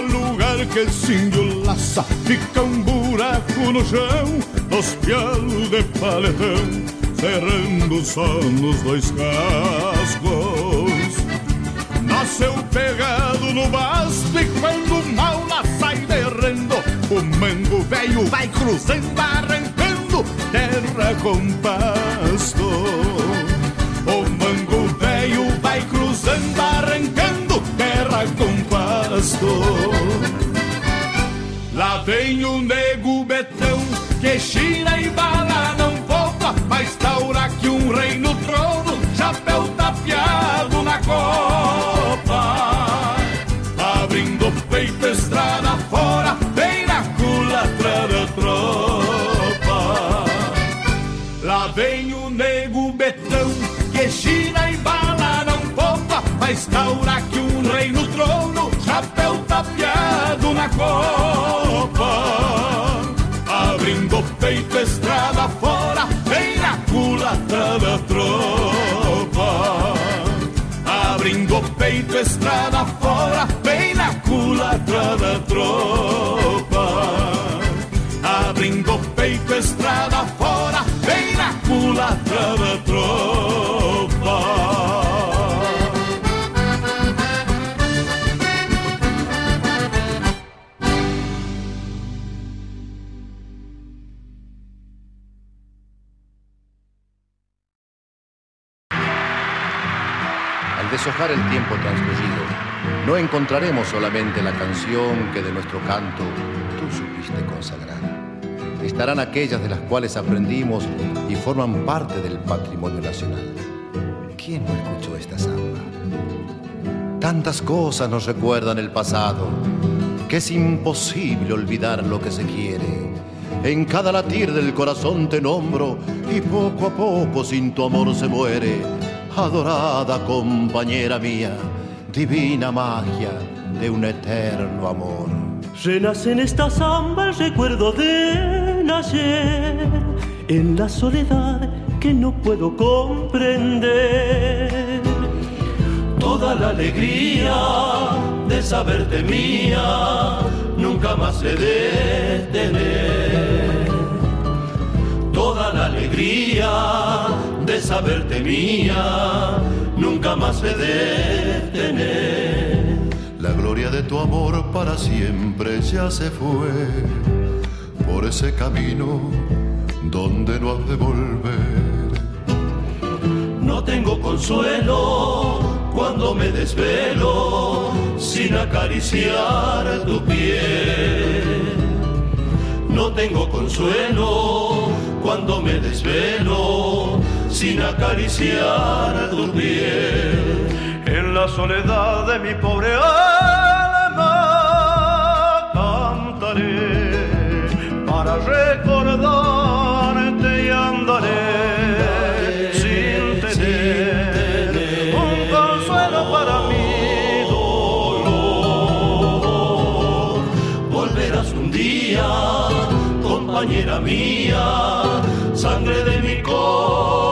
No lugar que esse índio laça, fica um buraco no chão, os pialos de paletão, cerrando só nos dois cascos. Nasceu pegado no basto e quando o mal lá sai derrando, o mango velho vai cruzando, arrancando terra com pasto. Lá vem o nego betão que gira e bala não poupa, mas taura que um rei no trono, chapéu tapeado na copa. Abrindo o peito, estrada fora, bem na culatra da tropa. Lá vem o nego betão que gira e bala não poupa, mas taura que um rei no trono, tapeado na copa. Abrindo o peito, estrada fora, bem na culatra da tropa. Abrindo o peito, estrada fora, bem na culatra da tropa. Abrindo o peito, estrada fora, no encontraremos solamente la canción que de nuestro canto tú supiste consagrar. Estarán aquellas de las cuales aprendimos y forman parte del patrimonio nacional. ¿Quién no escuchó esta samba? Tantas cosas nos recuerdan el pasado que es imposible olvidar lo que se quiere. En cada latir del corazón te nombro y poco a poco sin tu amor se muere. Adorada compañera mía, divina magia de un eterno amor. Renace en esta samba el recuerdo de nacer, en la soledad que no puedo comprender. Toda la alegría de saberte mía, nunca más he de tener. Toda la alegría saberte mía, nunca más he de tener. La gloria de tu amor para siempre ya se fue por ese camino donde no has de volver. No tengo consuelo cuando me desvelo sin acariciar tu piel. No tengo consuelo cuando me desvelo sin acariciar tu piel. En la soledad de mi pobre alma cantaré para recordarte y andaré sin tener un consuelo para mi dolor. Volverás un día, compañera mía, sangre de mi corazón.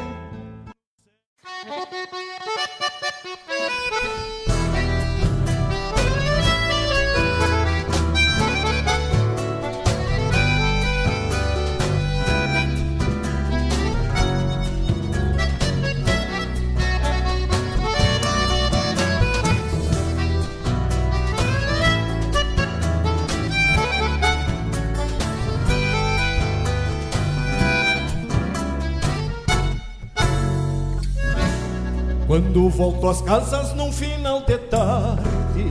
Quando volto às casas num final de tarde,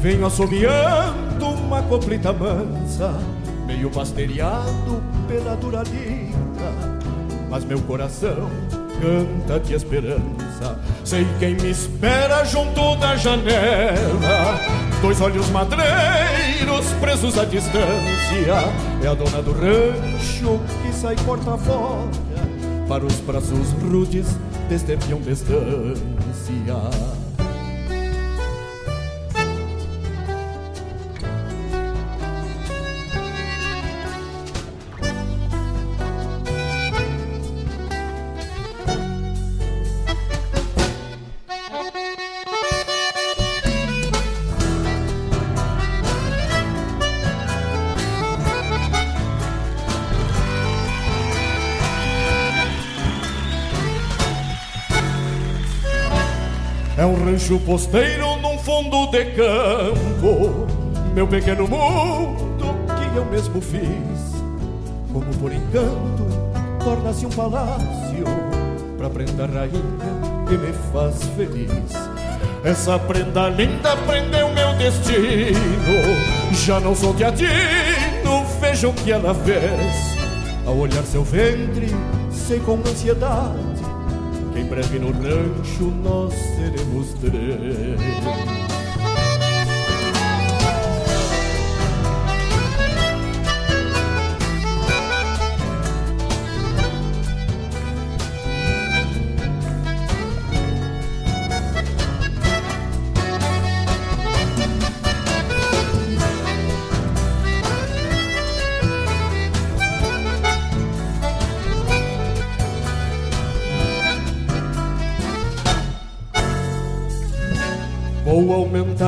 venho assobiando uma coplita mansa, meio basteriado pela dura lida, mas meu coração canta de esperança. Sei quem me espera junto da janela. Dois olhos madreiros presos à distância. É a dona do rancho que sai porta fora. Para os braços rudes deste peão de. Rancho posteiro num fundo de campo, meu pequeno mundo que eu mesmo fiz. Como por encanto, torna-se um palácio pra prenda rainha que me faz feliz. Essa prenda linda prendeu meu destino. Já não sou teatino, veja o que ela fez. Ao olhar seu ventre, sei com ansiedade em breve no rancho nós seremos três.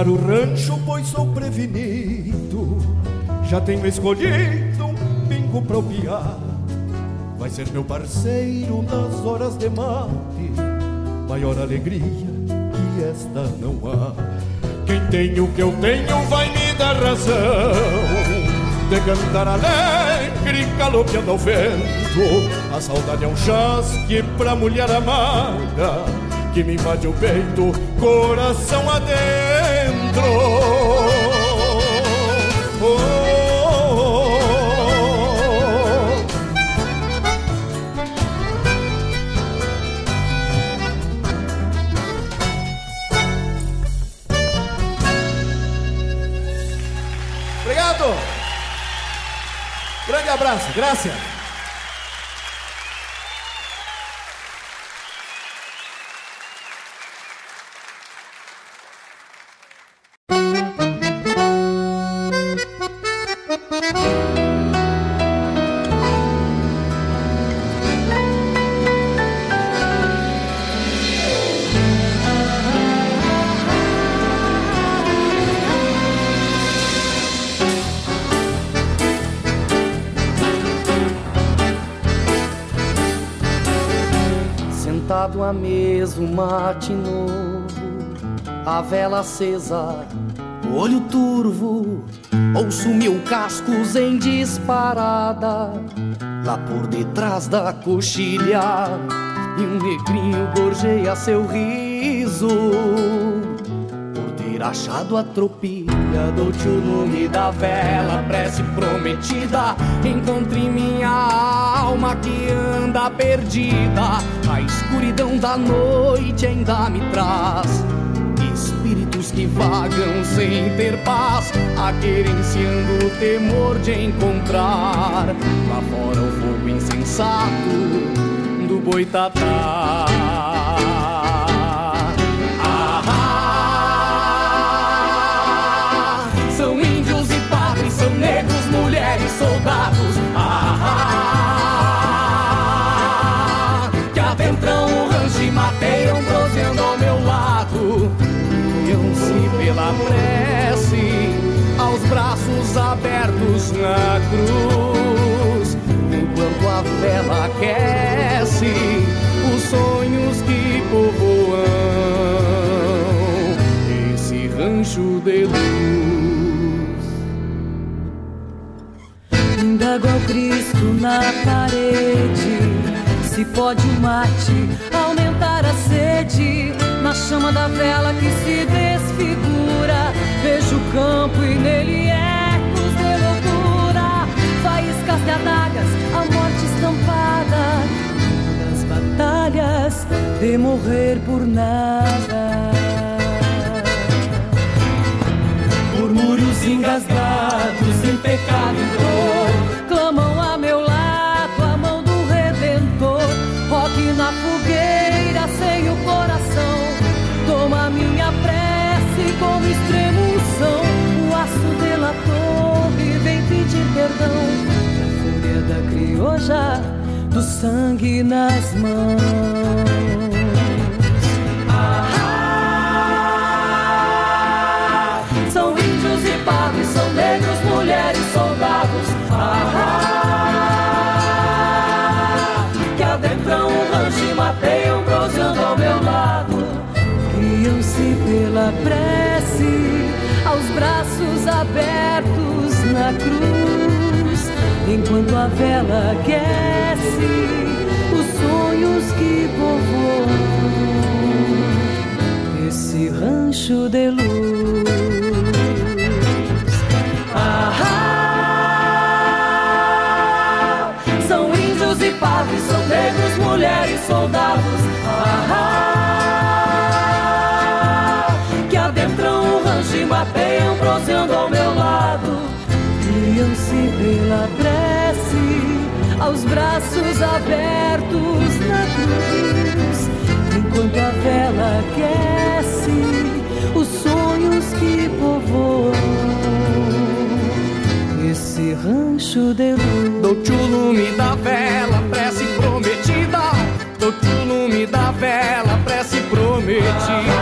Aumentar o rancho, pois sou prevenido. Já tenho escolhido um pingo pra opiar. Vai ser meu parceiro nas horas de mate. Maior alegria que esta não há. Quem tem o que eu tenho vai me dar razão. De cantar alegre, galopeando ao vento. A saudade é um chasque pra mulher amada que me invade o peito, coração adentro. Oh, oh, oh. Obrigado. Grande abraço, graças. Mate novo, a vela acesa, olho turvo, ouço mil cascos em disparada, lá por detrás da coxilha, e um negrinho gorjeia seu riso achado a tropilha, dou-te o da vela, prece prometida. Encontre minha alma que anda perdida. A escuridão da noite ainda me traz. Espíritos que vagam sem ter paz, aquerenciando o temor de encontrar. Lá fora o fogo insensato do boitatá. Abertos na cruz. Enquanto a vela aquece os sonhos que povoam esse rancho de luz. Indago ao Cristo na parede. Se pode o mate aumentar a sede na chama da vela que se desfigura. Vejo o campo e nele de adagas, a morte estampada. Das batalhas de morrer por nada. Murmúrios engasgados em pecado e dor clamam a meu lado a mão do Redentor. Roque na fogueira sem o coração, toma minha prece como extremoção. O aço delator e vem pedir perdão. Da crioja, do sangue nas mãos. Ah, são índios e pagos, são negros, mulheres, soldados. Ah, que adentram um rancho e mateiam, prosseando ao meu lado. Guiam-se pela prece, aos braços abertos na cruz. Enquanto a vela aquece os sonhos que povoam esse rancho de luz. Ah, são índios e padres, são negros, mulheres, soldados. Ah, que adentram o rancho e mateiam, proseando ao meu lado. Guiam-se pela prece, aos braços abertos na cruz. Enquanto a vela aquece os sonhos que povoam esse rancho de luz. Dou-te o lume da vela, prece prometida. Dou-te o lume da vela, prece prometida.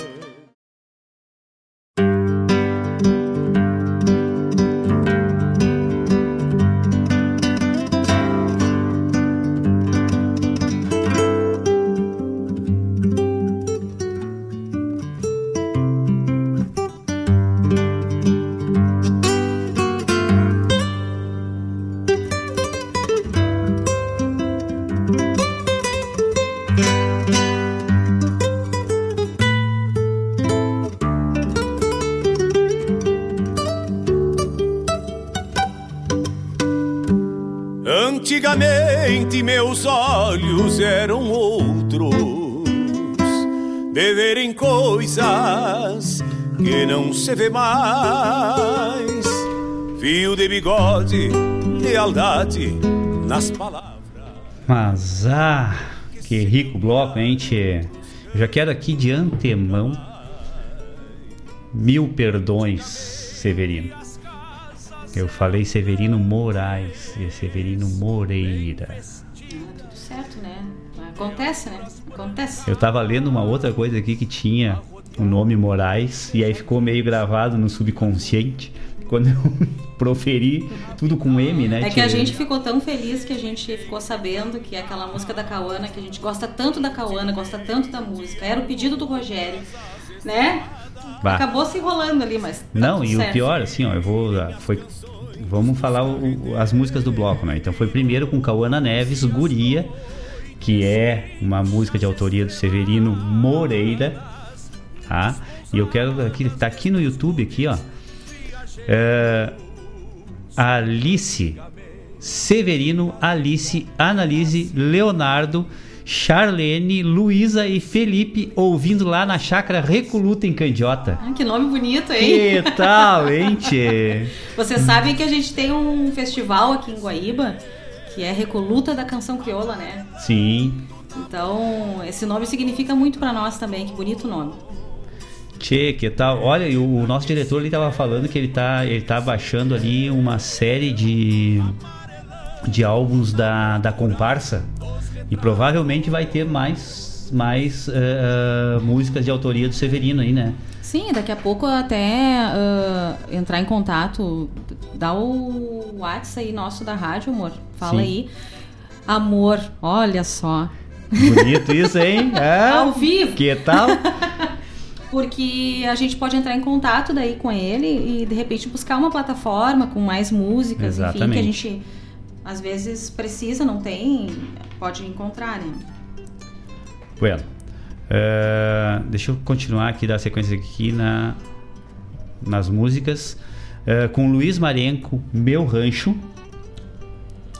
Que não se vê mais. Fio de bigode, lealdade nas palavras. Mas ah, que rico bloco, hein, tchê? Eu já quero aqui de antemão mil perdões, Severino. Eu falei Severino Moraes e é Severino Moreira. Tudo certo, né? Acontece, né? Acontece. Eu tava lendo uma outra coisa aqui que tinha o nome Moraes e aí ficou meio gravado no subconsciente. Quando eu (laughs) proferi tudo com M, né? É que a gente ficou tão feliz que a gente ficou sabendo que aquela música da Cauana, que a gente gosta tanto da Cauana, gosta tanto da música, era o pedido do Rogério, né? Bah. Acabou se enrolando ali, mas. tá Não, e certo. o pior, assim, ó, eu vou. ah, Foi, vamos falar o- as músicas do bloco, né? Então foi primeiro com Cauana Neves, Guria, que é uma música de autoria do Severino Moreira. Tá? E eu quero aqui tá aqui no YouTube aqui, ó. É, Alice Severino, Alice, Analise, Leonardo, Charlene, Luísa e Felipe ouvindo lá na chácara Recoluta em Candiota. Ah, que nome bonito, hein? Que tal, hein, tchê? Vocês sabem que a gente tem um festival aqui em Guaíba que é Recoluta da Canção Crioula, né? Sim. Então, esse nome significa muito para nós também, que bonito nome. Tchê, que tal? Olha, e o, o nosso diretor ele tava falando que ele tá, ele tá baixando ali uma série de, de álbuns da, da comparsa e provavelmente vai ter mais, mais uh, músicas de autoria do Severino aí, né? Sim, daqui a pouco até uh, entrar em contato, dá o WhatsApp aí nosso da rádio, amor. Fala Sim. aí. Amor, olha só. Bonito isso, hein? (laughs) É. Ao vivo. Que tal? (laughs) Porque a gente pode entrar em contato daí com ele e de repente buscar uma plataforma com mais músicas, enfim, que a Exatamente. gente às vezes precisa, não tem, pode encontrar, né? Bueno. eh, deixa eu continuar aqui, dar sequência aqui na, nas músicas. Eh, com Luiz Marenco, Meu Rancho.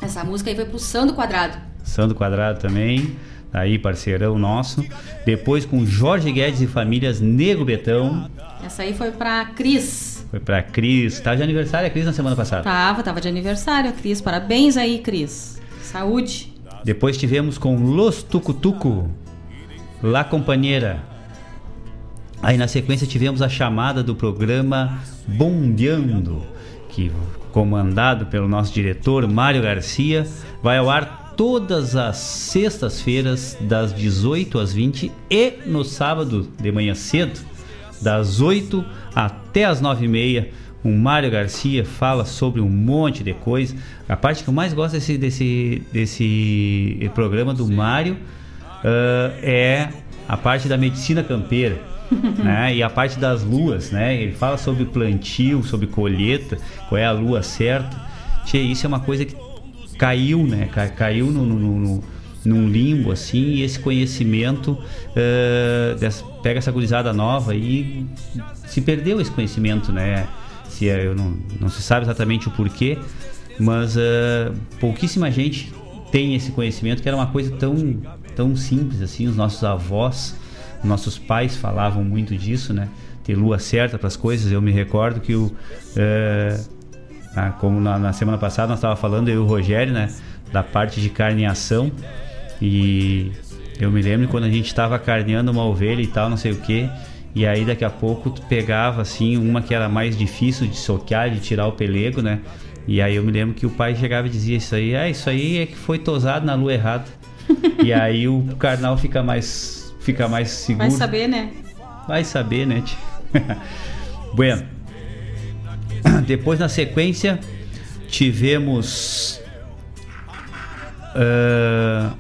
Essa música aí foi pro Sando Quadrado. Sandro Quadrado também. Aí, parceirão nosso. Depois com Jorge Guedes e Famílias Nego Betão. Essa aí foi pra Cris. Foi pra Cris. Tá de aniversário a Cris na semana passada. Tava, tava de aniversário a Cris. Parabéns aí, Cris. Saúde. Depois tivemos com Los Tucutuco, La Companheira. Aí na sequência tivemos a chamada do programa Bondeando, que comandado pelo nosso diretor Mário Garcia, vai ao ar todas as sextas-feiras das 18 às 20 e no sábado de manhã cedo, das 8 até as 9 e meia. O Mário Garcia fala sobre um monte de coisa. A parte que eu mais gosto desse, desse, desse programa do Mário ah, é a parte da medicina campeira. (laughs) né? E a parte das luas, né? Ele fala sobre plantio, sobre colheita, qual é a lua certa. Isso é uma coisa que caiu, né? Ca- Caiu no, no- no- num limbo assim, e esse conhecimento eh, dessa- pega essa gurizada nova e se perdeu esse conhecimento, né? Se é- eu não, não se sabe exatamente o porquê, mas eh, pouquíssima gente tem esse conhecimento que era uma coisa tão tão simples assim, os nossos avós, nossos pais falavam muito disso, né? Ter lua certa para as coisas. Eu me recordo que o eh, ah, como na, na semana passada nós estava falando eu e o Rogério, né, da parte de carneação e eu me lembro quando a gente estava carneando uma ovelha e tal, não sei o que, e aí daqui a pouco tu pegava assim uma que era mais difícil de soquear, de tirar o pelego, né? E aí eu me lembro que o pai chegava e dizia isso aí, ah, isso aí é que foi tosado na lua errada. e aí o carnal fica mais fica mais seguro. Vai saber, né? Vai saber, né? (laughs) bueno. (coughs) Depois na sequência tivemos ah,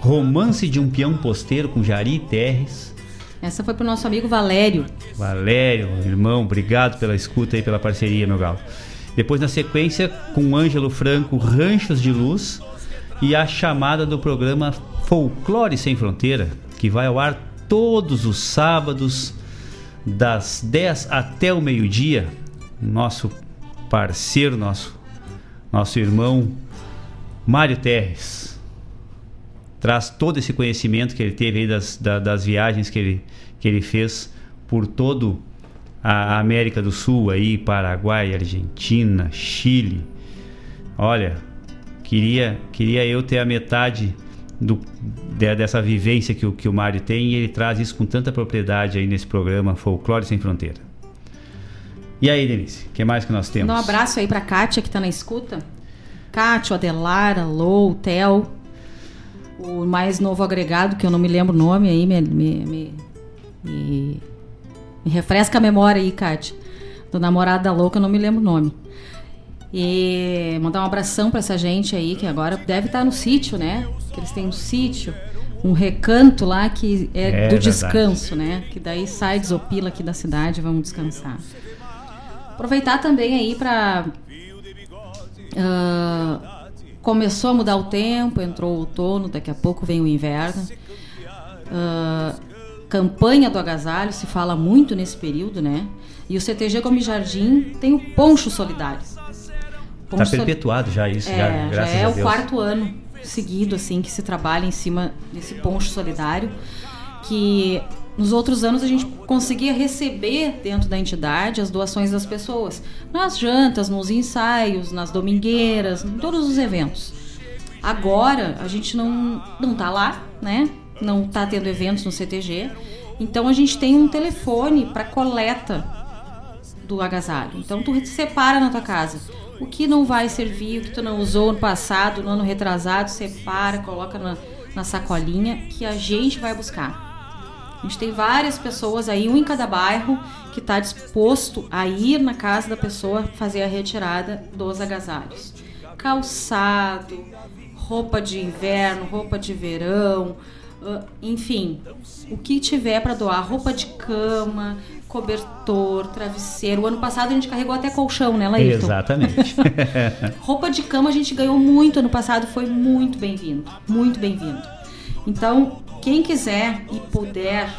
Romance de um Peão Posteiro com Jari Terres. Essa foi pro nosso amigo Valério. Valério, irmão, obrigado pela escuta e pela parceria, meu galo. Depois na sequência com Ângelo Franco, Ranchos de Luz e a chamada do programa Folclore Sem Fronteira, que vai ao ar todos os sábados das 10 até o meio-dia. Nosso parceiro, nosso nosso irmão Mário Terres traz todo esse conhecimento que ele teve aí das, da- das viagens que ele, que ele fez por todo a América do Sul aí, Paraguai, Argentina, Chile. Olha, queria queria eu ter a metade do, de- dessa vivência que o, que o Mário tem e ele traz isso com tanta propriedade aí nesse programa Folclore Sem Fronteira. E aí, Denise, o que mais que nós temos? Um abraço aí pra Kátia que tá na escuta. Kátia, Adelara, Lou, Tel. O mais novo agregado, que eu não me lembro o nome aí, me, me, me, me- refresca a memória aí, Kátia. Do namorado da louca, eu não me lembro o nome. E mandar um abração pra essa gente aí, que agora deve estar no sítio, né? Que eles têm um sítio, um recanto lá que é, É do verdade. descanso, né? Que daí sai, desopila aqui da cidade e vamos descansar. Aproveitar também aí para começou a mudar o tempo, entrou o outono, daqui a pouco vem o inverno. Ah, campanha do agasalho, se fala muito nesse período, né? E o CTG Gomi Jardim tem o Poncho Solidário. Está perpetuado já isso, é, já, já graças é a o Deus. quarto ano seguido assim que se trabalha em cima desse poncho solidário que nos outros anos a gente conseguia receber dentro da entidade as doações das pessoas nas jantas, nos ensaios, nas domingueiras, em todos os eventos. Agora a gente não não tá lá, né? Não tá tendo eventos no CTG. Então a gente tem um telefone para coleta do agasalho. Então tu separa na tua casa o que não vai servir, o que tu não usou no passado, no ano retrasado, separa, coloca na, na sacolinha que a gente vai buscar. A gente tem várias pessoas aí, um em cada bairro, que está disposto a ir na casa da pessoa fazer a retirada dos agasalhos. Calçado, roupa de inverno, roupa de verão, uh, enfim, o que tiver para doar, roupa de cama, cobertor, travesseiro. O ano passado a gente carregou até colchão, né, Laírton? Exatamente. (laughs) Roupa de cama a gente ganhou muito ano passado, foi muito bem-vindo, muito bem-vindo. Então, quem quiser e puder,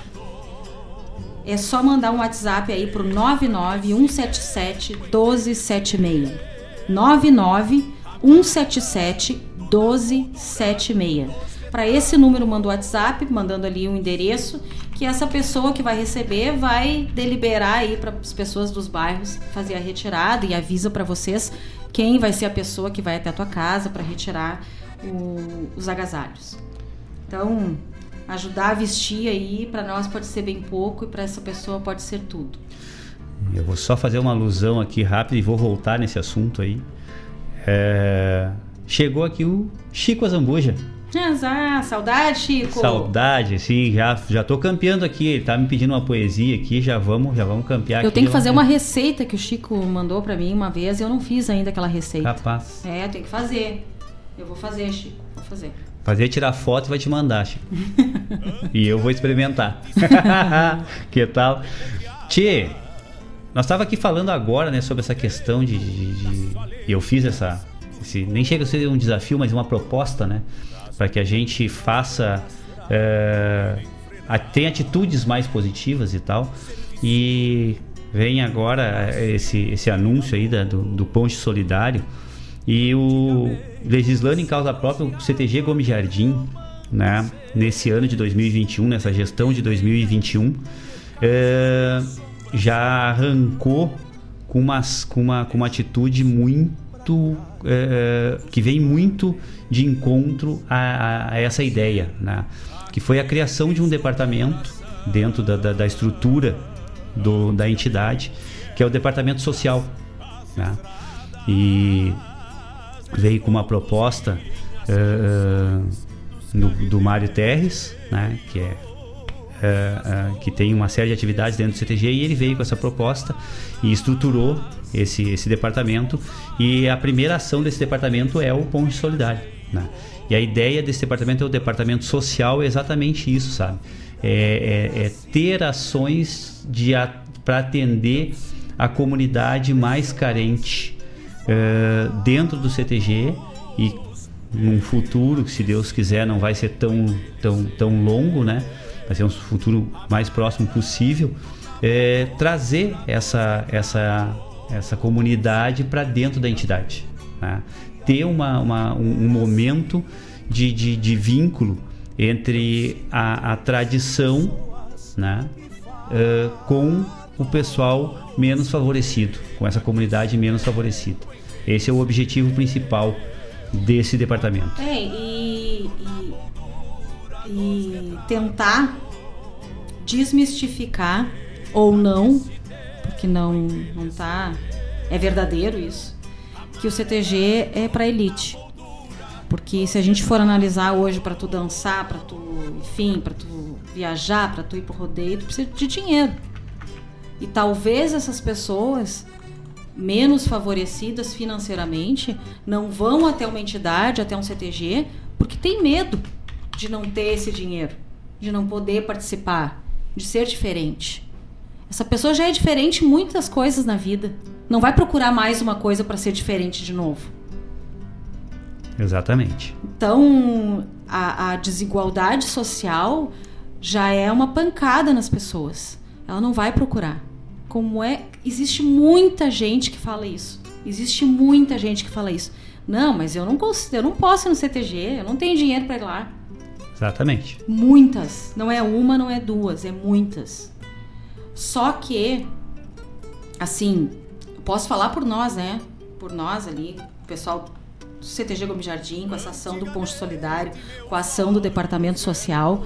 é só mandar um WhatsApp aí pro 99177 1276. 99177 1276. Para esse número manda o WhatsApp, mandando ali um endereço, que essa pessoa que vai receber vai deliberar aí para as pessoas dos bairros fazer a retirada e avisa para vocês quem vai ser a pessoa que vai até a tua casa para retirar o, os agasalhos. Então, ajudar a vestir aí para nós pode ser bem pouco e para essa pessoa pode ser tudo. Eu vou só fazer uma alusão aqui rápida e vou voltar nesse assunto aí. É... Chegou aqui o Chico Azambuja. Ah, saudade, Chico. Saudade, sim, já, já tô campeando aqui. Ele tá me pedindo uma poesia aqui, já vamos, já vamos campear eu aqui. tenho que fazer uma receita que o Chico mandou para mim uma vez e eu não fiz ainda aquela receita. Capaz. É, tem que fazer. Eu vou fazer, Chico. Vou fazer. Fazer tirar foto e vai te mandar, Chico. (laughs) e eu vou experimentar. (laughs) que tal? Tchê, nós tava aqui falando agora, né, sobre essa questão de, de, de eu fiz essa esse, nem chega a ser um desafio, mas uma proposta, né, para que a gente faça é, a, tem atitudes mais positivas e tal. E vem agora esse, esse anúncio aí da, do, do Ponte Solidário e o legislando em causa própria o CTG Gomes Jardim, né, nesse ano de 2021, nessa gestão de 2021, é, já arrancou com, umas, com, uma, com uma atitude muito é, que vem muito de encontro a, a, essa ideia, né? que foi a criação de um departamento dentro da, da, da estrutura do, da entidade, que é o departamento social. Né? E veio com uma proposta uh, do, do Mário Terres, né? que é Uh, uh, que tem uma série de atividades dentro do CTG e ele veio com essa proposta e estruturou esse, esse departamento e a primeira ação desse departamento é o Ponte Solidário né? e a ideia desse departamento é o departamento social é exatamente isso sabe é, é, é ter ações para atender a comunidade mais carente uh, dentro do CTG e num futuro que se Deus quiser não vai ser tão tão tão longo né vai ser um futuro mais próximo possível, é, trazer essa, essa, essa comunidade para dentro da entidade. Né? Ter uma, uma, um, um momento de, de, de, vínculo entre a, a tradição né? Uh, com o pessoal menos favorecido, com essa comunidade menos favorecida. Esse é o objetivo principal desse departamento. É, e, e e tentar desmistificar ou não, porque não não tá é verdadeiro isso, que o CTG é para elite. Porque se a gente for analisar hoje para tu dançar, para tu, enfim, para tu viajar, para tu ir pro rodeio, tu precisa de dinheiro. E talvez essas pessoas menos favorecidas financeiramente não vão até uma entidade, até um CTG, porque tem medo de não ter esse dinheiro, de não poder participar, de ser diferente. Essa pessoa já é diferente em muitas coisas na vida. Não vai procurar mais uma coisa para ser diferente de novo. Exatamente. Então, a, a desigualdade social já é uma pancada nas pessoas. Ela não vai procurar. Como é. Existe muita gente que fala isso. Existe muita gente que fala isso. Não, mas eu não, consigo, eu não posso ir no CTG, eu não tenho dinheiro para ir lá. Exatamente. Muitas. Não é uma, não é duas, é muitas. Só que, assim, posso falar por nós, né? Por nós ali, o pessoal do CTG Gomes Jardim, com essa ação do Ponte Solidário, com a ação do Departamento Social.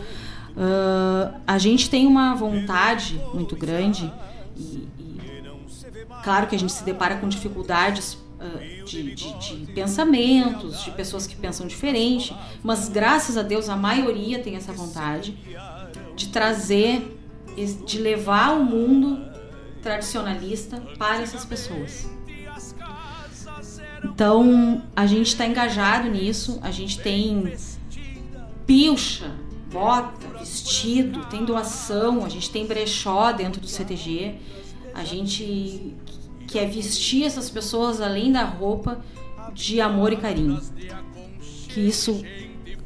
Uh, a gente tem uma vontade muito grande e, e, claro que a gente se depara com dificuldades uh, de, de, de, pensamentos, de pessoas que pensam diferente, mas graças a Deus a maioria tem essa vontade de trazer, de levar o mundo tradicionalista para essas pessoas. Então a gente está engajado nisso, a gente tem pilcha bota, vestido, tem doação, a gente tem brechó dentro do CTG. A gente quer vestir essas pessoas além da roupa de amor e carinho. Que isso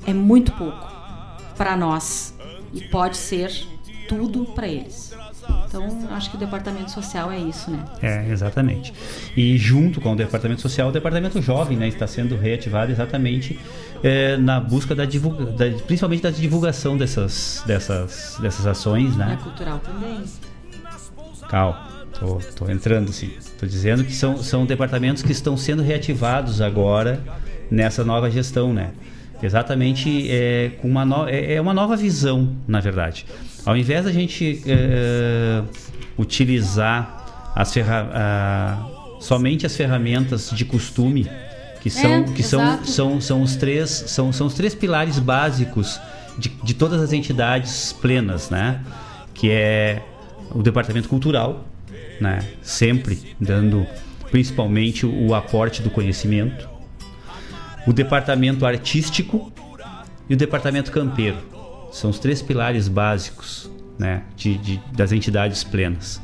é muito pouco para nós e pode ser tudo para eles. Então, acho que o departamento social é isso, né? É, exatamente. E junto com o departamento social, o departamento jovem né, está sendo reativado exatamente é, na busca da divulga, da, principalmente da divulgação dessas, dessas, dessas ações, né? É cultural também. Cal, tô, tô entrando sim. Tô dizendo que são, são departamentos que estão sendo reativados agora nessa nova gestão, né? Exatamente é, com uma no, é, é uma nova visão, na verdade. Ao invés da gente é, utilizar as ferra somente as ferramentas de costume, que são, é, que são, são, são, os três, são, são os três pilares básicos de, de todas as entidades plenas, né? Que é o departamento cultural, né? Sempre dando principalmente o, o aporte do conhecimento, o departamento artístico e o departamento campeiro são os três pilares básicos né, de, de, das entidades plenas.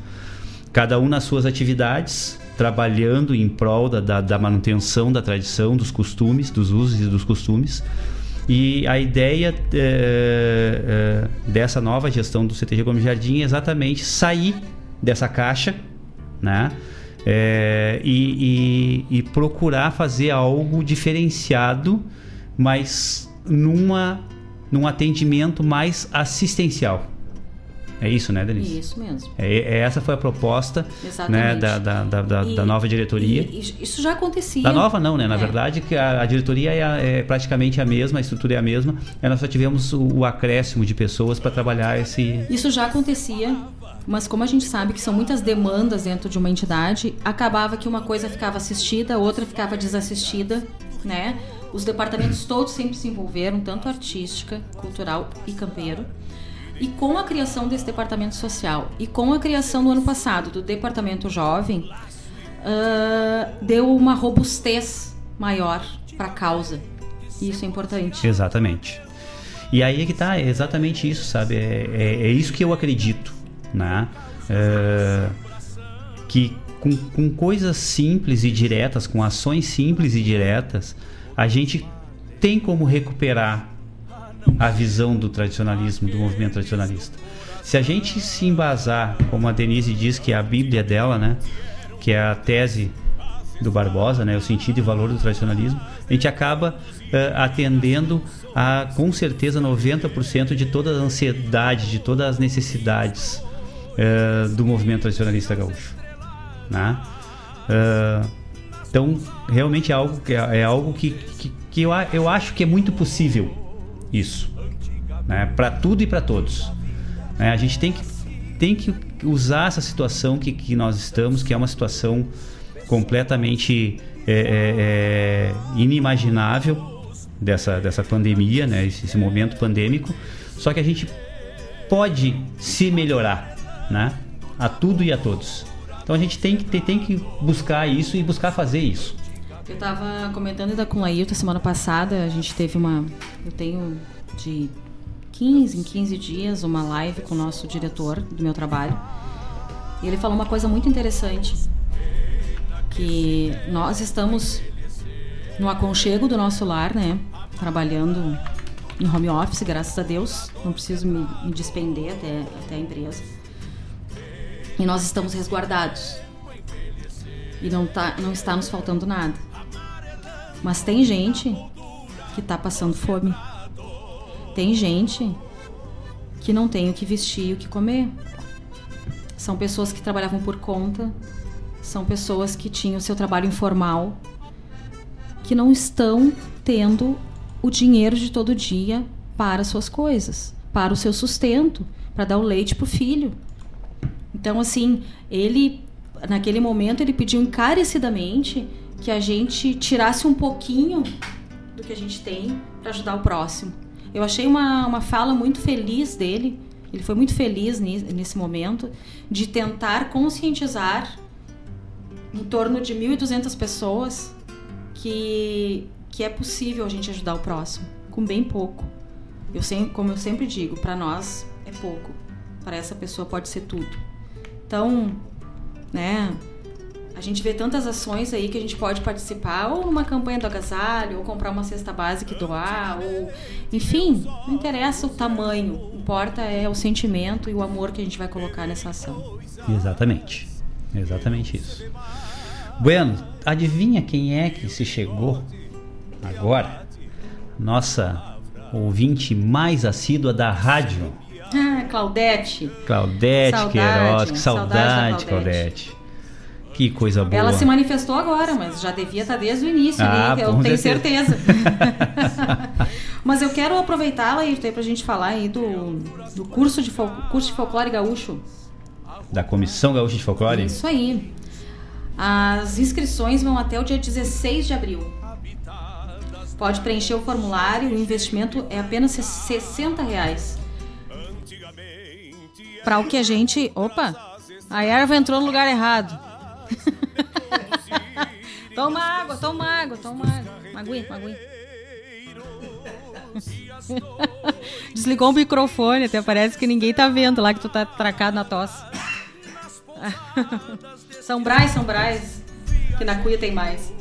Cada um nas suas atividades, trabalhando em prol da, da, da manutenção da tradição, dos costumes, dos usos e dos costumes. E a ideia é, é, dessa nova gestão do CTG Gomes Jardim é exatamente sair dessa caixa né? É, e, e, e, procurar fazer algo diferenciado, mas numa num atendimento mais assistencial. É isso, né, Denise? Isso mesmo. É, é essa foi a proposta né, da, da, da, e, da nova diretoria. E, isso já acontecia. Da nova não, né? Na é. verdade, que a, a diretoria é, é, praticamente a mesma, a estrutura é a mesma. Nós só tivemos o, o acréscimo de pessoas para trabalhar esse... Isso já acontecia, mas como a gente sabe que são muitas demandas dentro de uma entidade, acabava que uma coisa ficava assistida, outra ficava desassistida, né? Os departamentos todos sempre se envolveram, tanto artística, cultural e campeiro. E com a criação desse departamento social e com a criação no ano passado do departamento jovem, uh, deu uma robustez maior para a causa. E isso é importante. Exatamente. E aí é que tá, é exatamente isso, sabe? É, é, é isso que eu acredito, né? É, que com, com coisas simples e diretas, com ações simples e diretas, a gente tem como recuperar a visão do tradicionalismo, do movimento tradicionalista. Se a gente se embasar, como a Denise diz que é a Bíblia dela, né, que é a tese do Barbosa, né, o sentido e valor do tradicionalismo, a gente acaba uh, atendendo a, com certeza, 90% de toda a ansiedade, de todas as necessidades uh, do movimento tradicionalista gaúcho. Né? Uh, então, realmente é algo, é, é algo que, que, que eu, eu acho que é muito possível isso. Né? Para tudo e para todos. Né? A gente tem que, tem que usar essa situação que, que nós estamos, que é uma situação completamente é, é, é, inimaginável dessa, dessa pandemia, né? Esse, esse, momento pandêmico. Só que a gente pode se melhorar, né? A tudo e a todos. Então a gente tem que, tem que buscar isso e buscar fazer isso. Eu estava comentando ainda com a Ailton semana passada, a gente teve uma. Eu tenho de 15 em 15 dias uma live com o nosso diretor do meu trabalho. E ele falou uma coisa muito interessante. Que nós estamos no aconchego do nosso lar, né? Trabalhando em home office, graças a Deus. Não preciso me, me despender até, até a empresa. E nós estamos resguardados. E não, tá, não está nos faltando nada. Mas tem gente que está passando fome. Tem gente que não tem o que vestir e o que comer. São pessoas que trabalhavam por conta, são pessoas que tinham seu trabalho informal, que não estão tendo o dinheiro de todo dia para suas coisas, para o seu sustento, para dar o leite para o filho. Então, assim, ele, naquele momento, ele pediu encarecidamente que a gente tirasse um pouquinho do que a gente tem para ajudar o próximo. Eu achei uma, uma fala muito feliz dele, ele foi muito feliz nesse momento, de tentar conscientizar em torno de 1.200 pessoas que, que é possível a gente ajudar o próximo, com bem pouco. Eu sempre, como eu sempre digo, para nós é pouco, para essa pessoa pode ser tudo. Então, né, a gente vê tantas ações aí que a gente pode participar, ou numa campanha do agasalho, ou comprar uma cesta básica e doar, ou enfim, não interessa o tamanho, importa é o sentimento e o amor que a gente vai colocar nessa ação. Exatamente. Exatamente isso. Bueno, adivinha quem é que se chegou agora? Nossa ouvinte mais assídua da rádio. Ah, Claudete. Claudete saudade, Queiroz, que saudade, saudade Claudete. Que coisa boa. Ela se manifestou agora, mas já devia estar desde o início ah, eu tenho certeza. (laughs) mas eu quero aproveitar, Laírton, para a gente falar aí do, do curso, de curso de folclore gaúcho. Da Comissão Gaúcha de Folclore? Isso aí. As inscrições vão até o dia 16 de abril. Pode preencher o formulário, o investimento é apenas 60 reais. Para o que a gente. Opa! A erva entrou no lugar errado. Toma água, toma água, toma água. Magui, magui. (laughs) Desligou o microfone, até parece que ninguém tá vendo lá que tu tá tracado na tosse. (laughs) São Braz, São Braz, que na cuia tem mais.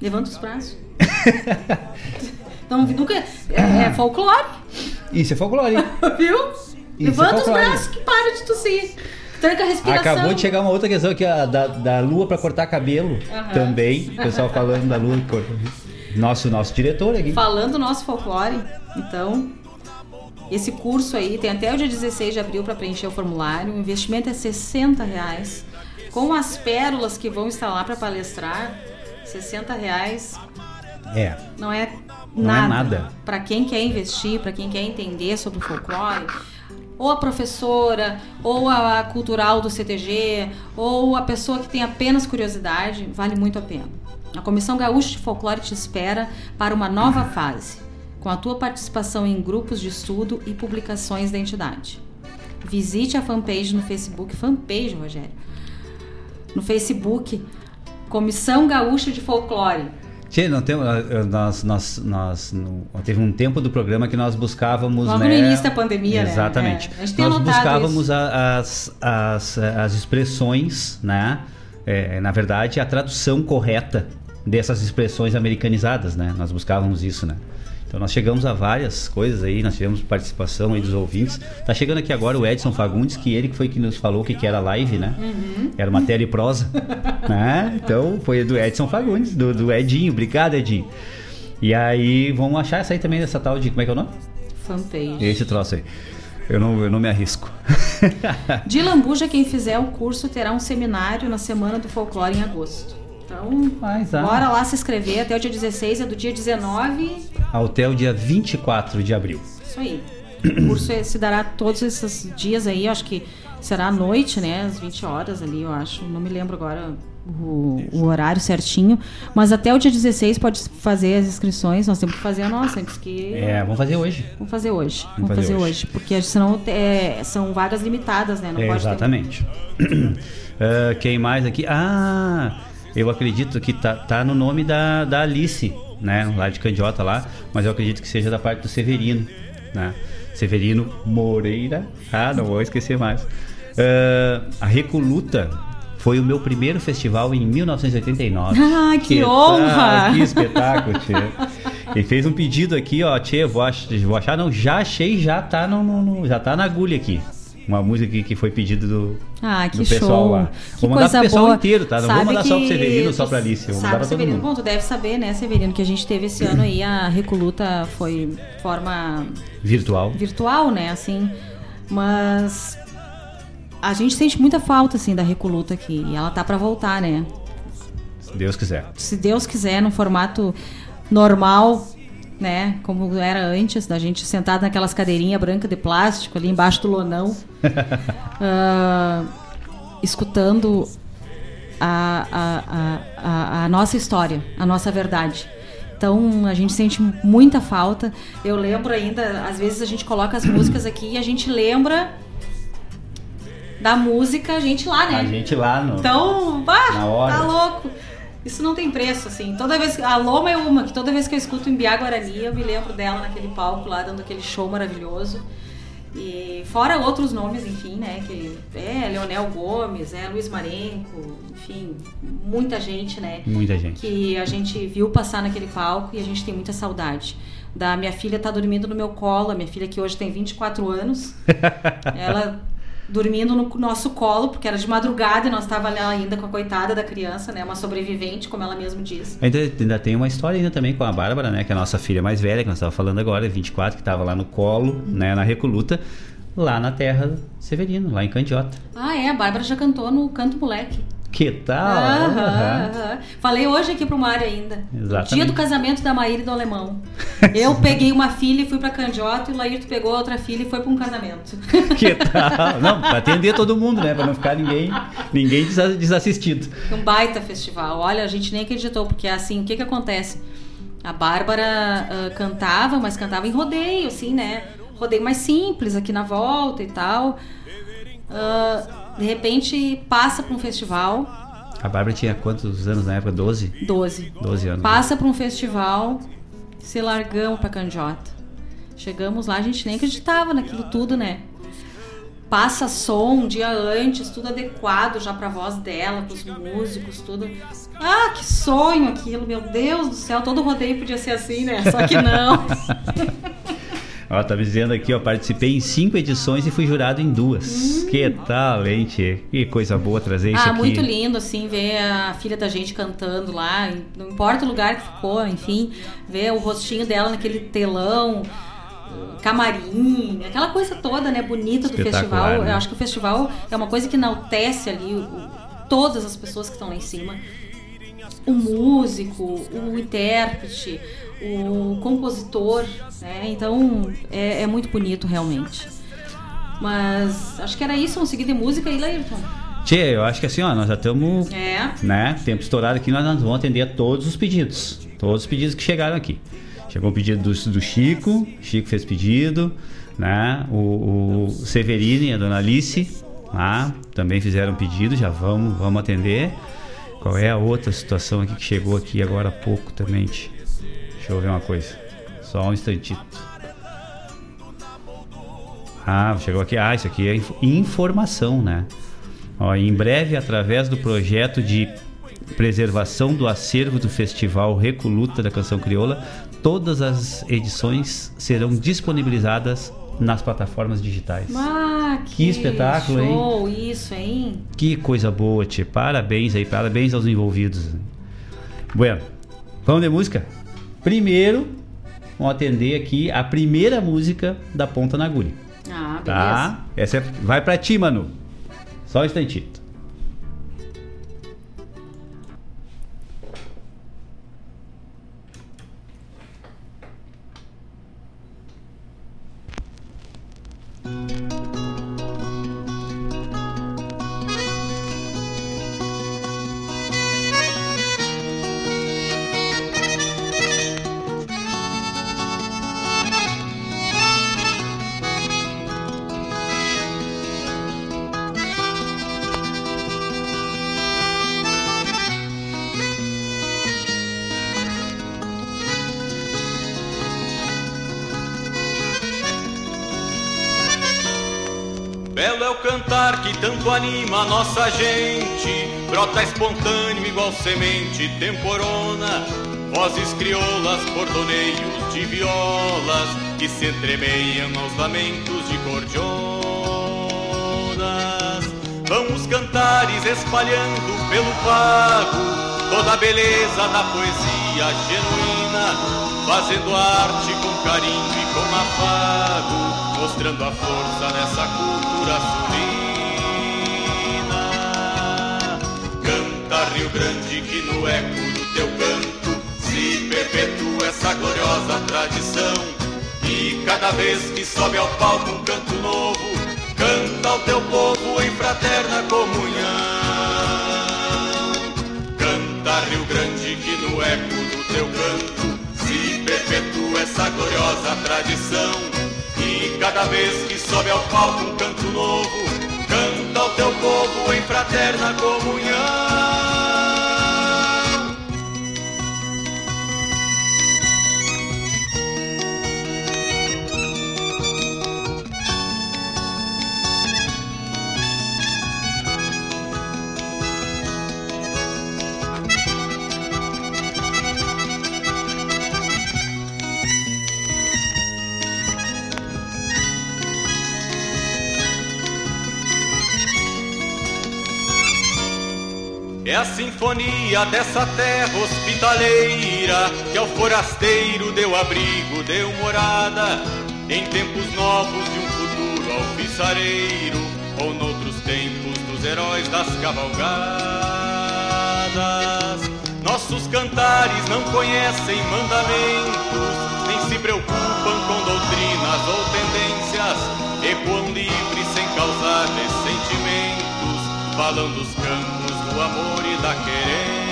Levanta os braços. (laughs) Não, nunca. É, é folclore. Isso é folclore. Viu? Isso é Levanta é os braços que para de tossir. Tranca a respiração. Acabou de chegar uma outra questão aqui, a da, da lua para cortar cabelo. Uhum. Também. O pessoal falando da lua. Nosso, nosso diretor aqui. Falando nosso folclore, então. Esse curso aí tem até o dia 16 de abril para preencher o formulário. O investimento é 60 reais. Com as pérolas que vão estar lá para palestrar, 60 reais. É. Não é não nada. É nada. Para quem quer investir, para quem quer entender sobre o folclore, ou a professora, ou a cultural do CTG, ou a pessoa que tem apenas curiosidade, vale muito a pena. A Comissão Gaúcha de Folclore te espera para uma nova fase, com a tua participação em grupos de estudo e publicações da entidade. Visite a fanpage no Facebook, fanpage, Rogério. No Facebook, Comissão Gaúcha de Folclore Tchê, não tem, nós, nós, nós, no, teve um tempo do programa que nós buscávamos. Logo né, no início da pandemia, Exatamente. né? É, nós buscávamos a, as, as, as expressões, né? É, na verdade, a tradução correta dessas expressões americanizadas, né? Nós buscávamos isso, né? Então nós chegamos a várias coisas aí, nós tivemos participação aí dos ouvintes. Tá chegando aqui agora o Edson Fagundes, que ele que foi que nos falou que, que era live, né? Uhum. Era matéria e prosa. (laughs) né? Então foi do Edson Fagundes, do, do Edinho. Obrigado, Edinho. E aí vamos achar essa aí também dessa tal de. Como é que é o nome? Fanpage. Esse troço aí. Eu não, eu não me arrisco. de Lambuja, quem fizer o curso terá um seminário na Semana do Folclore em agosto. Então, Mas, ah. bora lá se inscrever até o dia 16, é do dia 19 até o dia 24 de abril. Isso aí. O curso é, se dará todos esses dias aí, acho que será à noite, né? Às 20 horas ali, eu acho. Não me lembro agora o, o, horário certinho. Mas até o dia 16 pode fazer as inscrições. Nós temos que fazer a nossa antes que. É, vamos fazer hoje. Vamos fazer hoje. Vamos, vamos fazer, fazer hoje. hoje. Porque senão é, são vagas limitadas, né? Não é, pode exatamente. Ter... (clears throat) uh, quem mais aqui? Ah! Eu acredito que tá, tá no nome da, da Alice, né? Lá de Candiota lá, mas eu acredito que seja da parte do Severino, né? Severino Moreira. Ah, não vou esquecer mais. Uh, a Recoluta foi o meu primeiro festival em 1989. Ah, que, que honra! Ah, que espetáculo, tia. Ele fez um pedido aqui, ó, Tchê, vou, ach, vou achar, não, já achei, já tá no- no- já tá na agulha aqui. Uma música que, que foi pedido do, Ah, do pessoal show. lá. Que vou mandar pro pessoal boa. inteiro, tá? Não vou Sabe mandar só pro Severino, só pra Alice, vou Sabe, mandar pra todo Severino, mundo. bom, tu deve saber, né, Severino, que a gente teve esse ano aí a Recoluta foi forma Virtual. virtual, né, assim. Mas a gente sente muita falta assim da Recoluta aqui, e ela tá pra voltar, né? Se Deus quiser. se Deus quiser, no formato normal, né? Como era antes, da gente sentado naquelas cadeirinhas brancas de plástico ali embaixo do lonão, (laughs) ah, escutando a, a, a, a, a nossa história, a nossa verdade. Então a gente sente muita falta. Eu lembro ainda, às vezes a gente coloca as músicas aqui e a gente lembra da música, a gente lá, né? A gente lá no. Então, bah, Na hora. tá louco. Isso não tem preço, assim. Toda vez a Loma é uma, que toda vez que eu escuto em Biá Guarani, eu me lembro dela naquele palco lá, dando aquele show maravilhoso. E fora outros nomes, enfim, né? Que é Leonel Gomes, é Luiz Marenco, enfim, muita gente, né? Muita gente. Que a gente viu passar naquele palco e a gente tem muita saudade. Da minha filha tá dormindo no meu colo, a minha filha que hoje tem 24 anos. (laughs) ela dormindo no nosso colo, porque era de madrugada e nós tava lá ainda com a coitada da criança, né? Uma sobrevivente, como ela mesma diz. Ainda, ainda tem uma história ainda também com a Bárbara, né? Que é a nossa filha mais velha, que nós estávamos falando agora, 24, que estava lá no colo, né? Na Recoluta, lá na terra Severino, lá em Candiota. Ah, é, a Bárbara já cantou no Canto Moleque. Que tal? Falei hoje aqui pro Mário ainda. Exatamente. dia do casamento da Maíra e do Alemão. Eu (laughs) peguei uma filha e fui pra Candiota e o Laírto pegou outra filha e foi pra um casamento. (laughs) Que tal? Não, pra atender todo mundo, né? Pra não ficar ninguém, ninguém desa- desassistido. Um baita festival. Olha, a gente nem acreditou, porque assim, o que que acontece? A Bárbara ah, cantava, mas cantava em rodeio, assim, né? Rodeio mais simples aqui na volta e tal. Ah, de repente passa pra um festival, A Bárbara tinha quantos anos na época? 12? 12. 12 anos. Passa pra um festival, se largamos pra Candiota. Chegamos lá, a gente nem acreditava naquilo tudo, né? Passa som um dia antes, tudo adequado já pra voz dela, pros músicos, tudo. Ah, que sonho aquilo, meu Deus do céu, todo rodeio podia ser assim, né? Só que não. (laughs) Ó, tá me dizendo aqui, ó, participei em cinco edições e fui jurado em duas. Que tal, hein, tchê? Que coisa boa trazer isso Hum. ah, aqui. muito lindo, assim, ver a filha da gente cantando lá, não importa o lugar que ficou, enfim, ver o rostinho dela naquele telão, camarim, aquela coisa toda, né, bonita do festival. né? Eu acho que o festival é uma coisa que enaltece ali o- o- todas as pessoas que estão lá em cima. O músico, o intérprete, o compositor, né? Então é, é muito bonito realmente. Mas acho que era isso, vamos seguir de música aí, Laírton. Tchê, eu acho que assim, ó, nós já estamos, É. né, tempo estourado aqui, nós, nós vamos atender a todos os pedidos. Todos os pedidos que chegaram aqui. Chegou o pedido do, do Chico, Chico fez pedido, né, o, o Severino e a Dona Alice, lá, também fizeram pedido, já vamos, vamos atender. Qual é a outra situação aqui que chegou aqui agora há pouco também, tchê? Deixa eu ver uma coisa. Só um instantito. Ah, chegou aqui. Ah, isso aqui é inf- informação, né? Ó, em breve, através do projeto de preservação do acervo do Festival Recoluta da Canção Crioula, todas as edições serão disponibilizadas nas plataformas digitais. Ah, que, Que espetáculo, hein? show, isso, hein? Que coisa boa, Tchê. Parabéns aí, parabéns aos envolvidos. Bueno, vamos de música? Primeiro, vamos atender aqui a primeira música da Ponta na Agulha. Ah, beleza. Tá? Essa é- vai pra ti, Manu. Só um instantito. Música anima a nossa gente, brota espontâneo igual semente temporona, vozes crioulas, cordoneios de violas que se entremeiam aos lamentos de cordionas. Vamos cantares espalhando pelo pago toda a beleza da poesia genuína, fazendo arte com carinho e com afago, mostrando a força nessa cultura sulina. Rio Grande que no eco do teu canto se perpetua essa gloriosa tradição. E cada vez que sobe ao palco um canto novo, Canta ao teu povo em fraterna comunhão. Canta Rio Grande que no eco do teu canto se perpetua essa gloriosa tradição. E cada vez que sobe ao palco um canto novo, canta ao teu povo em fraterna comunhão. A sinfonia dessa terra hospitaleira que ao forasteiro deu abrigo, deu morada em tempos novos de um futuro alfiçareiro ou noutros tempos dos heróis das cavalgadas. Nossos cantares não conhecem mandamentos, nem se preocupam com doutrinas ou tendências, ecoam livres sem causar ressentimentos, falam dos campos amor e da querência.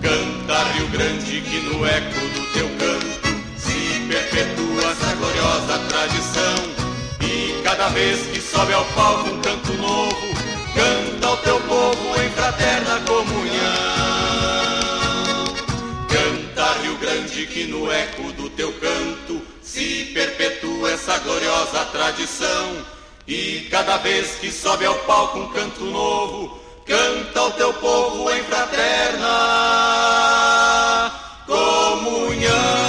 Canta Rio Grande que no eco do teu canto se perpetua essa gloriosa tradição. E cada vez que sobe ao palco um canto novo, canta ao teu povo em fraterna comunhão. Canta Rio Grande que no eco do teu canto se perpetua essa gloriosa tradição. E cada vez que sobe ao palco um canto novo, canta o teu povo em fraterna comunhão.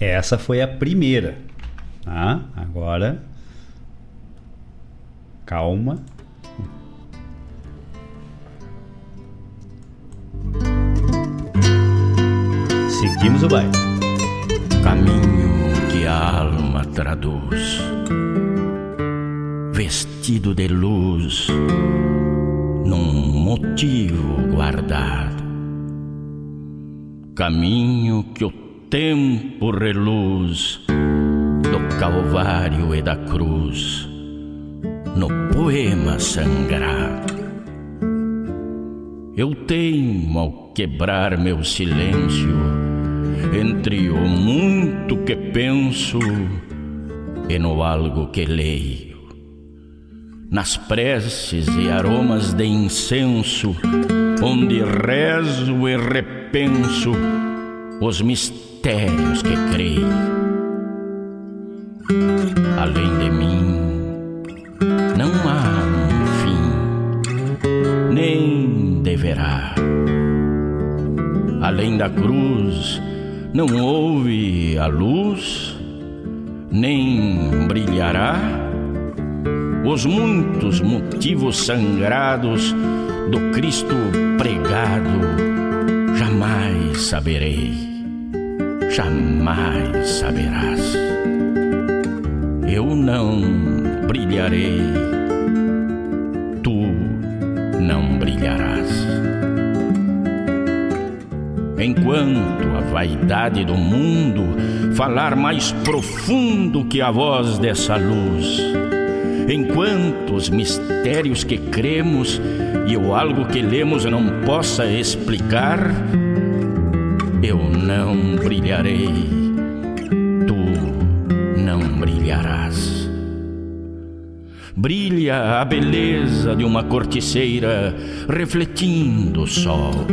Essa foi a primeira. Tá? Agora, calma. Seguimos o baile. Caminho que a alma traduz, vestido de luz, num motivo guardado. Caminho que o tempo reluz do Calvário e da cruz, no poema sangrado. Eu teimo ao quebrar meu silêncio entre o muito que penso e no algo que leio. Nas preces e aromas de incenso, onde rezo e repenso os mistérios que creio. Além de mim, não há um fim, nem deverá. Além da cruz, não houve a luz, nem brilhará os muitos motivos sangrados do Cristo pregado. Jamais saberei, jamais saberás. Eu não brilharei, Enquanto a vaidade do mundo falar mais profundo que a voz dessa luz, enquanto os mistérios que cremos e o algo que lemos não possa explicar, eu não brilharei, tu não brilharás. brilha a beleza de uma corticeira refletindo o sol.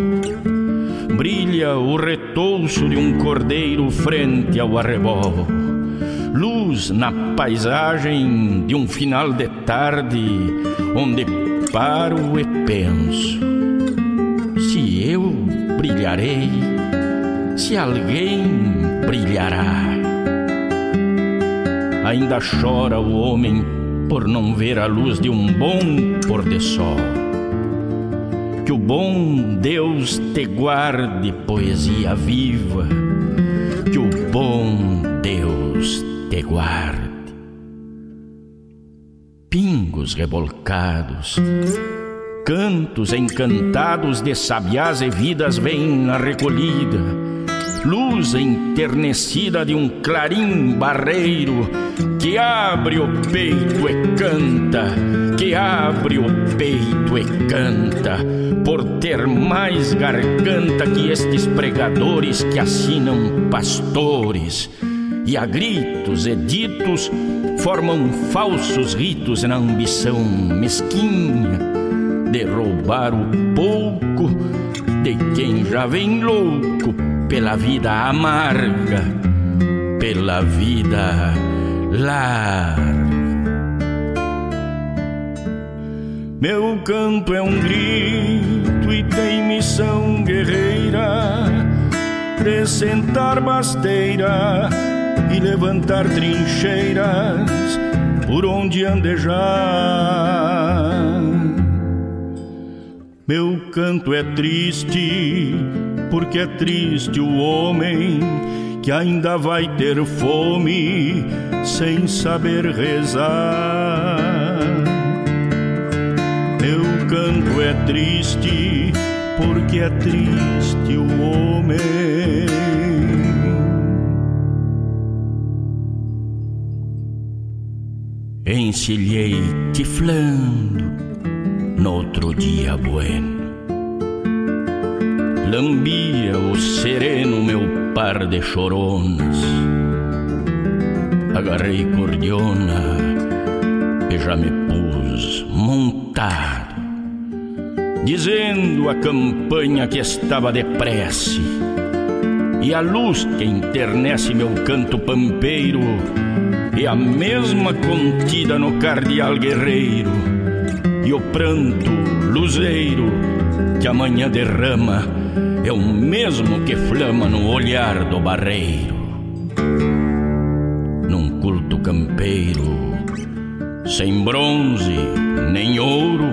Brilha o retouço de um cordeiro frente ao arrebol. Luz na paisagem de um final de tarde, onde paro e penso: se eu brilharei, se alguém brilhará. Ainda chora o homem por não ver a luz de um bom pôr de sol. Que o bom Deus te guarde, poesia viva, que o bom Deus te guarde. Pingos rebolcados, cantos encantados de sabiás e vidas vêm na recolhida, luz enternecida de um clarim barreiro que abre o peito e canta, que abre o peito e canta, por ter mais garganta que estes pregadores que assinam pastores, e a gritos e ditos formam falsos ritos na ambição mesquinha de roubar o pouco de quem já vem louco pela vida amarga, pela vida larga. Meu canto é um grito e tem missão guerreira de sentar basteira e levantar trincheiras por onde andejar. Meu canto é triste, porque é triste o homem que ainda vai ter fome sem saber rezar. Meu canto é triste, porque é triste o homem. Encilhei tiflando no outro dia bueno. Lambia o sereno meu par de choronas. Agarrei cordiona e já me pus montado, dizendo a campanha que estava de prece. E a luz que enternece meu canto pampeiro é a mesma contida no cardeal guerreiro e o pranto luzeiro que amanhã derrama é o mesmo que flama no olhar do barreiro. Num culto campeiro, sem bronze nem ouro,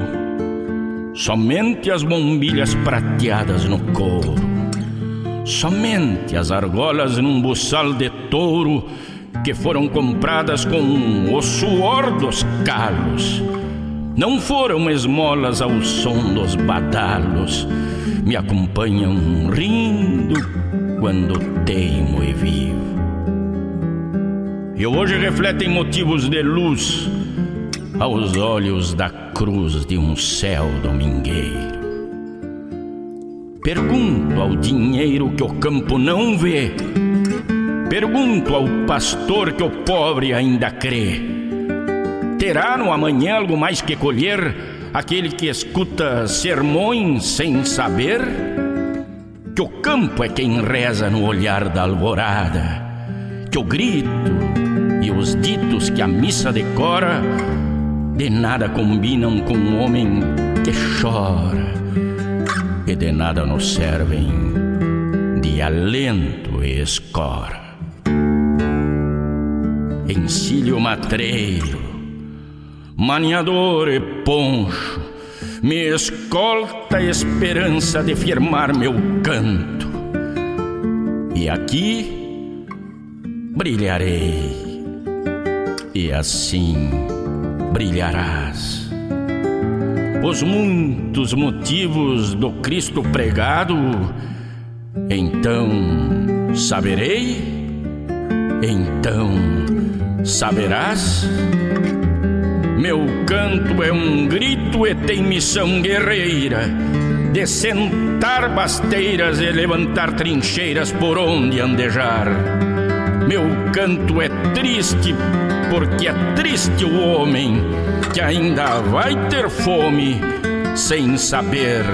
somente as bombilhas prateadas no couro, somente as argolas num buçal de touro que foram compradas com o suor dos calos. Não foram esmolas ao som dos badalos, me acompanham rindo quando teimo e vivo. E hoje refletem motivos de luz aos olhos da cruz de um céu domingueiro. Pergunto ao dinheiro que o campo não vê Pergunto ao pastor que o pobre ainda crê: terá no amanhã algo mais que colher? Aquele que escuta sermões sem saber? Que o campo é quem reza no olhar da alvorada, que o grito e os ditos que a missa decora de nada combinam com o homem que chora e de nada nos servem de alento e escora. Encilho matreiro, maniador e poncho, me escolta a esperança de firmar meu canto. E aqui brilharei, e assim brilharás. Os muitos motivos do Cristo pregado, então saberei, então saberás? Meu canto é um grito e tem missão guerreira de sentar basteiras e levantar trincheiras por onde andejar. Meu canto é triste, porque é triste o homem que ainda vai ter fome sem saber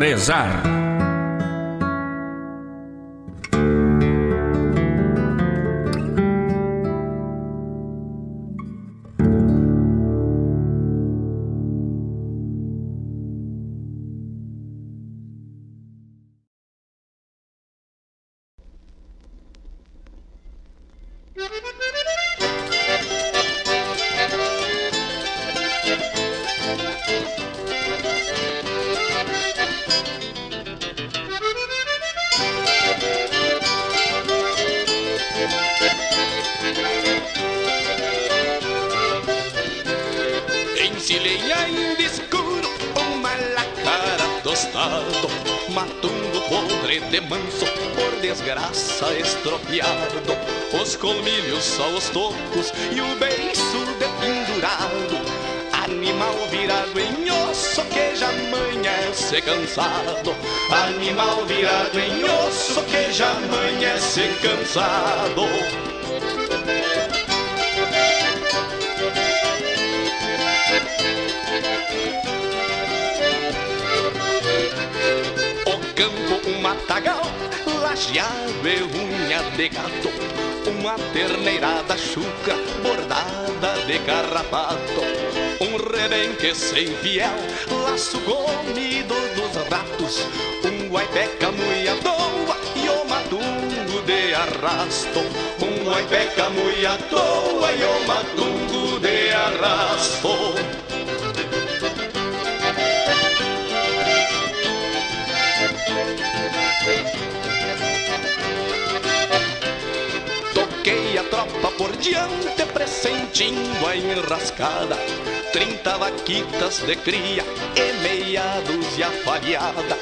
rezar. Cansado. Animal virado em osso que já amanhece cansado. O campo, um matagal, lajeado e unha de gato. Uma terneirada chuca bordada de carrapato um rebenque sem fiel, laço comido dos ratos, um guaipeca muito à toa e o matungo de arrasto. Um guaipeca muito à toa e o matungo de arrasto. Tropa por diante, pressentindo a enrascada. Trinta vaquitas de cria e meia dúzia fagueada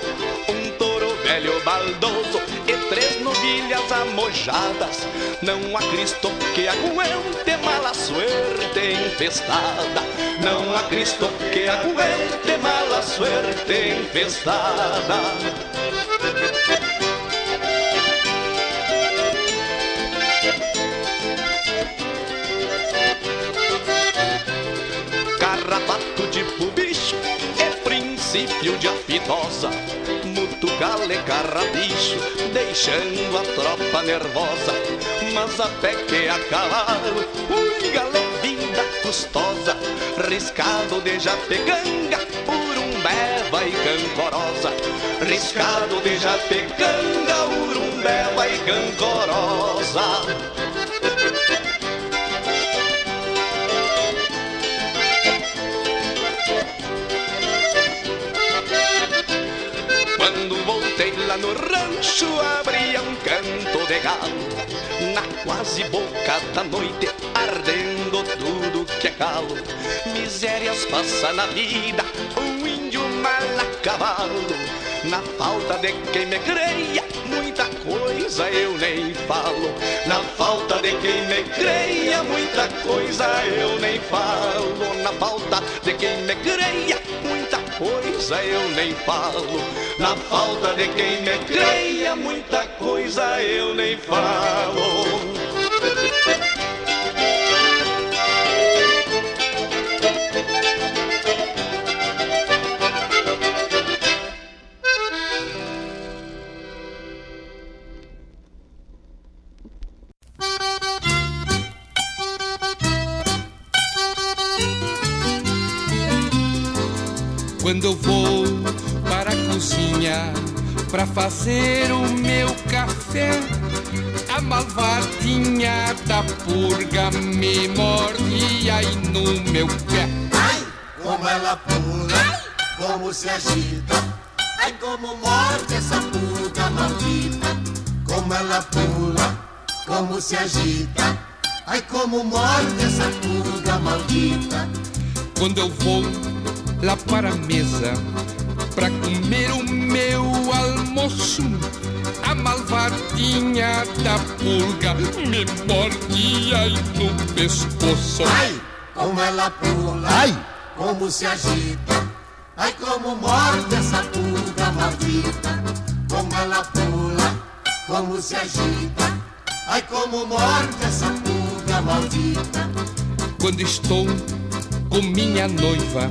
Um touro velho baldoso e três novilhas amojadas. Não há Cristo que aguente mala suerte infestada. Não há Cristo que aguente mala suerte infestada princípio de afitosa Mutugal e carrapicho Deixando a tropa nervosa. Mas a pé que a cavalo Um galé vida custosa Riscado de japeganga Por um beva e cancorosa Riscado de japeganga Por um beva e cancorosa lá no rancho abria um canto de galo Na quase boca da noite ardendo tudo que é calo Misérias passa na vida um índio mal a cavalo. Na falta de quem me creia muita coisa eu nem falo. Na falta de quem me creia muita coisa eu nem falo. Na falta de quem me creia muita coisa eu nem falo. Na falta de quem me creia, muita coisa eu nem falo. Quando eu vou para a cozinha para fazer o meu café, a malvadinha da purga me morde aí no meu pé. Ai, como ela pula, Ai. como se agita. Ai, como morde essa purga maldita. Como ela pula, como se agita. Ai, como morde essa purga maldita. Quando eu vou lá para a mesa para comer o meu almoço. A malvadinha da pulga me mordia aí no pescoço. Ai, como ela pula, ai, como se agita. Ai, como morde essa pulga maldita. Como ela pula, como se agita. Ai, como morde essa pulga maldita. Quando estou com minha noiva,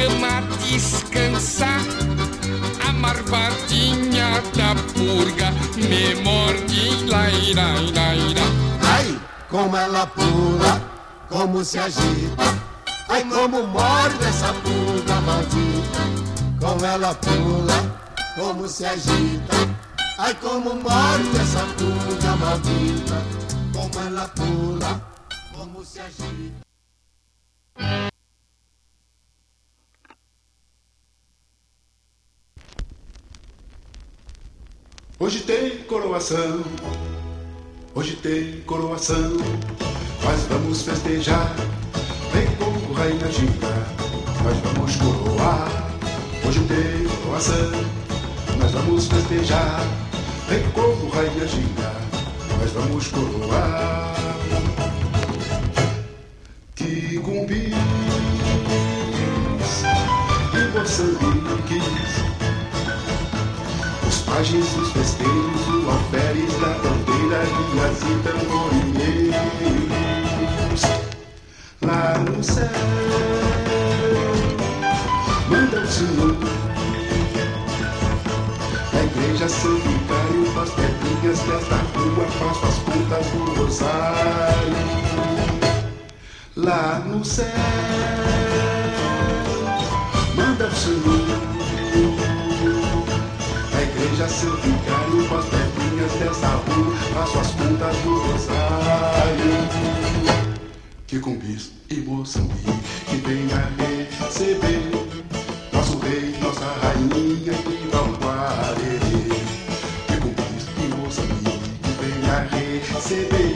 a descansar. A marvadinha da purga me morde, laira, laira. Ai, como ela pula, como se agita. Ai, como morde essa pulga maldita. Como ela pula, como se agita. Ai, como morde essa pulga maldita. Como ela pula, como se agita. Hoje tem coroação, hoje tem coroação, nós vamos festejar. Vem como rainha gira, nós vamos coroar. Hoje tem coroação, nós vamos festejar. Vem como rainha gira, nós vamos coroar. Que cumbis e moçambiques os pajes, os festeiros, o alferes da bandeira, guias e tamborinheiros. Lá no céu, manda o Senhor. A igreja São Vicário faz pedrinhas desta rua, faço as pontas do rosário. Lá no céu, manda o rua Faço as pontas do rosário. Que com e Moçambique Que venha receber Nosso rei, nossa rainha Que vão guarerê Que com e Moçambique Que venha receber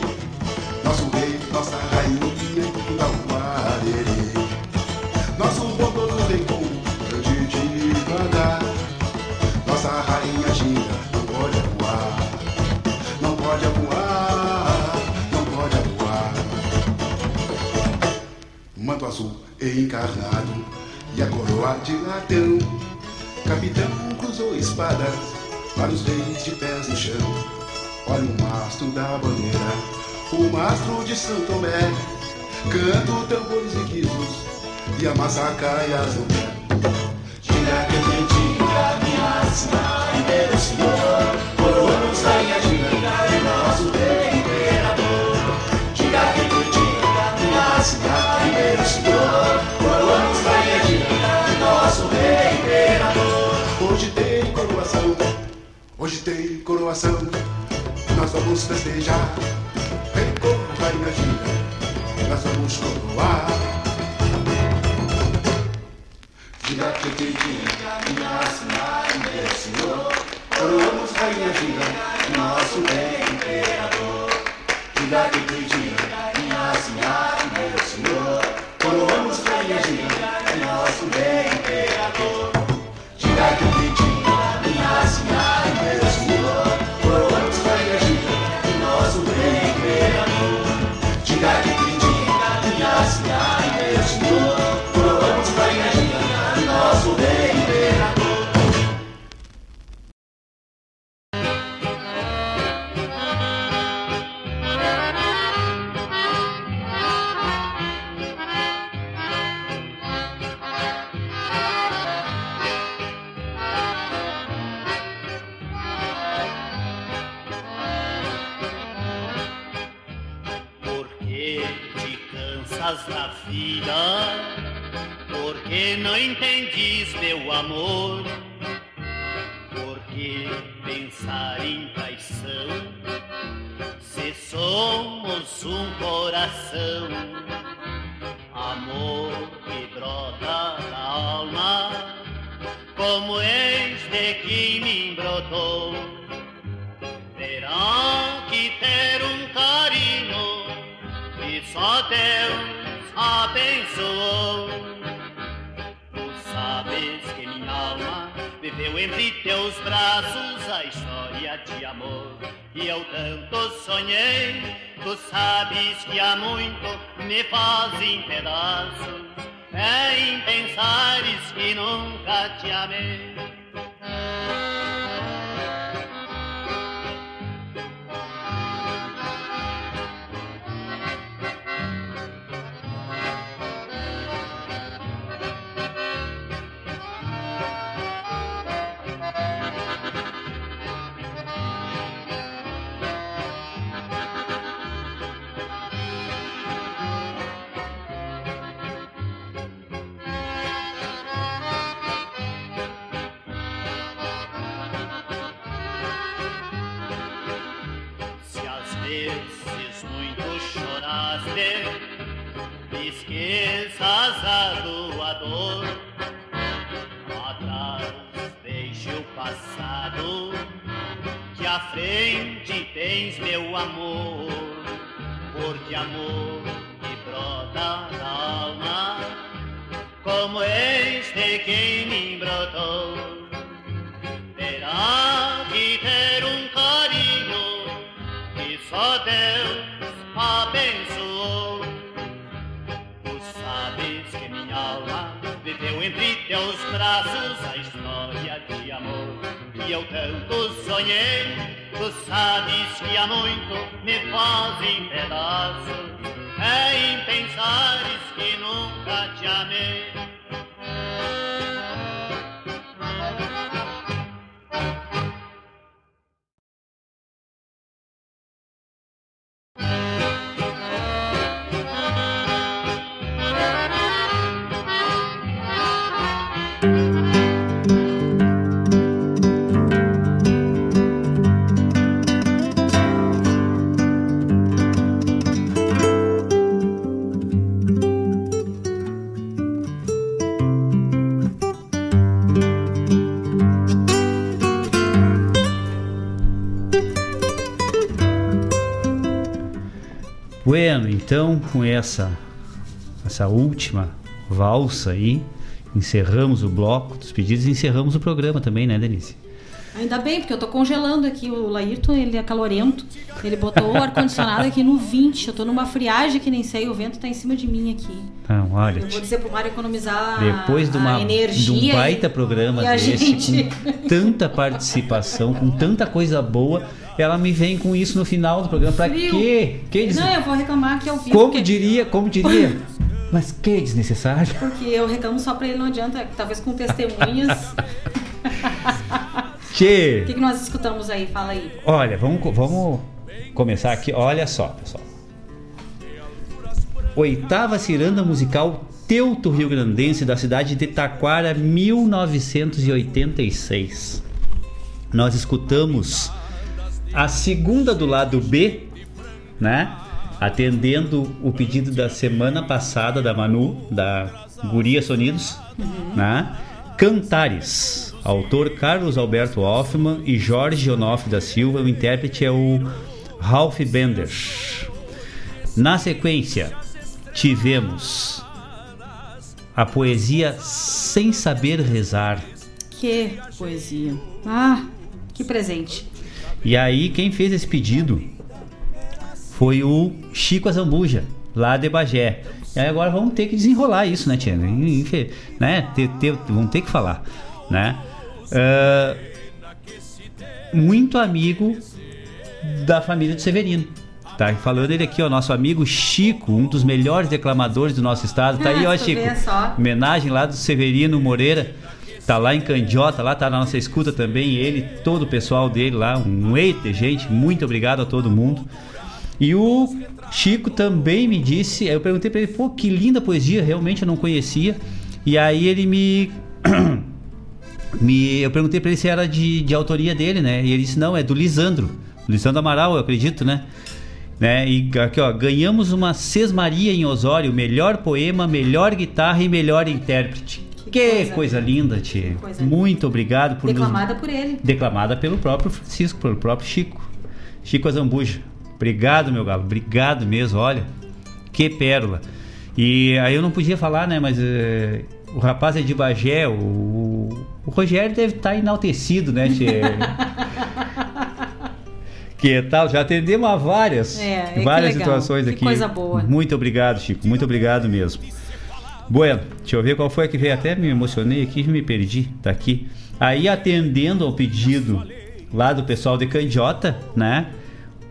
encarnado e a coroa de latão. Capitão cruzou espadas para os reis de pés no chão. Olha o mastro da bandeira, o mastro de São Tomé. Canto tambores e guizos e a massacra e mulheres. Gira que tem gira, minha cidade, meu hoje tem coroação. Nós vamos festejar. Vem como rainha gira, nós vamos coroar. Gira que diga, minha cidade, meu senhor. Coroamos rainha gira, nosso bem imperador. Gira que diga, minha cidade, meu senhor. Com essa essa última valsa aí, encerramos o bloco dos pedidos e encerramos o programa também, né, Denise? Ainda bem, porque eu tô congelando aqui. O Laírton, ele é calorento. Ele botou o ar-condicionado aqui no 20. Eu tô numa friagem que nem sei. O vento tá em cima de mim aqui. Então, olha, Eu vou dizer pro Mário economizar depois de, uma, energia. de um baita programa desse, gente... com tanta participação, com tanta coisa boa, ela me vem com isso no final do programa. Pra Frio. quê? Que des- Não, eu vou reclamar aqui ao vivo. Como porque- diria, como diria? (laughs) Mas que desnecessário. Porque eu reclamo só pra ele, não adianta. Talvez com testemunhas. (laughs) Tchê! O que, que nós escutamos aí? Fala aí. Olha, vamos, vamos começar aqui. Olha só, pessoal. Oitava ciranda musical Teuto Rio Grandense da cidade de Taquara, 1986. Nós escutamos a segunda do lado B, né? Atendendo o pedido da semana passada da Manu, da Guria Sonidos, né? Cantares, autor Carlos Alberto Hoffman e Jorge Onofre da Silva, o intérprete é o Ralph Bender. Na sequência, tivemos a poesia Sem Saber Rezar. Que poesia. Ah, que presente. E aí, quem fez esse pedido foi o Chico Azambuja, lá de Bagé. E aí agora vamos ter que desenrolar isso, né, Tia? Infe- Né? Ter, ter- vamos ter que falar, né? Ah, muito amigo da família do Severino. Tá falando ele aqui, ó, nosso amigo Chico, um dos melhores declamadores do nosso estado. Tá aí, ó, Chico. Homenagem lá do Severino Moreira. Tá lá em Candiota, lá tá na nossa escuta também. Ele, todo o pessoal dele lá, um eita, gente. Muito obrigado a todo mundo. E o Chico também me disse, eu perguntei para ele, pô, que linda poesia, realmente eu não conhecia. E aí ele me (clears throat) me eu perguntei para ele se era de, de autoria dele, né? E ele disse: "Não, é do Lisandro. Lisandro Amaral, eu acredito, né?" Né? E aqui, ó, ganhamos uma Sesmaria em Osório, melhor poema, melhor guitarra e melhor intérprete. Que, coisa, coisa, linda, tia. Muito obrigado por Declamada nos... por ele. Declamada pelo próprio Francisco, pelo próprio Chico. Chico Azambuja. Obrigado, meu galo. Obrigado mesmo, olha. Que pérola. E aí eu não podia falar, né, mas uh, o rapaz é de Bagé, o, o Rogério deve estar tá enaltecido, né, tia? (laughs) que tal? Já atendemos a várias, é, é várias situações que aqui. Coisa boa. Muito obrigado, Chico. Muito obrigado mesmo. Bueno, deixa eu ver qual foi a que veio. Até me emocionei aqui, me perdi. Tá aqui. Aí atendendo ao pedido lá do pessoal de Candiota, né?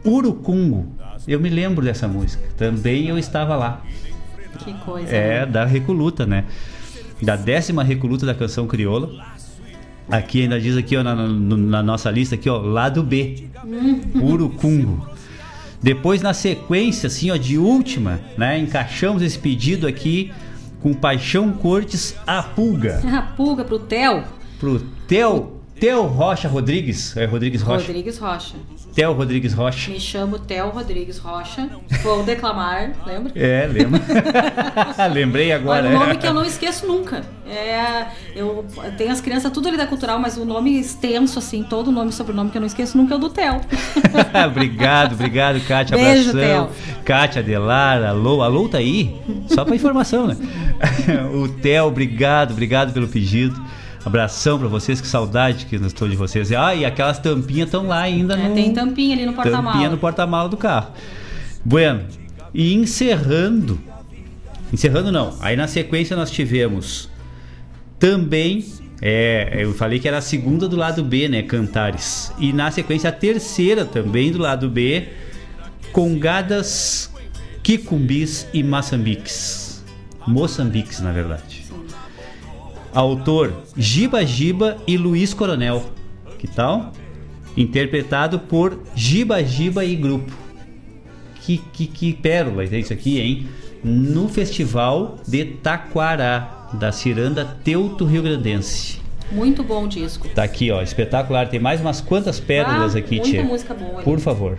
Urucungo. Eu me lembro dessa música. Também eu estava lá. Que coisa. É, da Recoluta, né? Da décima Recoluta da canção crioula. Aqui ainda diz aqui ó, na, na, nossa lista aqui, ó, lado B. Uhum. Urucungo. Depois na sequência assim, ó, de última, né, encaixamos esse pedido aqui com Paixão Cortes a Pulga. (laughs) A Pulga pro Theo. Pro Theo, Theo Rocha Rodrigues, é Rodrigues Rocha. Rodrigues Rocha. Theo Rodrigues Rocha. Me chamo Theo Rodrigues Rocha. Vou declamar, lembra? É, lembro. (laughs) Lembrei agora. Olha, um nome que eu não esqueço nunca. É, eu tenho as crianças tudo ali da cultural, mas o nome extenso, assim, todo o nome e sobrenome que eu não esqueço nunca é o do Theo. (laughs) obrigado, obrigado, Kátia. Beijo, abração. Theo. Kátia, Adelar, alô, alô tá aí? Só para informação, né? (laughs) o Theo, obrigado, obrigado pelo pedido. Abração para vocês, que saudade que estou de vocês. Ah, e aquelas tampinhas estão lá ainda é, no. Tem tampinha ali no porta-mala. Tampinha no porta-mala do carro. Bueno, e encerrando. Encerrando não. Aí na sequência nós tivemos também. É, eu falei que era a segunda do lado B, né? Cantares. E na sequência a terceira também do lado B. Congadas, Quicumbis e Maçambiques. Moçambiques, na verdade. Autor Giba Giba e Luiz Coronel. Que tal? Interpretado por Giba Giba e grupo. Que, que, que pérola é isso aqui, hein? No Festival de Taquará, da Ciranda Teuto Rio Grandense. Muito bom o disco. Tá aqui, ó, espetacular. Tem mais umas quantas pérolas ah, aqui, muita tia. música boa. Por favor,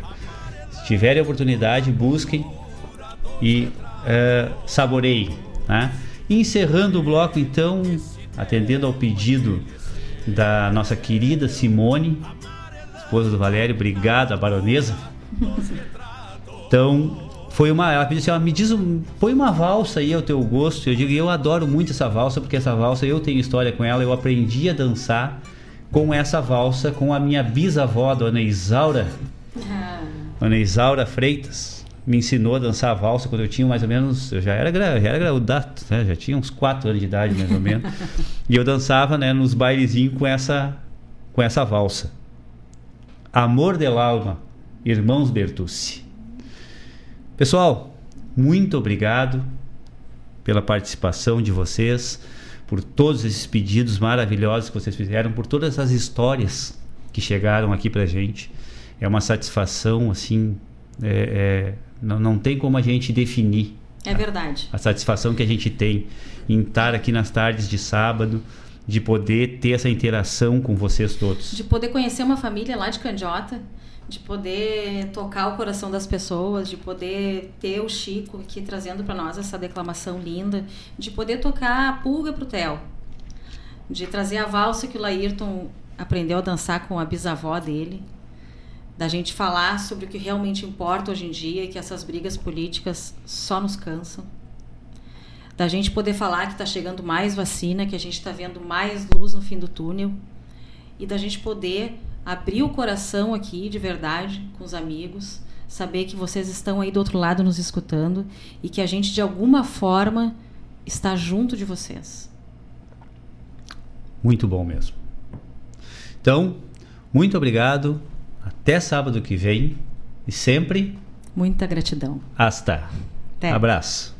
se tiverem oportunidade, busquem e uh, saboreiem. Né? Encerrando o bloco, então, atendendo ao pedido da nossa querida Simone, esposa do Valério, obrigado, a baronesa. Então, foi uma. Ela pediu assim: ela me diz, põe uma valsa aí ao teu gosto. Eu digo, eu adoro muito essa valsa, porque essa valsa eu tenho história com ela, eu aprendi a dançar com essa valsa com a minha bisavó, Dona Isaura. Ah. Dona Isaura Freitas me ensinou a dançar a valsa quando eu tinha mais ou menos, eu já era, já era graduato, né? já tinha uns 4 anos de idade mais ou menos. (laughs) e eu dançava né, nos bailezinhos com essa, com essa valsa. Amor del Alma, Irmãos Bertucci. Pessoal, muito obrigado pela participação de vocês, por todos esses pedidos maravilhosos que vocês fizeram, por todas as histórias que chegaram aqui pra gente. É uma satisfação, assim, é, é não, não tem como a gente definir. É verdade. A, a satisfação que a gente tem em estar aqui nas tardes de sábado, de poder ter essa interação com vocês todos. De poder conhecer uma família lá de Candiota, de poder tocar o coração das pessoas, de poder ter o Chico aqui trazendo para nós essa declamação linda, de poder tocar a pulga pro Theo, de trazer a valsa que o Laírton aprendeu a dançar com a bisavó dele da gente falar sobre o que realmente importa hoje em dia e que essas brigas políticas só nos cansam. Da gente poder falar que está chegando mais vacina, que a gente está vendo mais luz no fim do túnel. E da gente poder abrir o coração aqui de verdade com os amigos, saber que vocês estão aí do outro lado nos escutando e que a gente de alguma forma está junto de vocês. Muito bom mesmo. Então, muito obrigado. Até sábado que vem e sempre. Muita gratidão. Hasta. Até. Abraço.